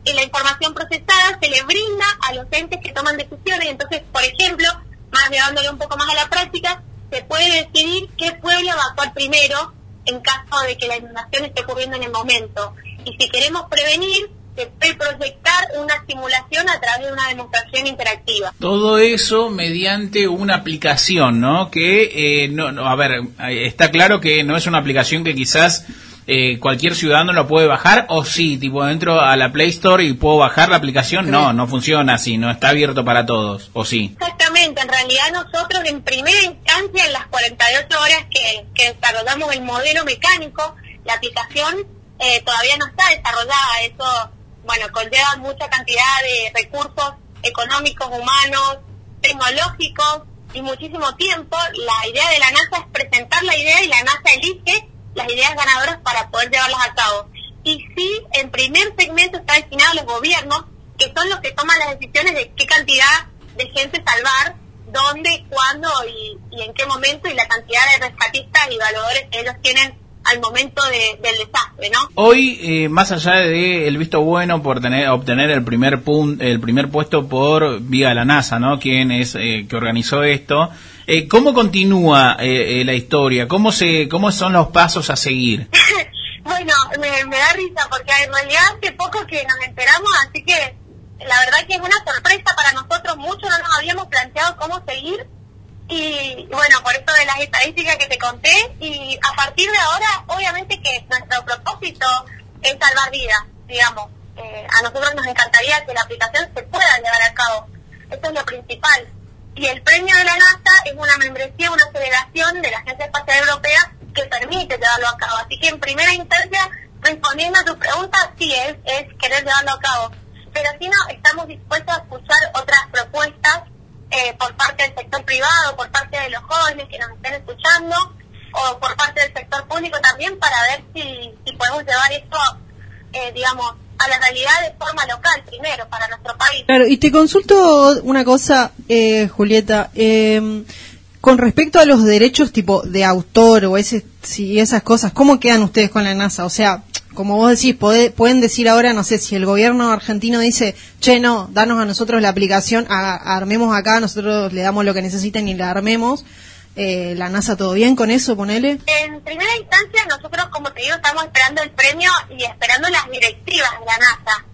Speaker 12: y la información procesada se le brinda a los entes que toman decisiones. Entonces, por ejemplo, más llevándole un poco más a la práctica, se puede decidir qué pueblo evacuar primero en caso de que la inundación esté ocurriendo en el momento. Y si queremos prevenir, se puede proyectar una simulación a través de una demostración interactiva.
Speaker 4: Todo eso mediante una aplicación, ¿no? Que, eh, no, no, a ver, está claro que no es una aplicación que quizás eh, cualquier ciudadano lo puede bajar, o sí, tipo, entro a la Play Store y puedo bajar la aplicación. No, no funciona así, no está abierto para todos, o sí.
Speaker 12: Exactamente, en realidad nosotros en primera instancia, en las 48 horas que, que desarrollamos el modelo mecánico, la aplicación eh, todavía no está desarrollada, eso, bueno, conlleva mucha cantidad de recursos económicos, humanos, tecnológicos y muchísimo tiempo. La idea de la NASA es presentar la idea y la NASA elige las ideas ganadoras para poder llevarlas a cabo. Y sí, en primer segmento está destinado a los gobiernos, que son los que toman las decisiones de qué cantidad de gente salvar, dónde, cuándo y, en qué momento, y la cantidad de rescatistas y valores que ellos tienen al momento de- del desastre, ¿no?
Speaker 4: Hoy, eh, más allá de el visto bueno por tener, obtener el primer pun- el primer puesto por vía la NASA, ¿no? Quien es eh, que organizó esto. Eh, ¿Cómo continúa eh, eh, la historia? ¿Cómo se, cómo son los pasos a seguir?
Speaker 12: Bueno, me, da risa porque en realidad hace poco que nos enteramos, así que la verdad que es una sorpresa para nosotros, mucho no nos habíamos planteado cómo seguir y bueno, por esto de las estadísticas que te conté y a partir de ahora, obviamente que nuestro propósito es salvar vidas, digamos. Eh, a nosotros nos encantaría que la aplicación se pueda llevar a cabo, eso es lo principal. Y el premio de la NASA es una membresía, una federación de la Agencia Espacial Europea que permite llevarlo a cabo. Así que en primera instancia, respondiendo a tu pregunta, sí es, es querer llevarlo a cabo. Pero si no, estamos dispuestos a escuchar otras propuestas eh, por parte del sector privado, por parte de los jóvenes que nos estén escuchando, o por parte del sector público también, para ver si, si podemos llevar esto, eh, digamos, a la realidad de forma local primero, para nuestro país.
Speaker 3: Claro, y te consulto una cosa, eh, Julieta. eh, con respecto a los derechos tipo de autor o ese, si esas cosas, ¿cómo quedan ustedes con la NASA? O sea, como vos decís, pueden decir ahora, no sé, si el gobierno argentino dice, che, no, danos a nosotros la aplicación, a- armemos acá, nosotros le damos lo que necesiten y la armemos. Eh, ¿La NASA todo bien con eso, ponele?
Speaker 12: En primera instancia, nosotros, como te digo, estamos esperando el premio y esperando las directivas de la NASA.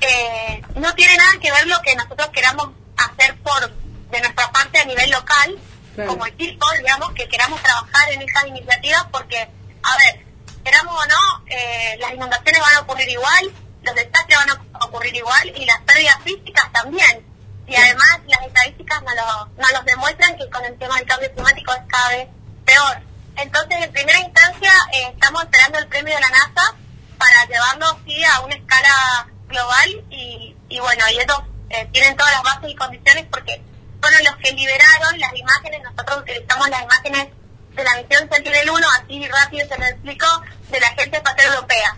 Speaker 12: Eh, no tiene nada que ver lo que nosotros queramos hacer por de nuestra parte a nivel local, como equipo, digamos, que queramos trabajar en esas iniciativas porque, a ver, queramos o no, eh, las inundaciones van a ocurrir igual, los desastres van a ocurrir igual y las pérdidas físicas también. Y además las estadísticas nos, nos los demuestran que con el tema del cambio climático es cada vez peor. Entonces, en primera instancia, eh, estamos esperando el premio de la NASA para llevarlo sí a una escala global y, y bueno, y ellos eh, tienen todas las bases y condiciones porque fueron los que liberaron las imágenes, nosotros utilizamos las imágenes de la misión Sentinel-1, así rápido se lo explico, de la Agencia Espacial Europea.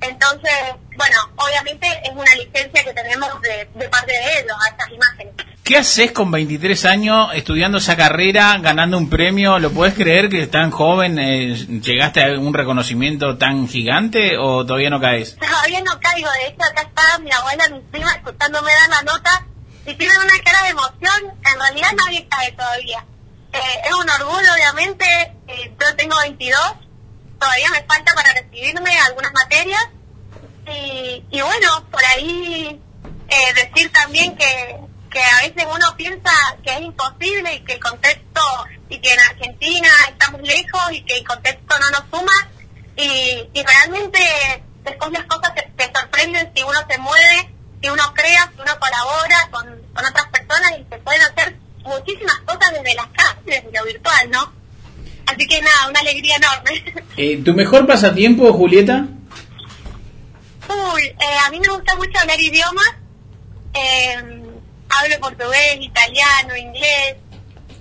Speaker 12: Entonces, bueno, obviamente es una licencia que tenemos de, de parte de ellos a estas imágenes.
Speaker 4: ¿Qué haces con 23 años estudiando esa carrera, ganando un premio? ¿Lo puedes creer que tan joven eh, llegaste a un reconocimiento tan gigante o todavía no caes?
Speaker 12: Todavía no caigo, de hecho acá está mi abuela, mi prima, escuchándome dar la nota y tienen una cara de emoción, en realidad nadie cae todavía. Eh, es un orgullo, obviamente, eh, yo tengo 22, todavía me falta para recibirme algunas materias y, y bueno, por ahí eh, decir también que, que a veces uno piensa que es imposible y que el contexto, y que en Argentina estamos lejos y que el contexto no nos suma y, y realmente después las cosas te, sorprenden si uno se mueve, si uno crea, si uno colabora con, con otras personas y se pueden hacer muchísimas cosas desde las casas, desde lo virtual, ¿no? Así que nada, una alegría enorme.
Speaker 4: Eh, ¿Tu mejor pasatiempo, Julieta?
Speaker 12: Uy, eh, a mí me gusta mucho hablar idiomas. Eh, hablo portugués, italiano, inglés.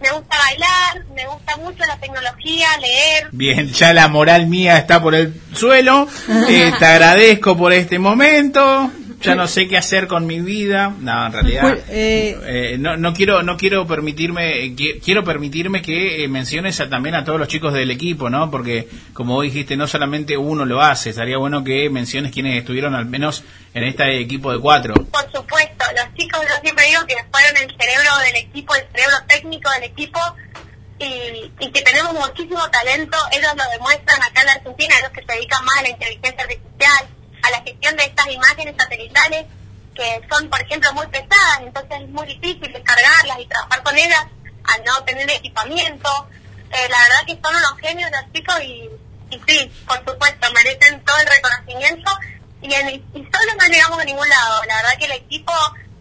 Speaker 12: Me gusta bailar, me gusta mucho la tecnología, leer.
Speaker 4: Bien, ya la moral mía está por el suelo. Eh, te agradezco por este momento. Ya no sé qué hacer con mi vida. No, en realidad
Speaker 3: Pues, eh,
Speaker 4: eh, no, no quiero no quiero permitirme eh, qui- quiero permitirme que eh, menciones a- también a todos los chicos del equipo, ¿no? Porque como vos dijiste, no solamente uno lo hace. Estaría bueno que menciones quienes estuvieron al menos en este equipo de cuatro.
Speaker 12: Por supuesto, los chicos, yo siempre digo que fueron el cerebro del equipo, el cerebro técnico del equipo y, y que tenemos muchísimo talento. Ellos lo demuestran acá en la Argentina, los que se dedican más a la inteligencia artificial, a la gestión de estas imágenes satelitales que son, por ejemplo, muy pesadas, entonces es muy difícil descargarlas y trabajar con ellas al no tener equipamiento. Eh, la verdad que son unos genios los chicos y, y sí, por supuesto, merecen todo el reconocimiento y, en, y solo no llegamos a ningún lado. La verdad que el equipo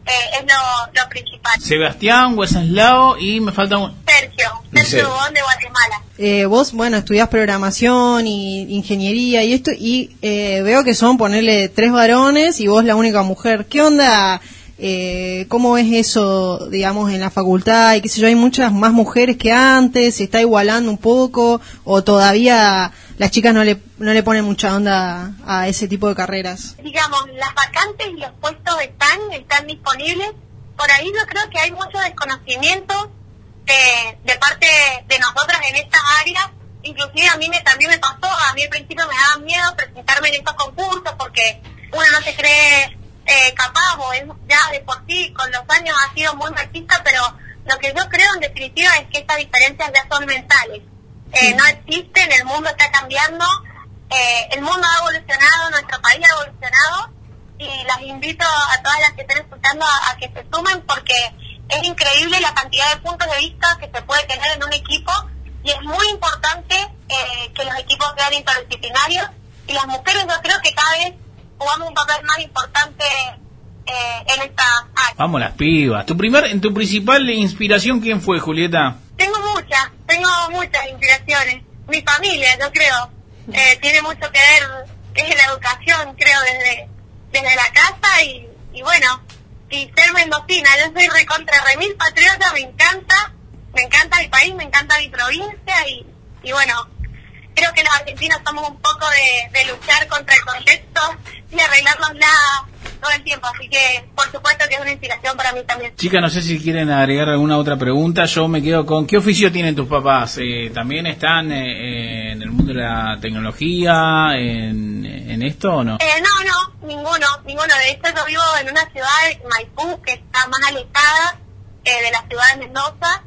Speaker 12: eh, es lo, lo principal.
Speaker 4: Sebastián, Wesaslao y me falta un...
Speaker 12: Sergio, Sergio
Speaker 4: Sergio.
Speaker 12: Bobón de Guatemala.
Speaker 3: eh, vos, bueno, estudiás programación y ingeniería y esto, y eh, veo que son ponerle tres varones y vos la única mujer. ¿Qué onda? Eh, ¿Cómo es eso, digamos, en la facultad? Y qué sé yo, hay muchas más mujeres que antes, se está igualando un poco, o todavía las chicas no le, no le ponen mucha onda a ese tipo de carreras.
Speaker 12: digamos, las vacantes y los puestos están, están disponibles. Por ahí yo creo que hay mucho desconocimiento de, de parte de nosotras en estas áreas. Inclusive a mí me, también me pasó, a mí al principio me daba miedo presentarme en estos concursos porque uno no se cree eh, capaz o es ya de por sí con los años ha sido muy machista, pero lo que yo creo en definitiva es que estas diferencias ya son mentales. Eh, no existen, el mundo está cambiando, eh, el mundo ha evolucionado, nuestro país ha evolucionado y las invito a todas las que estén escuchando a, a que se sumen porque es increíble la cantidad de puntos de vista que se puede tener en un equipo y es muy importante eh, que los equipos sean interdisciplinarios y las mujeres yo creo que cada vez jugamos un papel más importante eh, en esta área.
Speaker 4: Vamos las pibas. ¿Tu primer, en tu principal inspiración quién fue, Julieta?
Speaker 12: Tengo muchas, tengo muchas inspiraciones. Mi familia, yo creo, eh, tiene mucho que ver, es la educación, creo, desde, desde la casa y, y bueno, y ser mendocina. Yo soy recontra remil patriota, me encanta, me encanta mi país, me encanta mi provincia y, y bueno, creo que los argentinos somos un poco de, de luchar contra el contexto y arreglárnosla todo el tiempo. Así que, por supuesto que es una inspiración para mí también.
Speaker 4: Chicas, no sé si quieren agregar alguna otra pregunta. Yo me quedo con, ¿qué oficio tienen tus papás? Eh, ¿También están eh, en el mundo de la tecnología, en, en esto o no?
Speaker 12: Eh, no, no, ninguno, ninguno. De hecho, yo vivo en una ciudad, Maipú, que está más alejada eh, de la ciudad de Mendoza.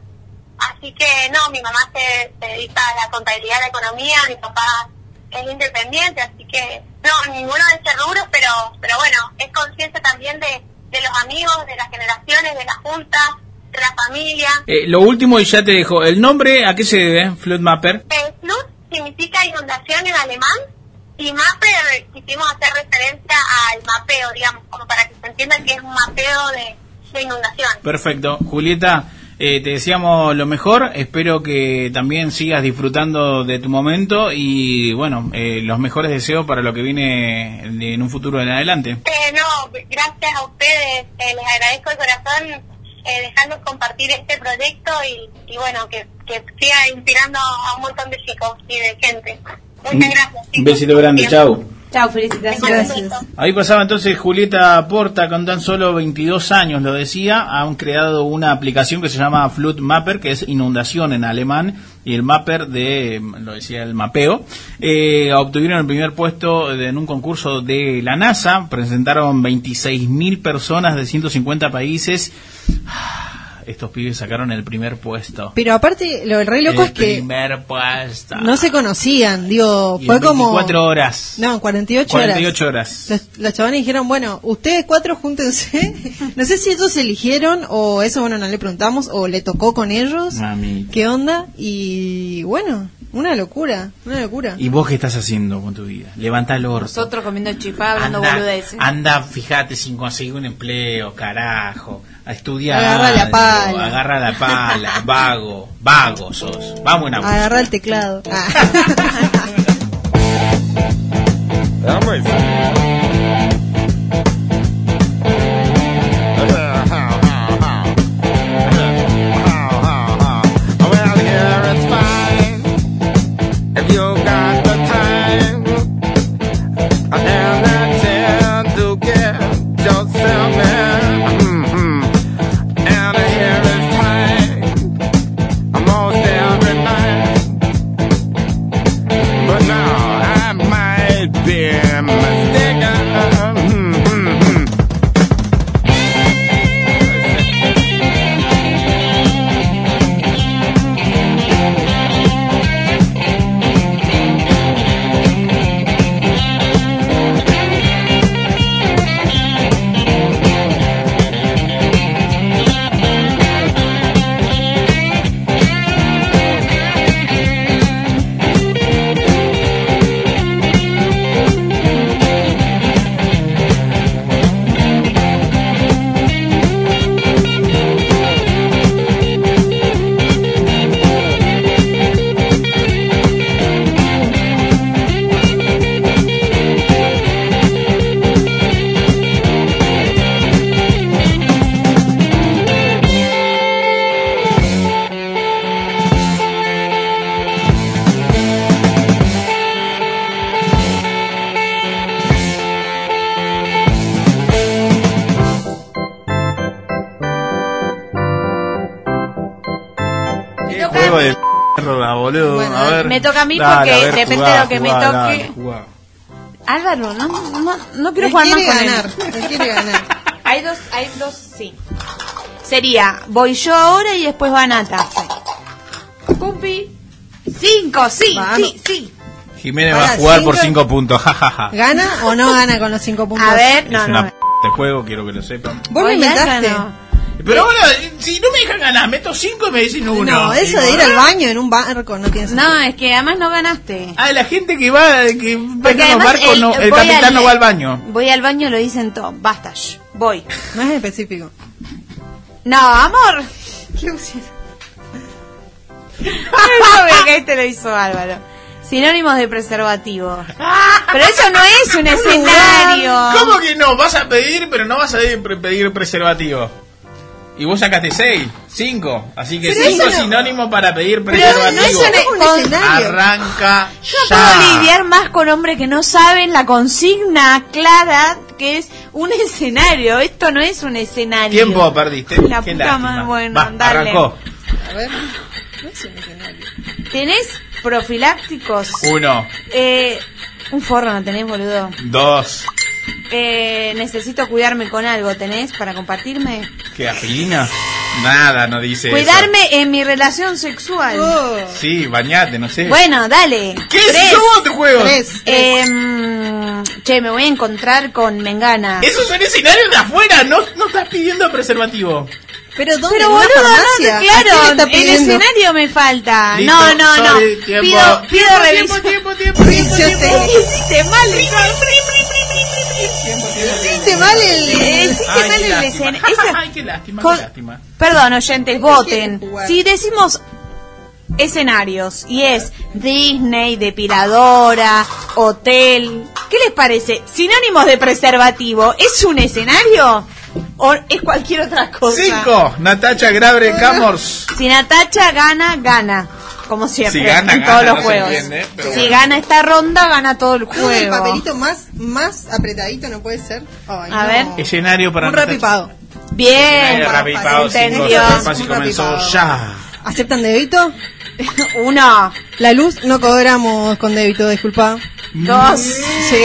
Speaker 12: Así que no, mi mamá se, se dedica a la contabilidad, a la economía, mi papá es independiente, así que no, ninguno de ese rubro, pero, pero bueno, es conciencia también de, de los amigos, de las generaciones, de la junta, de la familia.
Speaker 4: Eh, lo último y ya te dejo. ¿El nombre a qué se debe, Flood Mapper?
Speaker 12: Eh, Flut significa inundación en alemán y mapper quisimos hacer referencia al mapeo, digamos, como para que se entienda que es un mapeo de, de inundación.
Speaker 4: Perfecto. Julieta, Eh, te deseamos lo mejor, espero que también sigas disfrutando de tu momento y bueno, eh, los mejores deseos para lo que viene en un futuro en adelante.
Speaker 12: Eh, no, gracias a ustedes, eh, les agradezco de corazón eh, dejarnos compartir este proyecto y, y bueno, que, que siga inspirando a un montón de chicos y de gente. Muchas gracias.
Speaker 4: Un besito grande, chau.
Speaker 5: Chao, felicitaciones.
Speaker 4: Ahí pasaba entonces Julieta Porta con tan solo 22 años, lo decía, han creado una aplicación que se llama Flood Mapper, que es inundación en alemán, y el mapper de, lo decía, el mapeo. Eh, obtuvieron el primer puesto en un concurso de la NASA, presentaron 26.000 personas de 150 países. Estos pibes sacaron el primer puesto.
Speaker 3: Pero aparte, lo del re loco
Speaker 4: el
Speaker 3: es que
Speaker 4: primer puesto.
Speaker 3: no se conocían. Digo,
Speaker 4: Y
Speaker 3: fue
Speaker 4: en
Speaker 3: como.
Speaker 4: 24 horas.
Speaker 3: No, 48,
Speaker 4: 48
Speaker 3: horas.
Speaker 4: horas.
Speaker 3: Los, los chavales dijeron, bueno, ustedes cuatro júntense. no sé si ellos eligieron o eso, bueno, no le preguntamos o le tocó con ellos.
Speaker 4: Mami.
Speaker 3: ¿Qué onda? Y bueno, una locura, una locura.
Speaker 4: ¿Y vos qué estás haciendo con tu vida? Levanta el orto.
Speaker 5: Nosotros comiendo chipá, hablando
Speaker 4: Anda,
Speaker 5: boludeces.
Speaker 4: anda, fíjate, sin conseguir un empleo, carajo. A estudiar.
Speaker 3: Agarra la
Speaker 4: algo,
Speaker 3: pala.
Speaker 4: Agarra la pala. Vago. Vago sos. Vamos en auto.
Speaker 3: Agarra el teclado. Ah.
Speaker 5: Toca a mí
Speaker 4: Dale,
Speaker 5: porque
Speaker 4: a ver,
Speaker 5: depende
Speaker 4: jugá,
Speaker 5: de lo que me
Speaker 4: jugá,
Speaker 5: toque.
Speaker 4: dale.
Speaker 5: Álvaro, no, no, no quiero jugar más
Speaker 3: quiere
Speaker 5: con
Speaker 3: ganar,
Speaker 5: él.
Speaker 3: él quiere ganar.
Speaker 5: Hay dos, hay dos, sí. Sería, voy yo ahora y después va Nata. Cumpi. Cinco, sí,
Speaker 3: Vamos.
Speaker 5: sí, sí.
Speaker 4: Jiménez va a jugar por
Speaker 3: cinco-
Speaker 4: 5 puntos. jajaja.
Speaker 3: ¿Gana o no gana con los cinco puntos?
Speaker 5: A ver,
Speaker 4: Es
Speaker 5: no,
Speaker 4: una
Speaker 5: no.
Speaker 4: p de juego, quiero que lo sepan.
Speaker 3: Vos lo inventaste.
Speaker 4: Pero ahora, si no me dejan ganar, meto 5 y me dicen uno.
Speaker 3: No, eso de ir al baño en un barco no tiene sentido.
Speaker 5: No, es que además no ganaste.
Speaker 4: Ah, la gente que va, que va en los barcos, no, el capitán no va al baño.
Speaker 5: Voy al baño lo dicen todo. Basta, voy.
Speaker 3: No es específico.
Speaker 5: No, amor.
Speaker 3: ¿Qué
Speaker 5: que este lo hizo Álvaro. Sinónimos de preservativo. Pero eso no es un escenario.
Speaker 4: ¿Cómo que no? Vas a pedir, pero no vas a pedir preservativo. Y vos sacaste 6, 5. Así que
Speaker 5: Pero
Speaker 4: 5
Speaker 5: eso no-
Speaker 4: sinónimos para pedir
Speaker 5: Pero
Speaker 4: preservativo.
Speaker 5: no es un,
Speaker 4: Arranca
Speaker 5: Yo
Speaker 4: ya.
Speaker 5: puedo lidiar más con hombres que no saben la consigna clara que es un escenario. Esto no es un escenario.
Speaker 4: Tiempo perdiste.
Speaker 5: La
Speaker 4: Qué
Speaker 5: puta madre, bueno,
Speaker 4: Va,
Speaker 5: dale.
Speaker 4: arrancó.
Speaker 3: A ver. No es un escenario.
Speaker 5: ¿Tenés profilácticos?
Speaker 4: Uno,
Speaker 5: Eh, un forro no tenés, boludo.
Speaker 4: dos.
Speaker 5: Eh, necesito cuidarme con algo, ¿tenés para compartirme?
Speaker 4: ¿Qué aspirina? Nada, no dice eso.
Speaker 5: Cuidarme en mi relación sexual.
Speaker 4: Sí, bañate, no sé.
Speaker 5: Bueno, dale.
Speaker 4: ¿Qué
Speaker 5: Tres.
Speaker 4: son de juegos?
Speaker 3: Tres.
Speaker 5: Em, che, me voy a encontrar con Mengana.
Speaker 4: Eso es un escenario de afuera, no, no estás pidiendo preservativo.
Speaker 3: Pero ¿dónde?
Speaker 5: Pero
Speaker 3: ¿En una
Speaker 5: boludo, claro, el escenario me falta.
Speaker 4: Listo,
Speaker 5: no, no, no.
Speaker 4: tiempo.
Speaker 5: Pido, pido
Speaker 4: Tiempo,
Speaker 5: revisión.
Speaker 4: tiempo, tiempo, tiempo, tiempo,
Speaker 3: Revisión
Speaker 4: tiempo.
Speaker 5: Hiciste mal,
Speaker 4: Tiempo, tiempo, tiempo.
Speaker 3: Hiciste mal el.
Speaker 5: Hiciste mal el
Speaker 4: lástima. Ay, qué lástima,
Speaker 5: Con-
Speaker 4: qué lástima.
Speaker 5: Perdón, oyentes, voten. Si decimos escenarios y es Disney, depiladora, hotel, ¿qué les parece? Sinónimos de preservativo, ¿es un escenario o es cualquier otra cosa?
Speaker 4: Cinco. Natacha Grabre Camors.
Speaker 5: Si Natacha gana, gana. Como siempre,
Speaker 4: Si gana,
Speaker 5: en
Speaker 4: gana,
Speaker 5: todos los
Speaker 4: no
Speaker 5: juegos.
Speaker 4: entiende,
Speaker 5: si
Speaker 4: bueno.
Speaker 5: gana esta ronda, gana todo el
Speaker 3: Todo el
Speaker 5: juego.
Speaker 3: papelito más, más apretadito no puede ser. Ay,
Speaker 5: A
Speaker 3: no.
Speaker 5: ver.
Speaker 4: Escenario para
Speaker 3: Un
Speaker 4: Natacha.
Speaker 3: rapipado.
Speaker 5: Bien.
Speaker 4: Rapipado, cinco. Comenzó ya.
Speaker 3: ¿Aceptan débito?
Speaker 5: Uno,
Speaker 3: La luz no cobramos con débito, disculpa.
Speaker 5: dos.
Speaker 3: Sí.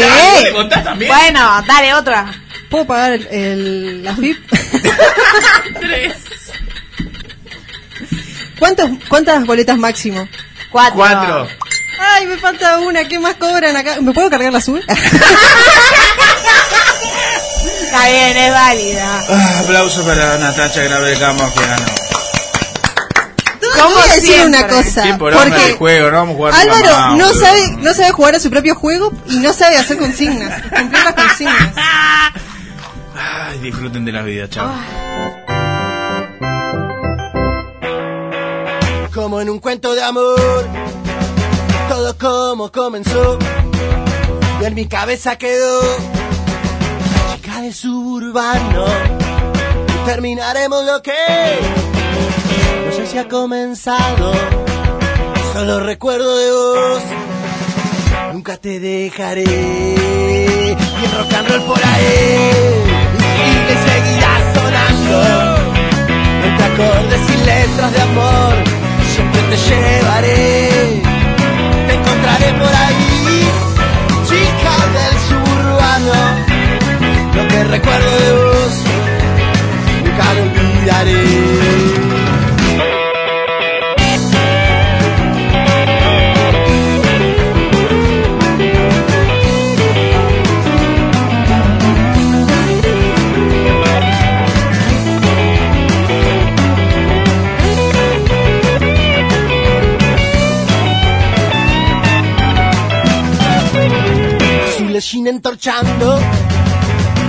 Speaker 5: Bueno, dale otra.
Speaker 3: ¿Puedo pagar el, el- la FIP?
Speaker 5: Tres.
Speaker 3: ¿Cuántos, ¿Cuántas boletas máximo?
Speaker 5: Cuatro.
Speaker 4: Cuatro.
Speaker 3: Ay, me falta una. ¿Qué más cobran acá? ¿Me puedo cargar la azul?
Speaker 5: Está bien, es válida.
Speaker 4: Ah, aplauso para Natacha Grabre Camors que ganó.
Speaker 3: A decir
Speaker 5: siempre.
Speaker 3: una cosa. Porque
Speaker 4: juego, no vamos a jugar
Speaker 3: Álvaro
Speaker 4: más,
Speaker 3: no sabe, no sabe jugar a su propio juego y no sabe hacer consignas. Cumplir las consignas.
Speaker 4: Ay, disfruten de la vida, chao.
Speaker 17: Como en un cuento de amor, todo como comenzó. Y en mi cabeza quedó chica del suburbano. Terminaremos lo que no sé si ha comenzado. Solo recuerdo de vos, nunca te dejaré. Y el rock and roll por ahí, Entre acordes y letras de amor, siempre te llevaré. Te encontraré por ahí, chica del suburbano. Lo que recuerdo de vos, nunca lo olvidaré.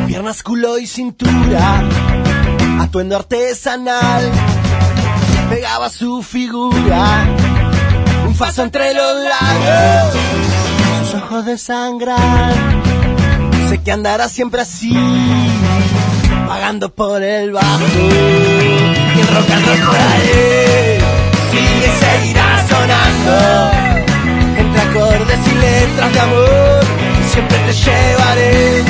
Speaker 17: Piernas, culo y cintura, atuendo artesanal, pegaba su figura, un faso entre los labios, sus ojos de sangrar, sé que andará siempre así, pagando por el bajo, y el rock and roll por ahí, sigue y seguirá sonando. Entre acordes y letras de amor, siempre te llevaré.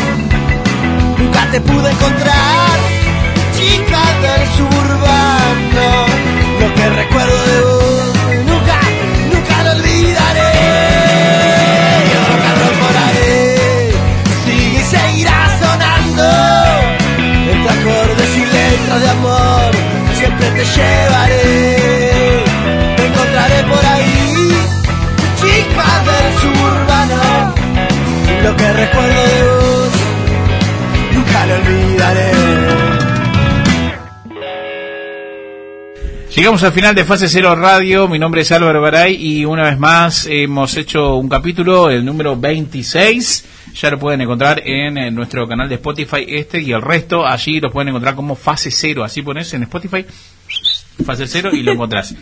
Speaker 17: Nunca te pude encontrar, chica del suburbano. Lo que recuerdo de vos, nunca, nunca lo olvidaré. Y el rock and roll por ahí, sigue y seguirá sonando. Entre acordes y letras de amor, siempre te llevaré. Te encontraré por ahí chica del suburbano. Lo que recuerdo de vos, nunca lo olvidaré.
Speaker 4: Llegamos al final de Fase Cero Radio. Mi nombre es Álvaro Garay y una vez más hemos hecho un capítulo, el número 26. Ya lo pueden encontrar en, eh, nuestro canal de Spotify, este y el resto. Allí lo pueden encontrar como Fase Cero. Así pones en Spotify, Fase Cero y lo encontrás.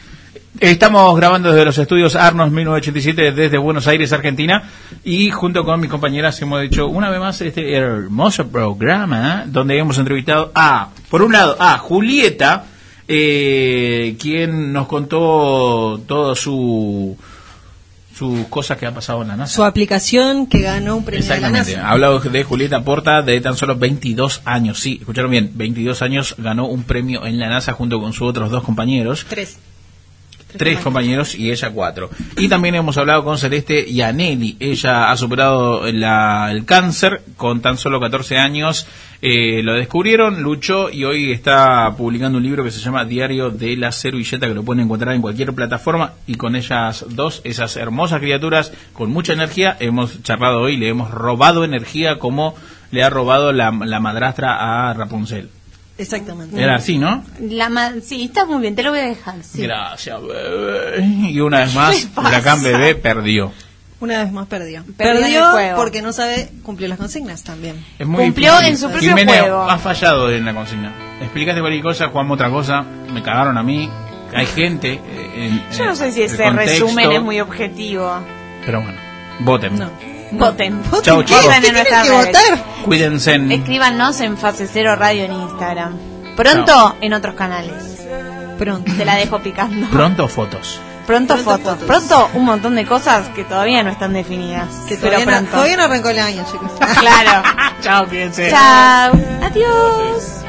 Speaker 4: Estamos grabando desde los estudios Arnos 1987 desde Buenos Aires, Argentina. Y junto con mis compañeras hemos hecho una vez más este hermoso programa donde hemos entrevistado a, por un lado, a Julieta, eh, quien nos contó todo su sus cosas que ha pasado en la NASA.
Speaker 3: Su aplicación que ganó un premio de la
Speaker 4: Exactamente.
Speaker 3: NASA.
Speaker 4: Ha hablado de Julieta Porta de tan solo 22 años. Sí, escucharon bien. 22 años ganó un premio en la NASA junto con sus otros dos compañeros.
Speaker 3: Tres.
Speaker 4: Tres compañeros y ella cuatro. Y también hemos hablado con Celeste Yanelli. Ella ha superado la- el cáncer con tan solo 14 años. Eh, lo descubrieron, luchó y hoy está publicando un libro que se llama Diario de la Servilleta, que lo pueden encontrar en cualquier plataforma. Y con ellas dos, esas hermosas criaturas con mucha energía, hemos charlado hoy, le hemos robado energía como le ha robado la, la madrastra a Rapunzel.
Speaker 3: Exactamente.
Speaker 4: Era así, ¿no?
Speaker 5: La ma- sí, está muy bien, te lo voy a dejar. Sí.
Speaker 4: Gracias, bebé. Y una vez más. Huracán Bebé perdió.
Speaker 3: Una vez más perdió.
Speaker 13: Perdió en
Speaker 3: Perdió,
Speaker 13: el juego.
Speaker 3: porque no sabe cumplir las consignas también.
Speaker 4: Es muy
Speaker 13: Cumplió
Speaker 4: difícil.
Speaker 13: en su propio
Speaker 4: Jimena,
Speaker 13: juego.
Speaker 4: has fallado en la consigna. Explicaste cualquier cosa, jugamos otra cosa, me cagaron a mí. Hay gente. eh, en-
Speaker 13: Yo no
Speaker 4: en
Speaker 13: sé si ese
Speaker 4: contexto,
Speaker 13: resumen es muy objetivo.
Speaker 4: Pero bueno, voten.
Speaker 13: Voten.
Speaker 4: Chau,
Speaker 13: en nuestras redes.
Speaker 4: Cuídense. en-
Speaker 13: Escríbanos en Fase Cero Radio en Instagram. Pronto en otros canales.
Speaker 3: Pronto.
Speaker 13: Te la dejo picando.
Speaker 4: Pronto fotos.
Speaker 13: Pronto, fotos. Pronto un montón de cosas que todavía no están definidas.
Speaker 3: Que
Speaker 13: pero
Speaker 3: todavía, no,
Speaker 13: pronto.
Speaker 3: todavía no arrancó el año, chicos.
Speaker 13: Claro.
Speaker 4: Chao, cuídense.
Speaker 13: Chao. Adiós.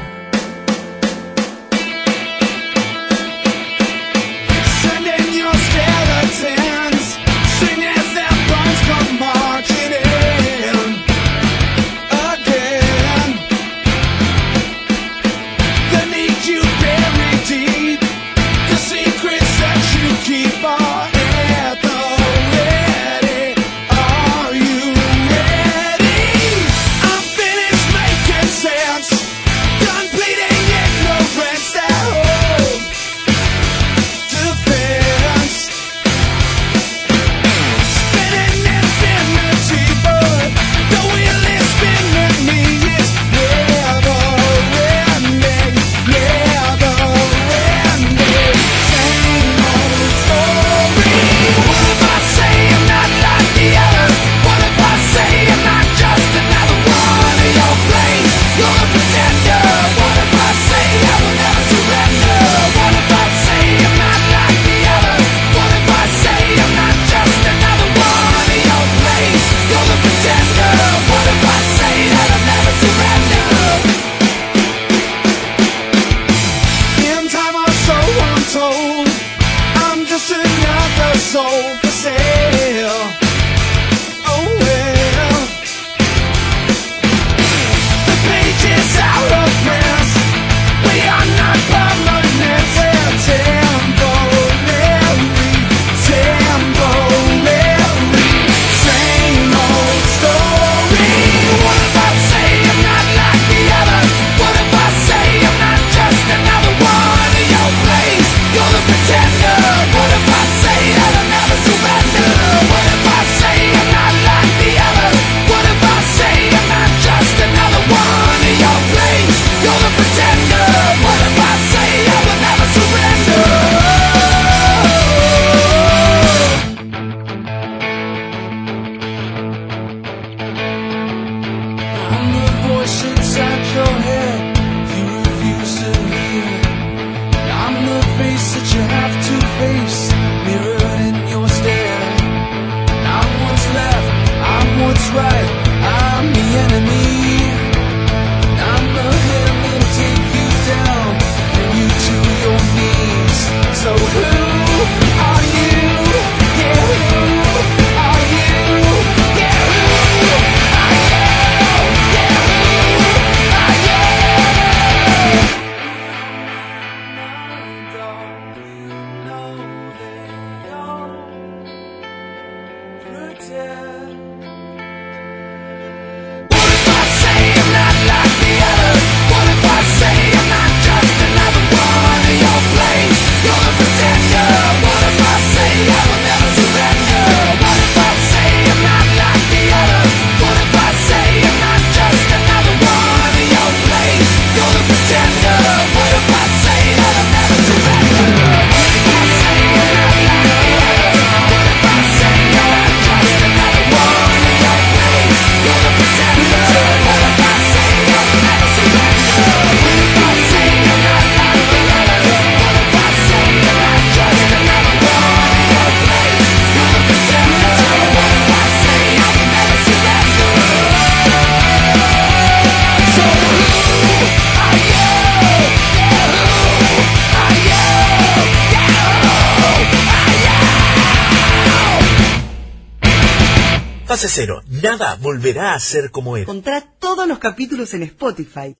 Speaker 1: Nada volverá a ser como era.
Speaker 15: Encontrá todos los capítulos en Spotify